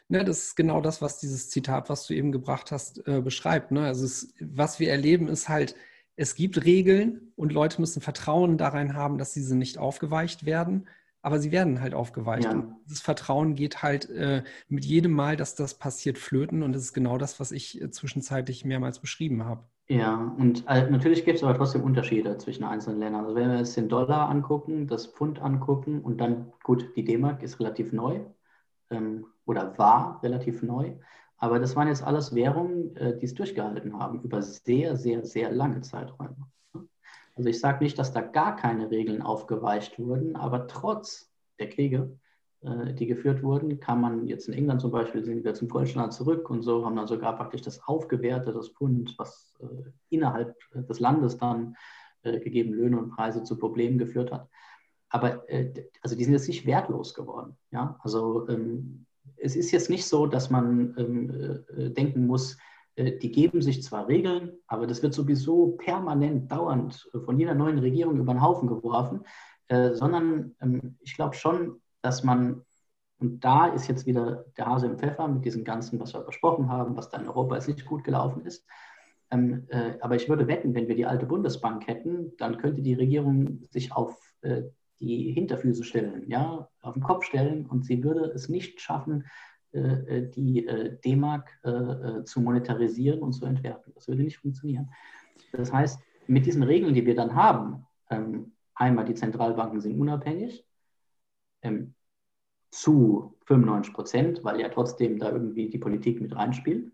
Ne, das ist genau das, was dieses Zitat, was du eben gebracht hast, äh, beschreibt. Ne? Also es, was wir erleben, ist halt, es gibt Regeln und Leute müssen Vertrauen darin haben, dass diese nicht aufgeweicht werden. Aber sie werden halt aufgeweicht. Ja. Und dieses Vertrauen geht halt äh, mit jedem Mal, dass das passiert, flöten. Und das ist genau das, was ich äh, zwischenzeitlich mehrmals beschrieben habe. Ja, und äh, natürlich gibt es aber trotzdem Unterschiede zwischen einzelnen Ländern. Also wenn wir uns den Dollar angucken, das Pfund angucken und dann, gut, die D-Mark ist relativ neu. Ähm, oder war relativ neu. Aber das waren jetzt alles Währungen, äh, die es durchgehalten haben über sehr, sehr, sehr lange Zeiträume. Also ich sage nicht, dass da gar keine Regeln aufgeweicht wurden, aber trotz der Kriege, äh, die geführt wurden, kann man jetzt in England zum Beispiel, sind wir zum Goldstandard zurück und so, haben dann sogar praktisch das aufgewertete, das Pfund, was äh, innerhalb des Landes dann gegeben Löhne und Preise zu Problemen geführt hat. Aber also die sind jetzt nicht wertlos geworden. Ja? Also ähm, es ist jetzt nicht so, dass man ähm, äh, denken muss, äh, die geben sich zwar Regeln, aber das wird sowieso permanent, dauernd von jeder neuen Regierung über den Haufen geworfen, äh, sondern ähm, ich glaube schon, dass man, und da ist jetzt wieder der Hase im Pfeffer mit diesem Ganzen, was wir besprochen haben, was da in Europa jetzt nicht gut gelaufen ist. Ähm, äh, aber ich würde wetten, wenn wir die alte Bundesbank hätten, dann könnte die Regierung sich auf äh, die Hinterfüße stellen, ja, auf den Kopf stellen und sie würde es nicht schaffen, äh, äh, die äh, D-Mark zu monetarisieren und zu entwerten. Das würde nicht funktionieren. Das heißt, mit diesen Regeln, die wir dann haben, ähm, einmal die Zentralbanken sind unabhängig, ähm, zu 95 Prozent, weil ja trotzdem da irgendwie die Politik mit reinspielt.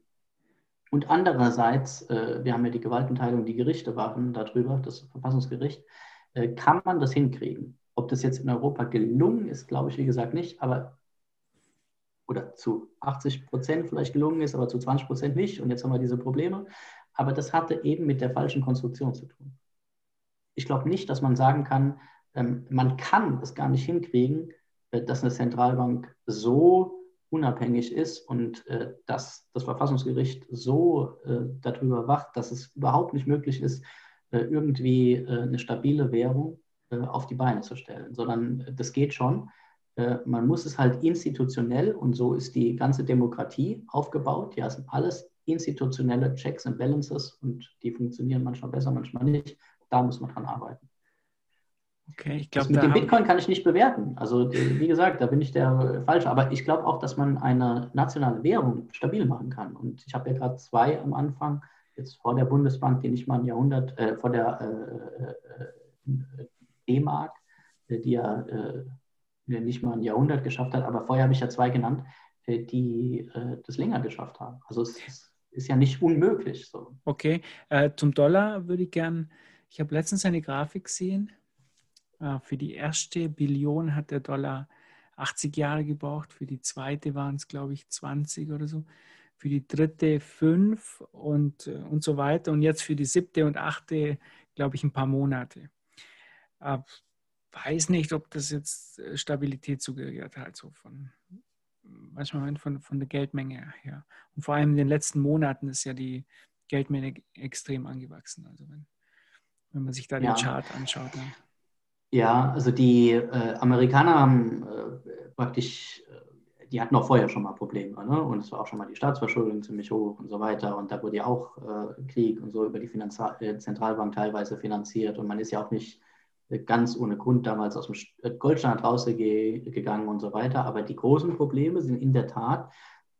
Und andererseits, wir haben ja die Gewaltenteilung, die Gerichte waren darüber, das Verfassungsgericht, kann man das hinkriegen. Ob das jetzt in Europa gelungen ist, glaube ich, wie gesagt, nicht, aber oder zu 80 Prozent vielleicht gelungen ist, aber zu 20 Prozent nicht. Und jetzt haben wir diese Probleme. Aber das hatte eben mit der falschen Konstruktion zu tun. Ich glaube nicht, dass man sagen kann, ähm, man kann es gar nicht hinkriegen, äh, dass eine Zentralbank so unabhängig ist und äh, dass das Verfassungsgericht so äh, darüber wacht, dass es überhaupt nicht möglich ist, irgendwie eine stabile Währung äh, auf die Beine zu stellen, sondern das geht schon. Äh, man muss es halt institutionell, und so ist die ganze Demokratie aufgebaut. Ja, es sind alles institutionelle Checks and Balances und die funktionieren manchmal besser, manchmal nicht. Da muss man dran arbeiten. Okay, ich glaube. Mit dem Bitcoin kann ich nicht bewerten. Also, wie gesagt, da bin ich der Falsche. Aber ich glaube auch, dass man eine nationale Währung stabil machen kann. Und ich habe ja gerade zwei am Anfang, jetzt vor der Bundesbank, die nicht mal ein Jahrhundert, äh, vor der äh, äh, D-Mark, äh, die ja äh, nicht mal ein Jahrhundert geschafft hat, aber vorher habe ich ja zwei genannt, äh, die das länger geschafft haben. Also es ist ja nicht unmöglich. So. Okay, zum Dollar würde ich gern, ich habe letztens eine Grafik gesehen, für die erste Billion hat der Dollar 80 Jahre gebraucht, für die zweite waren es, glaube ich, 20 oder so, für die dritte 5 und, und so weiter und jetzt für die siebte und achte, glaube ich, ein paar Monate. Äh, weiß nicht, ob das jetzt äh, Stabilität suggeriert hat, so von manchmal von, von der Geldmenge her. Und vor allem in den letzten Monaten ist ja die Geldmenge extrem angewachsen. Also wenn, wenn man sich da ja. den Chart anschaut. Dann. Ja, also die äh, Amerikaner haben äh, praktisch, äh, die hatten auch vorher schon mal Probleme. Ne? Und es war auch schon mal die Staatsverschuldung ziemlich hoch und so weiter. Und da wurde ja auch äh, Krieg und so über die Finanz Zentralbank teilweise finanziert. Und man ist ja auch nicht ganz ohne Grund damals aus dem äh, Goldstandard rausgegangen und so weiter. Aber die großen Probleme sind in der Tat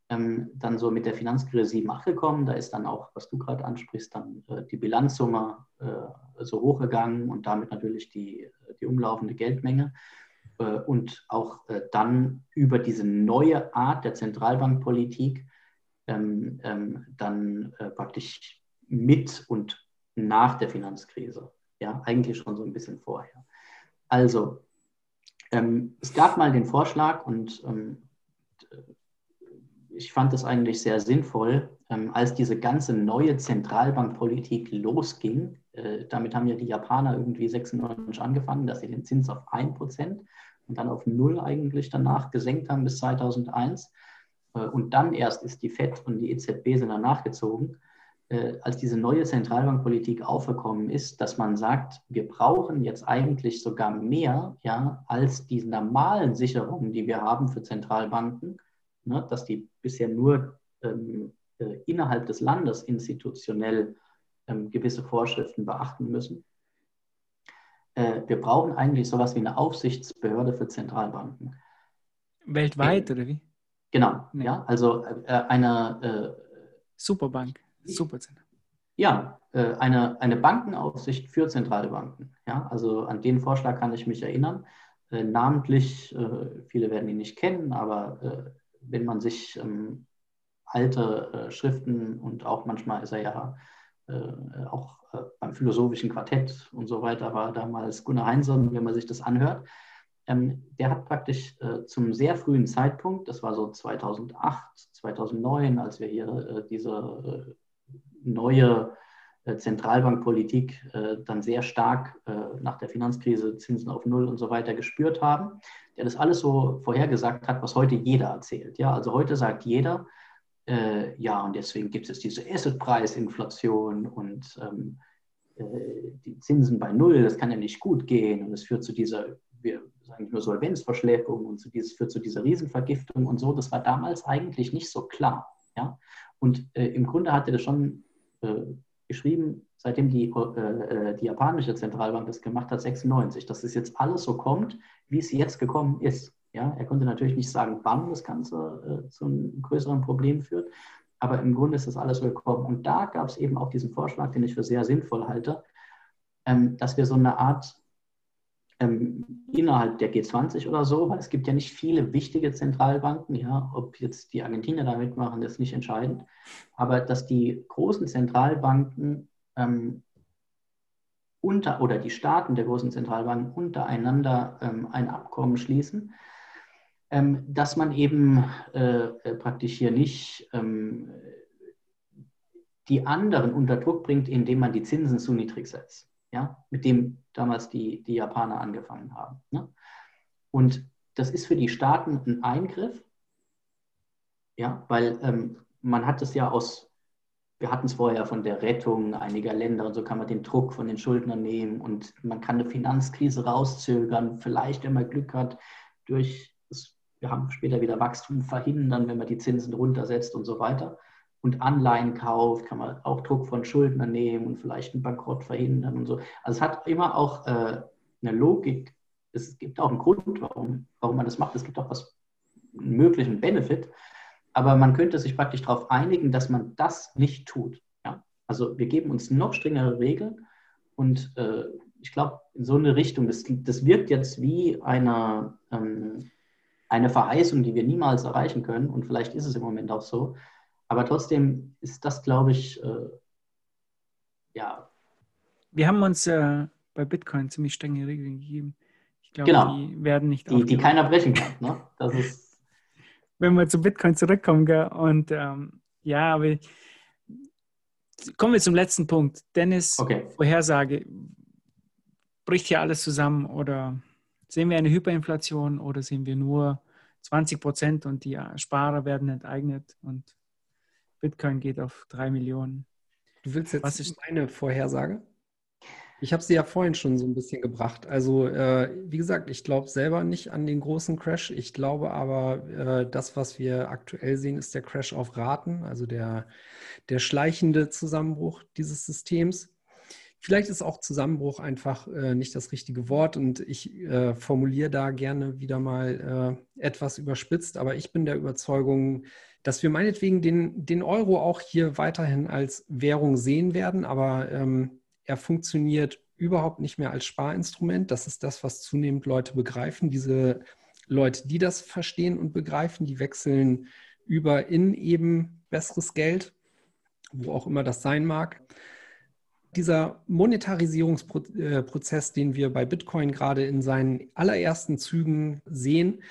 ähm, dann so mit der Finanzkrise 7, 8 gekommen. Da ist dann auch, was du gerade ansprichst, dann äh, die Bilanzsumme äh, so hochgegangen und damit natürlich die, die umlaufende Geldmenge. Äh, und auch äh, dann über diese neue Art der Zentralbankpolitik ähm, ähm, dann äh, praktisch mit und nach der Finanzkrise. Ja, eigentlich schon so ein bisschen vorher. Also, ähm, es gab mal den Vorschlag und ähm, ich fand es eigentlich sehr sinnvoll, ähm, als diese ganze neue Zentralbankpolitik losging. Äh, damit haben ja die Japaner irgendwie 96 angefangen, dass sie den Zins auf 1% und dann auf 0 eigentlich danach gesenkt haben bis 2001. Äh, und dann erst ist die FED und die EZB sind danach gezogen, äh, als diese neue Zentralbankpolitik aufgekommen ist, dass man sagt, wir brauchen jetzt eigentlich sogar mehr ja, als die normalen Sicherungen, die wir haben für Zentralbanken ne, dass die bisher nur ähm, äh, innerhalb des Landes institutionell ähm, gewisse Vorschriften beachten müssen. Äh, wir brauchen eigentlich sowas wie eine Aufsichtsbehörde für Zentralbanken. Weltweit äh, oder wie? Genau, nee. ja, also äh, eine äh, Superbank, Superzentral. Ja, äh, eine, eine Bankenaufsicht für Zentralbanken. Ja, also an den Vorschlag kann ich mich erinnern. namentlich, viele werden ihn nicht kennen, aber wenn man sich ähm, alte äh, Schriften und auch manchmal ist er ja äh, auch äh, beim philosophischen Quartett und so weiter, war damals Gunnar Heinsohn, wenn man sich das anhört, ähm, der hat praktisch äh, zum sehr frühen Zeitpunkt, das war so 2008, 2009, als wir hier äh, diese äh, neue Zentralbankpolitik dann sehr stark nach der Finanzkrise Zinsen auf Null und so weiter gespürt haben der das alles so vorhergesagt hat, was heute jeder erzählt. Ja, also heute sagt jeder, äh, ja, und deswegen gibt es diese Assetpreisinflation und ähm, äh, die Zinsen bei Null, das kann ja nicht gut gehen und es führt zu dieser, wir sagen nur Solvenzverschleppung und dieses, führt zu dieser Riesenvergiftung und so. Das war damals eigentlich nicht so klar. Ja? Und äh, im Grunde hat er das schon äh, geschrieben, seitdem die, äh, äh, die japanische Zentralbank das gemacht hat, 96, dass es jetzt alles so kommt, wie es jetzt gekommen ist. Ja, er konnte natürlich nicht sagen, wann das Ganze äh, zu einem größeren Problem führt, aber im Grunde ist das alles so gekommen. Und da gab es eben auch diesen Vorschlag, den ich für sehr sinnvoll halte, ähm, dass wir so eine Art ähm, innerhalb der G20 oder so, weil es gibt ja nicht viele wichtige Zentralbanken, ja, ob jetzt die Argentinier da mitmachen, ist nicht entscheidend, aber dass die großen Zentralbanken ähm, unter oder die Staaten der großen Zentralbanken untereinander ähm, ein Abkommen schließen, ähm, dass man eben äh, äh, praktisch hier nicht ähm, die anderen unter Druck bringt, indem man die Zinsen zu niedrig setzt, ja, mit dem damals die, die Japaner angefangen haben. Ne? Und das ist für die Staaten ein Eingriff, ja, weil ähm, man hat es ja aus wir hatten es vorher von der Rettung einiger Länder und so kann man den Druck von den Schuldnern nehmen und man kann eine Finanzkrise rauszögern, vielleicht, wenn man Glück hat, durch, das, wir haben später wieder Wachstum verhindern, wenn man die Zinsen runtersetzt und so weiter. Und Anleihen kauft, kann man auch Druck von Schuldnern nehmen und vielleicht einen Bankrott verhindern und so. Also es hat immer auch äh, eine Logik. Es gibt auch einen Grund, warum, warum man das macht. Es gibt auch was, einen möglichen Benefit. Aber man könnte sich praktisch darauf einigen, dass man das nicht tut. Ja? Also wir geben uns noch strengere Regeln und äh, ich glaube, in so eine Richtung, das, das wirkt jetzt wie eine, ähm, eine Verheißung, die wir niemals erreichen können und vielleicht ist es im Moment auch so. Aber trotzdem ist das, glaube ich, äh, ja. Wir haben uns äh, bei Bitcoin ziemlich strenge Regeln gegeben. Ich glaube, genau. die werden nicht Die, die keiner brechen kann. Ne? Das ist *laughs* wenn wir zu Bitcoin zurückkommen. Gell? Und ähm, ja, aber kommen wir zum letzten Punkt. Dennis, okay. Vorhersage, bricht hier alles zusammen oder sehen wir eine Hyperinflation oder sehen wir nur 20 Prozent und die Sparer werden enteignet und Bitcoin geht auf drei Millionen? Du willst jetzt Was ist meine Vorhersage? Ich habe sie ja vorhin schon so ein bisschen gebracht. Also, äh, wie gesagt, ich glaube selber nicht an den großen Crash. Ich glaube aber, äh, das, was wir aktuell sehen, ist der Crash auf Raten, also der, der schleichende Zusammenbruch dieses Systems. Vielleicht ist auch Zusammenbruch einfach äh, nicht das richtige Wort und ich äh, formuliere da gerne wieder mal äh, etwas überspitzt, aber ich bin der Überzeugung, dass wir meinetwegen den, den Euro auch hier weiterhin als Währung sehen werden, aber ähm, er funktioniert überhaupt nicht mehr als Sparinstrument. Das ist das, was zunehmend Leute begreifen. Diese Leute, die das verstehen und begreifen, die wechseln über in eben besseres Geld, wo auch immer das sein mag. Dieser Monetarisierungsprozess, den wir bei Bitcoin gerade in seinen allerersten Zügen sehen,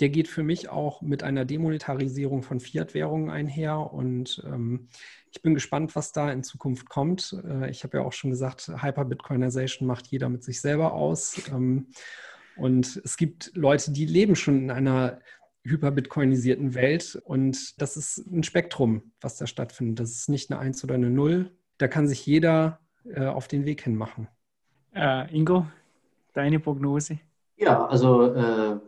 der geht für mich auch mit einer Demonetarisierung von Fiat-Währungen einher. Und ähm, ich bin gespannt, was da in Zukunft kommt. Äh, ich habe ja auch schon gesagt, Hyper-Bitcoinization macht jeder mit sich selber aus. Ähm, und es gibt Leute, die leben schon in einer hyperbitcoinisierten Welt. Und das ist ein Spektrum, was da stattfindet. Das ist nicht eine Eins oder eine Null. Da kann sich jeder äh, auf den Weg hin machen. Äh, Ingo, deine Prognose? Ja, also äh,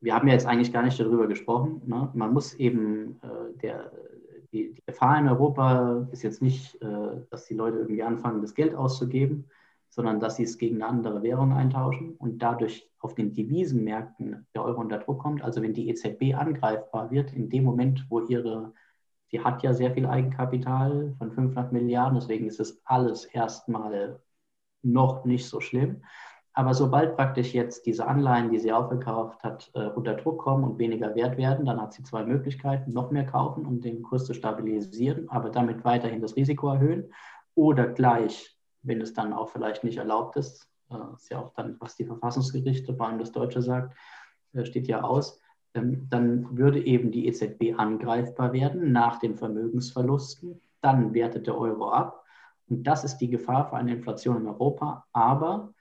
wir haben ja jetzt eigentlich gar nicht darüber gesprochen. Ne? Man muss eben, äh, der, die, die, Gefahr in Europa ist jetzt nicht, äh, dass die Leute irgendwie anfangen, das Geld auszugeben, sondern dass sie es gegen eine andere Währung eintauschen und dadurch auf den Devisenmärkten der Euro unter Druck kommt. Also wenn die EZB angreifbar wird, in dem Moment, wo ihre, sie hat ja sehr viel Eigenkapital von 500 Milliarden, deswegen ist es alles erstmal noch nicht so schlimm. Aber sobald praktisch jetzt diese Anleihen, die sie aufgekauft hat, äh, unter Druck kommen und weniger wert werden, dann hat sie zwei Möglichkeiten, noch mehr kaufen, um den Kurs zu stabilisieren, aber damit weiterhin das Risiko erhöhen oder gleich, wenn es dann auch vielleicht nicht erlaubt ist, äh, ist ja auch dann, was die Verfassungsgerichte, vor allem das Deutsche sagt, äh, steht ja aus, ähm, dann würde eben die EZB angreifbar werden nach den Vermögensverlusten, dann wertet der Euro ab. Und das ist die Gefahr für eine Inflation in Europa, aber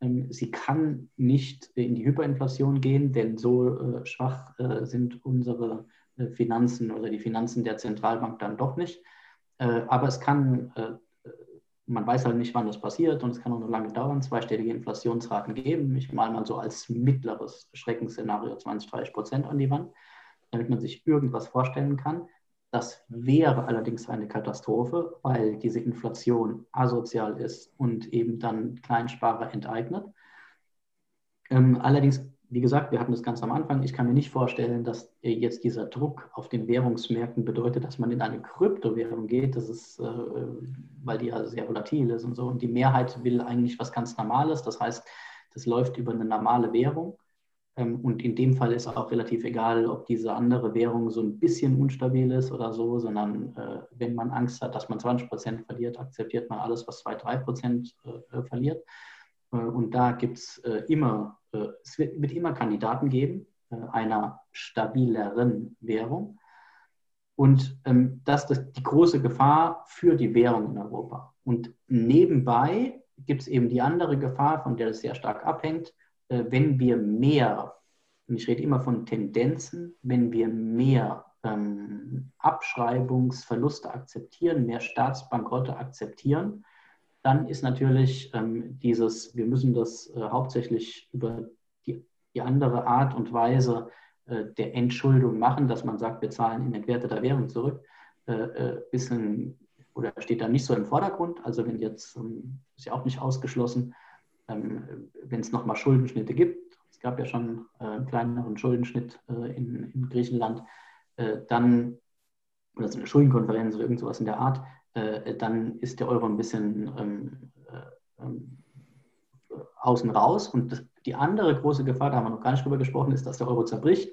sie kann nicht in die Hyperinflation gehen, denn so äh, schwach äh, sind unsere äh, Finanzen oder die Finanzen der Zentralbank dann doch nicht. Aber es kann, man weiß halt nicht, wann das passiert und es kann auch noch lange dauern, zweistellige Inflationsraten geben. Ich male mal so als mittleres Schreckensszenario 20, 30 Prozent an die Wand, damit man sich irgendwas vorstellen kann. Das wäre allerdings eine Katastrophe, weil diese Inflation asozial ist und eben dann Kleinsparer enteignet. Ähm, allerdings, wie gesagt, wir hatten das ganz am Anfang. Ich kann mir nicht vorstellen, dass jetzt dieser Druck auf den Währungsmärkten bedeutet, dass man in eine Kryptowährung geht. Das ist, äh, weil die ja sehr volatil ist und so. Und die Mehrheit will eigentlich was ganz Normales. Das heißt, das läuft über eine normale Währung. Ähm, und in dem Fall ist auch relativ egal, ob diese andere Währung so ein bisschen unstabil ist oder so, sondern äh, wenn man Angst hat, dass man 20 Prozent verliert, akzeptiert man alles, was 2, 3 Prozent äh, verliert. Äh, und da gibt es äh, immer, äh, es wird, wird, immer Kandidaten geben äh, einer stabileren Währung. Und ähm, das ist die große Gefahr für die Währung in Europa. Und nebenbei gibt es eben die andere Gefahr, von der es sehr stark abhängt, wenn wir mehr, und ich rede immer von Tendenzen, wenn wir mehr ähm, Abschreibungsverluste akzeptieren, mehr Staatsbankrotte akzeptieren, dann ist natürlich ähm, dieses, wir müssen das äh, hauptsächlich über die, die, andere Art und Weise äh, der Entschuldung machen, dass man sagt, wir zahlen in entwerteter Währung zurück, äh, äh bisschen oder steht da nicht so im Vordergrund. Also wenn jetzt, ähm, ist ja auch nicht ausgeschlossen, ähm, wenn es nochmal Schuldenschnitte gibt, es gab ja schon äh, einen kleineren Schuldenschnitt äh, in, in, Griechenland, äh, dann, oder so eine Schuldenkonferenz oder irgend sowas in der Art, dann ist der Euro ein bisschen ähm, ähm, außen raus. Und das, die andere große Gefahr, da haben wir noch gar nicht drüber gesprochen, ist, dass der Euro zerbricht,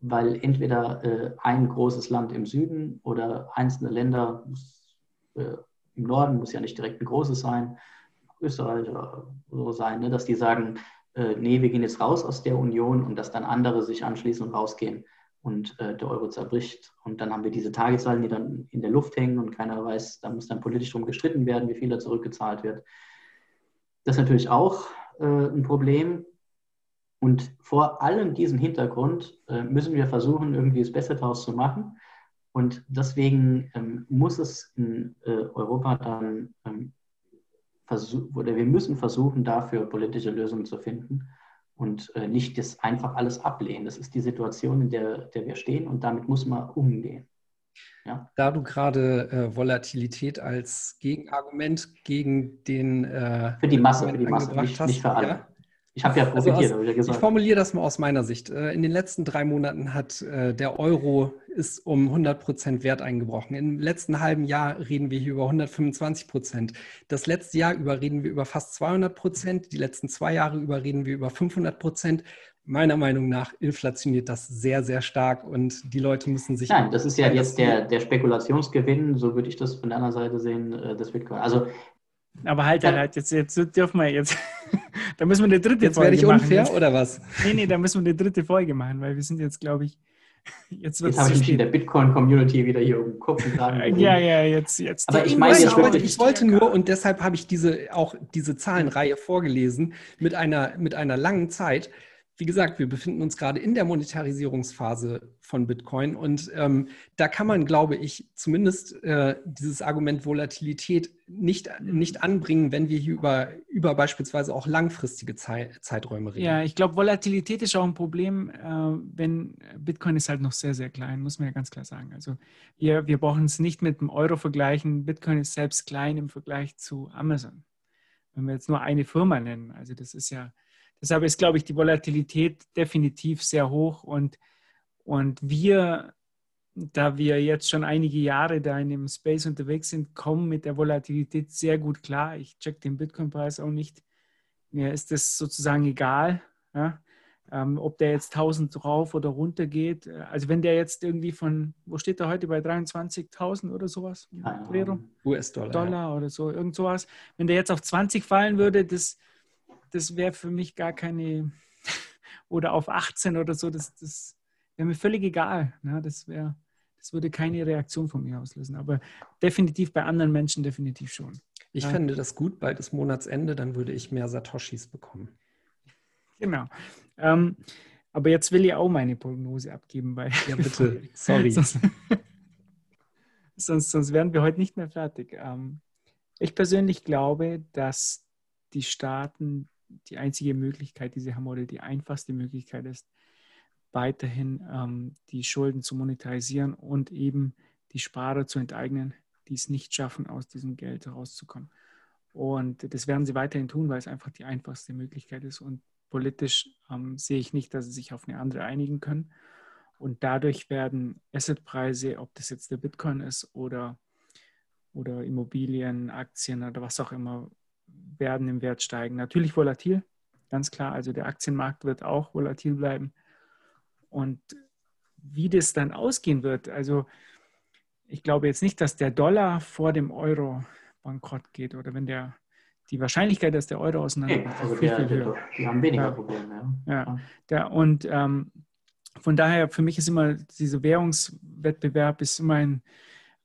weil entweder äh, ein großes Land im Süden oder einzelne Länder muss, äh, im Norden, muss ja nicht direkt ein großes sein, Österreich oder so sein, ne, dass die sagen, äh, nee, wir gehen jetzt raus aus der Union und dass dann andere sich anschließen und rausgehen und äh, der Euro zerbricht. Und dann haben wir diese Tagezahlen, die dann in der Luft hängen und keiner weiß, da muss dann politisch drum gestritten werden, wie viel da zurückgezahlt wird. Das ist natürlich auch äh, ein Problem. Und vor allem diesem Hintergrund äh, müssen wir versuchen, irgendwie das Beste daraus zu machen. Und deswegen ähm, muss es in äh, Europa dann ähm, oder wir müssen versuchen, dafür politische Lösungen zu finden und äh, nicht das einfach alles ablehnen. Das ist die Situation, in der, der wir stehen und damit muss man umgehen. Ja. Da du gerade äh, Volatilität als Gegenargument gegen den äh, für die Masse, für die Masse, nicht, hast, nicht für alle. Ja, Ich habe ja profitiert, also aus, ich ja gesagt. Ich formuliere das mal aus meiner Sicht. Äh, in den letzten drei Monaten hat äh, der Euro ist um 100 Prozent Wert eingebrochen. Im letzten halben Jahr reden wir hier über 125 Prozent. Das letzte Jahr über reden wir über fast 200 Prozent. Die letzten zwei Jahre über reden wir über 500 Prozent. Meiner Meinung nach inflationiert das sehr, sehr stark und die Leute müssen sich. Nein, das ist ja jetzt der, der Spekulationsgewinn, so würde ich das von der anderen Seite sehen, äh, des Bitcoin. Also aber halt, halt, jetzt, jetzt dürfen wir jetzt, *laughs* da müssen wir eine dritte jetzt Folge machen. Jetzt werde ich unfair machen. oder was? *laughs* Nee, nee, da müssen wir eine dritte Folge machen, weil wir sind jetzt, glaube ich, *laughs* jetzt wird Jetzt habe ich mich in der Bitcoin-Community wieder hier um Kopf getragen. ja, ja, jetzt, jetzt. Aber ich meine, ich, wollte, ich wollte nur, und deshalb habe ich diese, auch diese Zahlenreihe vorgelesen, mit einer, mit einer langen Zeit, wie gesagt, wir befinden uns gerade in der Monetarisierungsphase von Bitcoin und ähm, da kann man, glaube ich, zumindest äh, dieses Argument Volatilität nicht, nicht anbringen, wenn wir hier über, über beispielsweise auch langfristige Zeit, Zeiträume reden. Ja, ich glaube, Volatilität ist auch ein Problem, äh, wenn Bitcoin ist halt noch sehr, sehr klein, muss man ja ganz klar sagen. Also wir, wir brauchen es nicht mit dem Euro vergleichen. Bitcoin ist selbst klein im Vergleich zu Amazon. Wenn wir jetzt nur eine Firma nennen, also das ist ja Deshalb ist, glaube ich, die Volatilität definitiv sehr hoch und, und wir, da wir jetzt schon einige Jahre da in dem Space unterwegs sind, kommen mit der Volatilität sehr gut klar. Ich check den Bitcoin-Preis auch nicht. Mir ist das sozusagen egal, ja? ähm, ob der jetzt 1000 rauf oder runter geht. Also wenn der jetzt irgendwie von, wo steht er heute, bei 23.000 oder sowas? US-Dollar. Dollar ja. oder so, irgend sowas. Wenn der jetzt auf 20 fallen würde, das das wäre für mich gar keine, *laughs* oder auf 18 oder so, das, das wäre mir völlig egal. Ne? Das wäre, das würde keine Reaktion von mir auslösen. Aber definitiv bei anderen Menschen definitiv schon. Ich ja. fände das gut, bald ist Monatsende, dann würde ich mehr Satoshis bekommen. Genau. Ähm, aber jetzt will ich auch meine Prognose abgeben, weil. Ja, *laughs* bitte. Sorry. sonst, *laughs* sonst, sonst, wären wir heute nicht mehr fertig. Ähm, ich persönlich glaube, dass die Staaten die einzige Möglichkeit, die sie haben oder die einfachste Möglichkeit ist, weiterhin ähm, die Schulden zu monetarisieren und eben die Sparer zu enteignen, die es nicht schaffen, aus diesem Geld herauszukommen. Und das werden sie weiterhin tun, weil es einfach die einfachste Möglichkeit ist. Und politisch ähm, sehe ich nicht, dass sie sich auf eine andere einigen können. Und dadurch werden Assetpreise, ob das jetzt der Bitcoin ist oder, oder Immobilien, Aktien oder was auch immer, werden im Wert steigen. Natürlich volatil, ganz klar. Also der Aktienmarkt wird auch volatil bleiben. Und wie das dann ausgehen wird, also ich glaube jetzt nicht, dass der Dollar vor dem Euro bankrott geht oder wenn der die Wahrscheinlichkeit, dass der Euro auseinandergeht, nee, also viel, der, viel höher. Die haben weniger ja. Probleme. Ja, ja. Der, und ähm, von daher, für mich ist immer dieser Währungswettbewerb ist immer ein,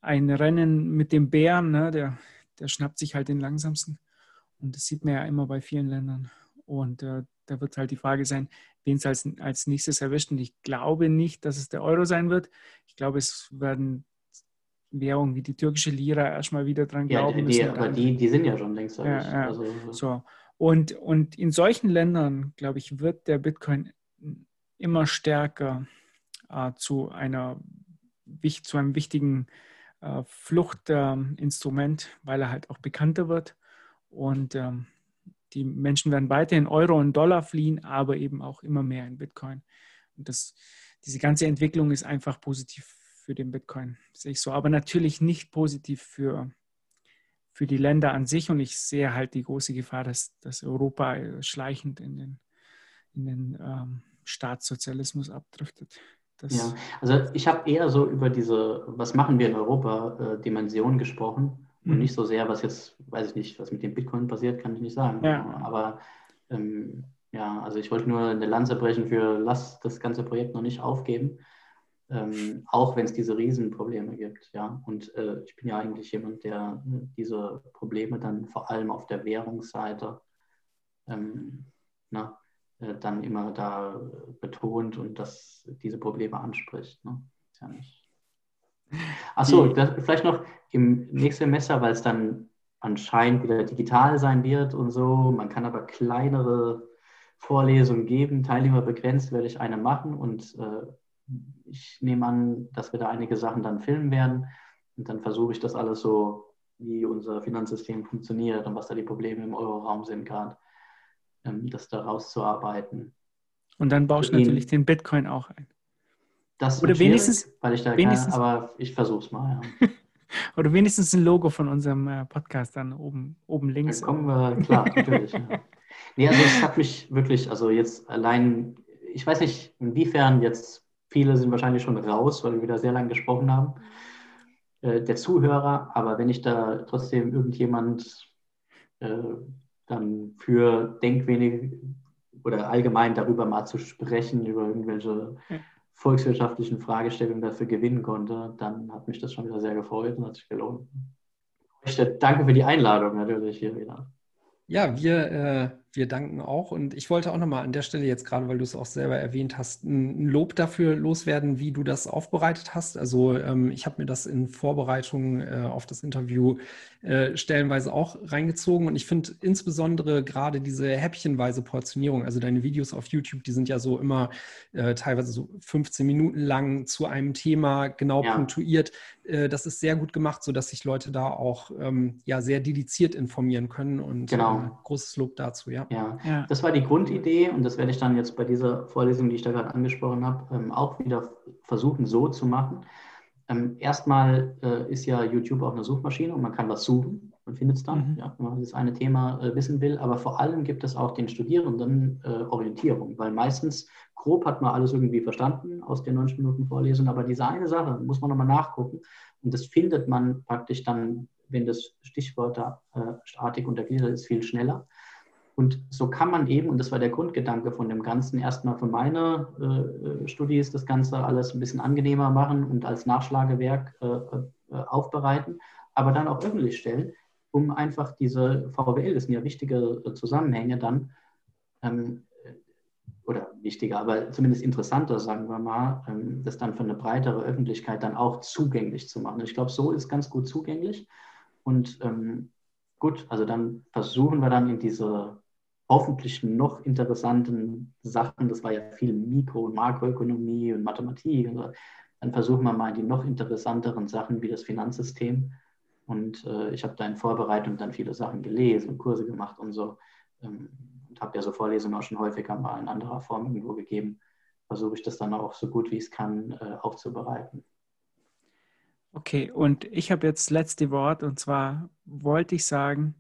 ein Rennen mit dem Bären, ne? der, der schnappt sich halt den langsamsten. Und das sieht man ja immer bei vielen Ländern. Und äh, da wird halt die Frage sein, wen es als, als nächstes erwischt. Und ich glaube nicht, dass es der Euro sein wird. Ich glaube, es werden Währungen wie die türkische Lira erstmal wieder dran glauben ja, die, müssen. Aber die, die sind ja schon längst ja, ja. Also, so. Und, und in solchen Ländern, glaube ich, wird der Bitcoin immer stärker äh, zu, einer, zu einem wichtigen äh, Fluchtinstrument, äh, weil er halt auch bekannter wird und ähm, die Menschen werden weiter in Euro und Dollar fliehen, aber eben auch immer mehr in Bitcoin. Und das, diese ganze Entwicklung ist einfach positiv für den Bitcoin, sehe ich so. Aber natürlich nicht positiv für, für die Länder an sich. Und ich sehe halt die große Gefahr, dass, dass Europa äh, schleichend in den, in den ähm, Staatssozialismus abdriftet. Das ja, also ich habe eher so über diese, was machen wir in Europa, äh, Dimension gesprochen. Und mhm. nicht so sehr, was jetzt, weiß ich nicht, was mit dem Bitcoin passiert, kann ich nicht sagen. Ja. Aber ähm, ja, also ich wollte nur eine Lanze brechen für, lass das ganze Projekt noch nicht aufgeben, ähm, auch wenn es diese Riesenprobleme gibt. Ja, und äh, ich bin ja eigentlich jemand, der äh, diese Probleme dann vor allem auf der Währungsseite ähm, na, äh, dann immer da betont und das, diese Probleme anspricht. Ne? Ist ja nicht Achso, vielleicht noch im nächsten Semester, weil es dann anscheinend wieder digital sein wird und so. Man kann aber kleinere Vorlesungen geben, Teilnehmer begrenzt, werde ich eine machen und äh, ich nehme an, dass wir da einige Sachen dann filmen werden und dann versuche ich das alles so, wie unser Finanzsystem funktioniert und was da die Probleme im Euroraum sind gerade, ähm, das da rauszuarbeiten. Und dann baust du natürlich den Bitcoin auch ein. Das Oder wenigstens, weil ich da wenigstens, kann, aber ich versuche es mal. Ja. *laughs* Oder wenigstens ein Logo von unserem äh, Podcast dann oben, oben links. Dann kommen wir, klar, natürlich. ja. Nee, also es hat mich wirklich, also jetzt allein, ich weiß nicht, inwiefern jetzt, viele sind wahrscheinlich schon raus, weil wir wieder sehr lange gesprochen haben, äh, der Zuhörer, aber wenn ich da trotzdem irgendjemand äh, dann für Denkwenig oder allgemein darüber mal zu sprechen, über irgendwelche. Volkswirtschaftlichen Fragestellungen dafür gewinnen konnte, dann hat mich das schon wieder sehr gefreut und hat sich gelohnt. Ich danke für die Einladung natürlich hier wieder. Ja, wir, äh, wir danken auch. Und ich wollte auch nochmal an der Stelle jetzt gerade, weil du es auch selber erwähnt hast, ein Lob dafür loswerden, wie du das aufbereitet hast. Also ähm, ich habe mir das in Vorbereitung äh, auf das Interview äh, stellenweise auch reingezogen. Und ich finde insbesondere gerade diese häppchenweise Portionierung, also deine Videos auf YouTube, die sind ja so immer äh, teilweise so 15 Minuten lang zu einem Thema genau ja. punktuiert. Äh, das ist sehr gut gemacht, sodass sich Leute da auch ähm, ja sehr dediziert informieren können. Und genau. Äh, großes Lob dazu, ja. ja. Ja, das war die Grundidee und das werde ich dann jetzt bei dieser Vorlesung, die ich da gerade angesprochen habe, ähm, auch wieder versuchen so zu machen ähm, erstmal äh, ist ja YouTube auch eine Suchmaschine und man kann was suchen und findet es dann, mhm. ja, wenn man das eine Thema äh, wissen will. Aber vor allem gibt es auch den Studierenden äh, Orientierung, weil meistens grob hat man alles irgendwie verstanden aus den 90 Minuten Vorlesung, aber diese eine Sache muss man nochmal nachgucken und das findet man praktisch dann, wenn das Stichwortartig untergliedert ist, viel schneller. Und so kann man eben, und das war der Grundgedanke von dem Ganzen, erstmal für meine äh, Studis das Ganze alles ein bisschen angenehmer machen und als Nachschlagewerk äh, äh, aufbereiten, aber dann auch öffentlich stellen, um einfach diese VWL, das sind ja wichtige äh, Zusammenhänge dann, ähm, oder wichtiger, aber zumindest interessanter, sagen wir mal, ähm, das dann für eine breitere Öffentlichkeit dann auch zugänglich zu machen. Ich glaube, so ist ganz gut zugänglich. Und ähm, gut, also dann versuchen wir dann in diese hoffentlich noch interessanten Sachen, das war ja viel Mikro- und Makroökonomie und Mathematik, und dann versuchen wir mal die noch interessanteren Sachen wie das Finanzsystem. Und äh, ich habe da in Vorbereitung dann viele Sachen gelesen und Kurse gemacht und so. Ähm, habe ja so Vorlesungen auch schon häufiger mal in anderer Form irgendwo gegeben. Versuche ich das dann auch so gut wie ich es kann äh, aufzubereiten. Okay, und ich habe jetzt das letzte Wort und zwar wollte ich sagen,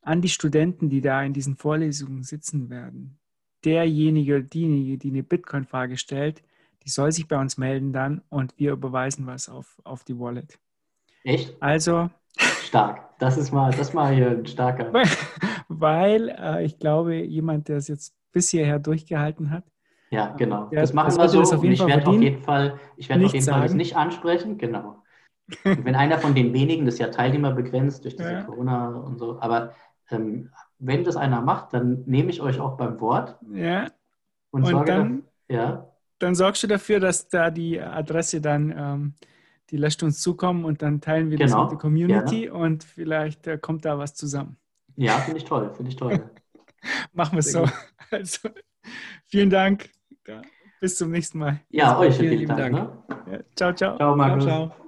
an die Studenten, die da in diesen Vorlesungen sitzen werden. Derjenige, diejenige, die eine Bitcoin-Frage stellt, die soll sich bei uns melden dann und wir überweisen was auf, auf die Wallet. Echt? Also. Stark. Das ist mal, das mal hier ein starker. *laughs* Weil äh, ich glaube, jemand, der es jetzt bis hierher durchgehalten hat. Ja, genau. Der, das machen wir so. Das auf jeden ich werde auf jeden Fall, ich werde auf jeden Fall das nicht ansprechen. Genau. *laughs* Wenn einer von den wenigen, das ist ja teilnehmerbegrenzt durch diese ja. Corona und so, aber ähm, wenn das einer macht, dann nehme ich euch auch beim Wort. Ja. Und, und dann, dafür, ja. dann sorgst du dafür, dass da die Adresse dann, ähm, die lässt uns zukommen und dann teilen wir genau. das mit der Community gerne. und vielleicht äh, kommt da was zusammen. Ja, finde ich toll, finde ich toll. *laughs* Machen wir es so. *laughs* Also, vielen Dank. Bis zum nächsten Mal. Ja, euch vielen, vielen Dank. Dank. Ne? Ja, ciao, ciao. Ciao, Markus. Ciao, ciao.